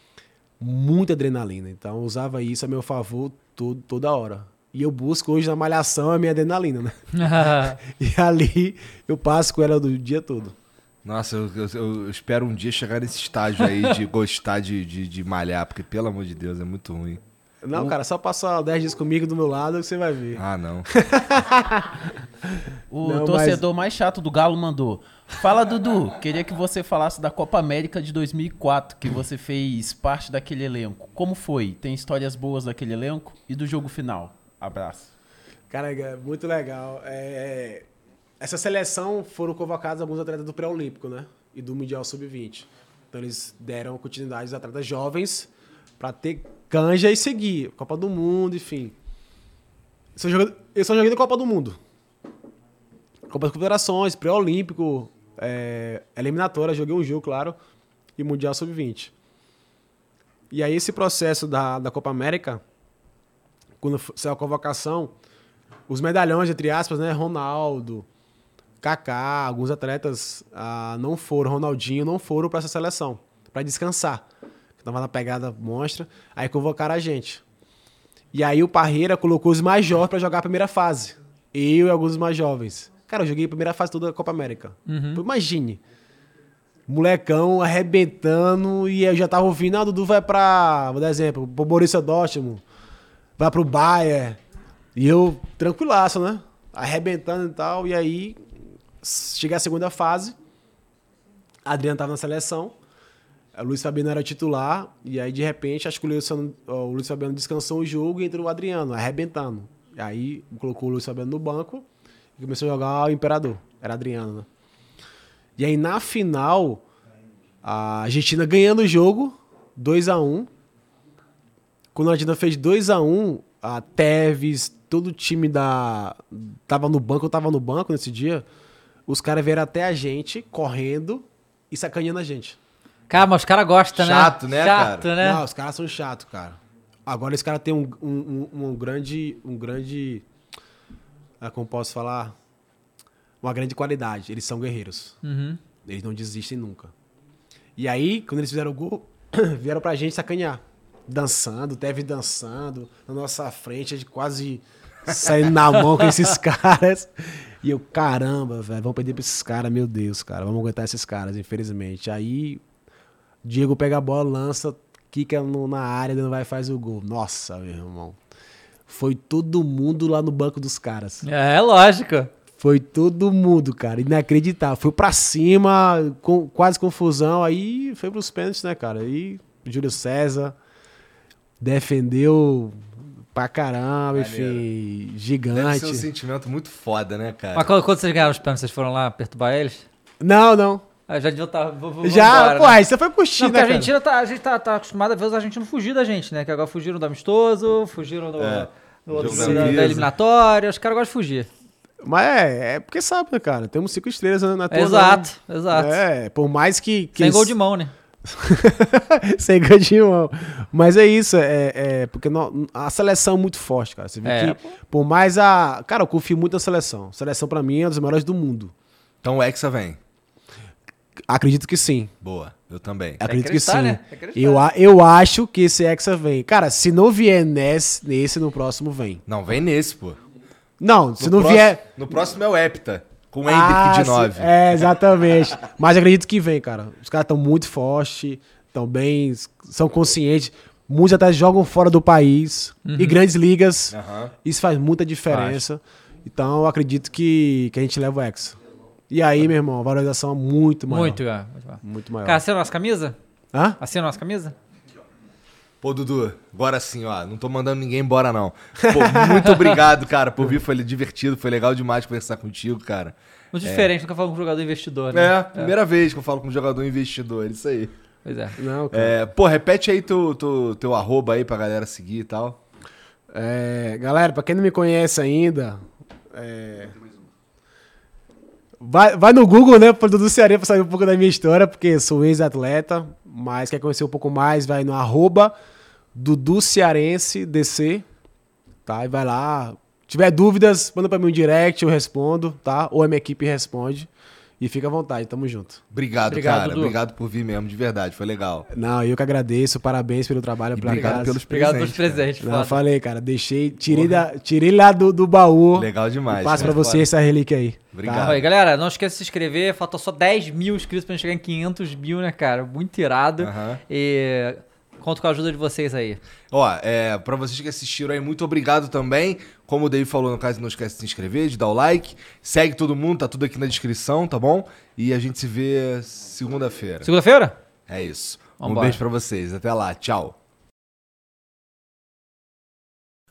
Muita adrenalina. Então eu usava isso a meu favor todo, toda hora. E eu busco hoje na malhação a minha adrenalina, né? <laughs> <laughs> E ali eu passo com ela do dia todo. Nossa, eu, eu- eu espero um dia chegar nesse estágio aí de <laughs> gostar de, de, de malhar, porque pelo amor de Deus, é muito ruim. Não, cara, só passa 10 dias comigo do meu lado que você vai ver. Ah, não. O Não, torcedor mais chato do Galo mandou. Fala, Dudu. Queria que você falasse da Copa América de 2004, que você fez parte daquele elenco. Como foi? Tem histórias boas daquele elenco? E do jogo final? Abraço. Cara, é muito legal. É, essa seleção foram convocados alguns atletas do pré-olímpico, né? E do Mundial Sub-20. Então eles deram continuidade aos atletas jovens para ter canja e seguir. Copa do Mundo, enfim. Eu só joguei, eu na Copa do Mundo. Copa das Confederações, pré-olímpico, é, eliminatória, joguei um jogo, claro, e Mundial Sub-20. E aí esse processo da, da Copa América, quando saiu a convocação, os medalhões, entre aspas, né? Ronaldo, Kaká, alguns atletas ah, não foram, Ronaldinho não foram para essa seleção, para descansar. Tava na pegada monstra, aí convocaram a gente. E aí o Parreira colocou os mais jovens para jogar a primeira fase. Eu e alguns mais jovens. Cara, eu joguei a primeira fase toda da Copa América. Pô, Imagine. Molecão arrebentando e eu já tava ouvindo, ah, Dudu vai pra, vou dar exemplo, pro Borussia Dortmund, vai pro Bayern. E eu, tranquilaço, né? Arrebentando e tal. E aí, cheguei à segunda fase. Adriano tava na seleção. O Luiz Fabiano era titular. E aí, de repente, acho que o Luiz, o Luiz Fabiano descansou o jogo e entrou o Adriano, arrebentando. E aí, colocou o Luiz Fabiano no banco e começou a jogar o Imperador. Era Adriano, né? E aí, na final, a Argentina ganhando o jogo, 2 a 1 Quando a Argentina fez 2 a 1 a Tevez, todo o time da. Tava no banco, eu tava no banco nesse dia. Os caras vieram até a gente, correndo e sacaneando a gente. Cara, mas os caras gostam, né? Chato, né, Chato, cara? né? Não, os caras são chatos, cara. Agora esse cara tem um, um, um- um grande. Um grande. ah, Como posso falar? Uma grande qualidade. Eles são guerreiros. Uhum. Eles não desistem nunca. E aí, quando eles fizeram o gol, <coughs> vieram pra gente sacanear. Dançando, teve dançando, na nossa frente, quase saindo na mão com esses <laughs> caras. E eu, caramba, velho, vamos perder pra esses caras, meu Deus, cara, vamos aguentar esses caras, infelizmente. Aí, Diego pega a bola, lança, quica no- na área, não vai e faz o gol. Nossa, meu irmão. Foi todo mundo lá no banco dos caras. É, lógico. Foi todo mundo, cara. Inacreditável. Foi pra cima, com, quase confusão. Aí foi pros pênaltis, né, cara? Aí Júlio César defendeu pra caramba, enfim, Deve ser um gigante. sentimento muito foda, né, cara? Mas quando, quando vocês ganharam os pênaltis, vocês foram lá perturbar eles? Não, não. Ah, já deviam estar. Já, pô, aí você foi curtir, porque né, a? Argentina tá, a gente tá, tá acostumado a ver os argentinos fugir da gente, né? Que agora fugiram do amistoso, fugiram do, É. do outro da, da eliminatória. Os caras gostam de fugir. Mas é, é porque sabe, né, cara? Temos cinco estrelas né, na tua exato, exato. É, por mais que... que Sem gol de mão, né? <laughs> Sem de mão. Mas é isso, é, é porque nó- a seleção é muito forte, cara. Você vê É, que, por mais a. Cara, eu confio muito na seleção. A seleção, pra mim, é uma das melhores do mundo. Então o Hexa vem. Acredito que sim. Boa, eu também. Acredito que sim. né? Eu, eu acho que esse Hexa vem. Cara, se não vier nesse, nesse no próximo, vem. Não, vem nesse, pô. Não, se No não próximo- vier. No próximo é o Hepta, com o Hendrick Ah, de sim. 9. É, exatamente. Mas acredito que vem, cara. Os caras estão muito fortes, estão bem, são conscientes. Muitos até jogam fora do país. Uhum. E grandes ligas. Aham. Isso faz muita diferença. Então eu acredito que, que a gente leva o Hexa. E aí, meu irmão, a valorização é muito maior. Muito, é. Muito, maior. Muito maior. Cara, assina a nossa camisa? Hã? Assina a nossa camisa? Pô, Dudu, agora sim, ó. Não tô mandando ninguém embora, não. Pô, muito obrigado, <laughs> cara, por vir. Foi divertido, foi legal demais conversar contigo, cara. Muito diferente, nunca falo com um jogador investidor, né? É, primeira vez que eu falo com um jogador investidor, isso aí. Pois é. Não, cara. É, pô, repete aí tu, tu- teu arroba aí pra galera seguir e tal. É, galera, pra quem não me conhece ainda, é, vai, vai no Google, né, pro Dudu Ceará pra saber um pouco da minha história, porque sou ex-atleta, mas quer conhecer um pouco mais, vai no arroba Dudu Cearense DC, tá? E vai lá. tiver dúvidas, manda pra mim um direct, eu respondo, tá? Ou a minha equipe responde. E fica à vontade, tamo junto. Obrigado, Obrigado, cara. Dudu. Obrigado por vir mesmo, de verdade. Foi legal. Não, eu que agradeço, parabéns pelo trabalho, E pela obrigado casa. pelos Obrigado presentes. pelos presentes, Não, eu falei, cara, deixei, tirei, da, tirei lá do, do baú. Legal demais. Passo pra cara. você essa relíquia aí. Obrigado. Tá, aí, galera, não esqueça de se inscrever. Falta só 10 mil inscritos pra gente chegar em 500 mil, né, cara? Muito irado. Aham. E conto com a ajuda de vocês aí. Ó, é, pra vocês que assistiram aí, muito obrigado também. Como o David falou, no caso, não esquece de se inscrever, de dar o like. Segue todo mundo, tá tudo aqui na descrição, tá bom? E a gente se vê segunda-feira. Segunda-feira? É isso. Um Vambora. beijo pra vocês. Até lá. Tchau.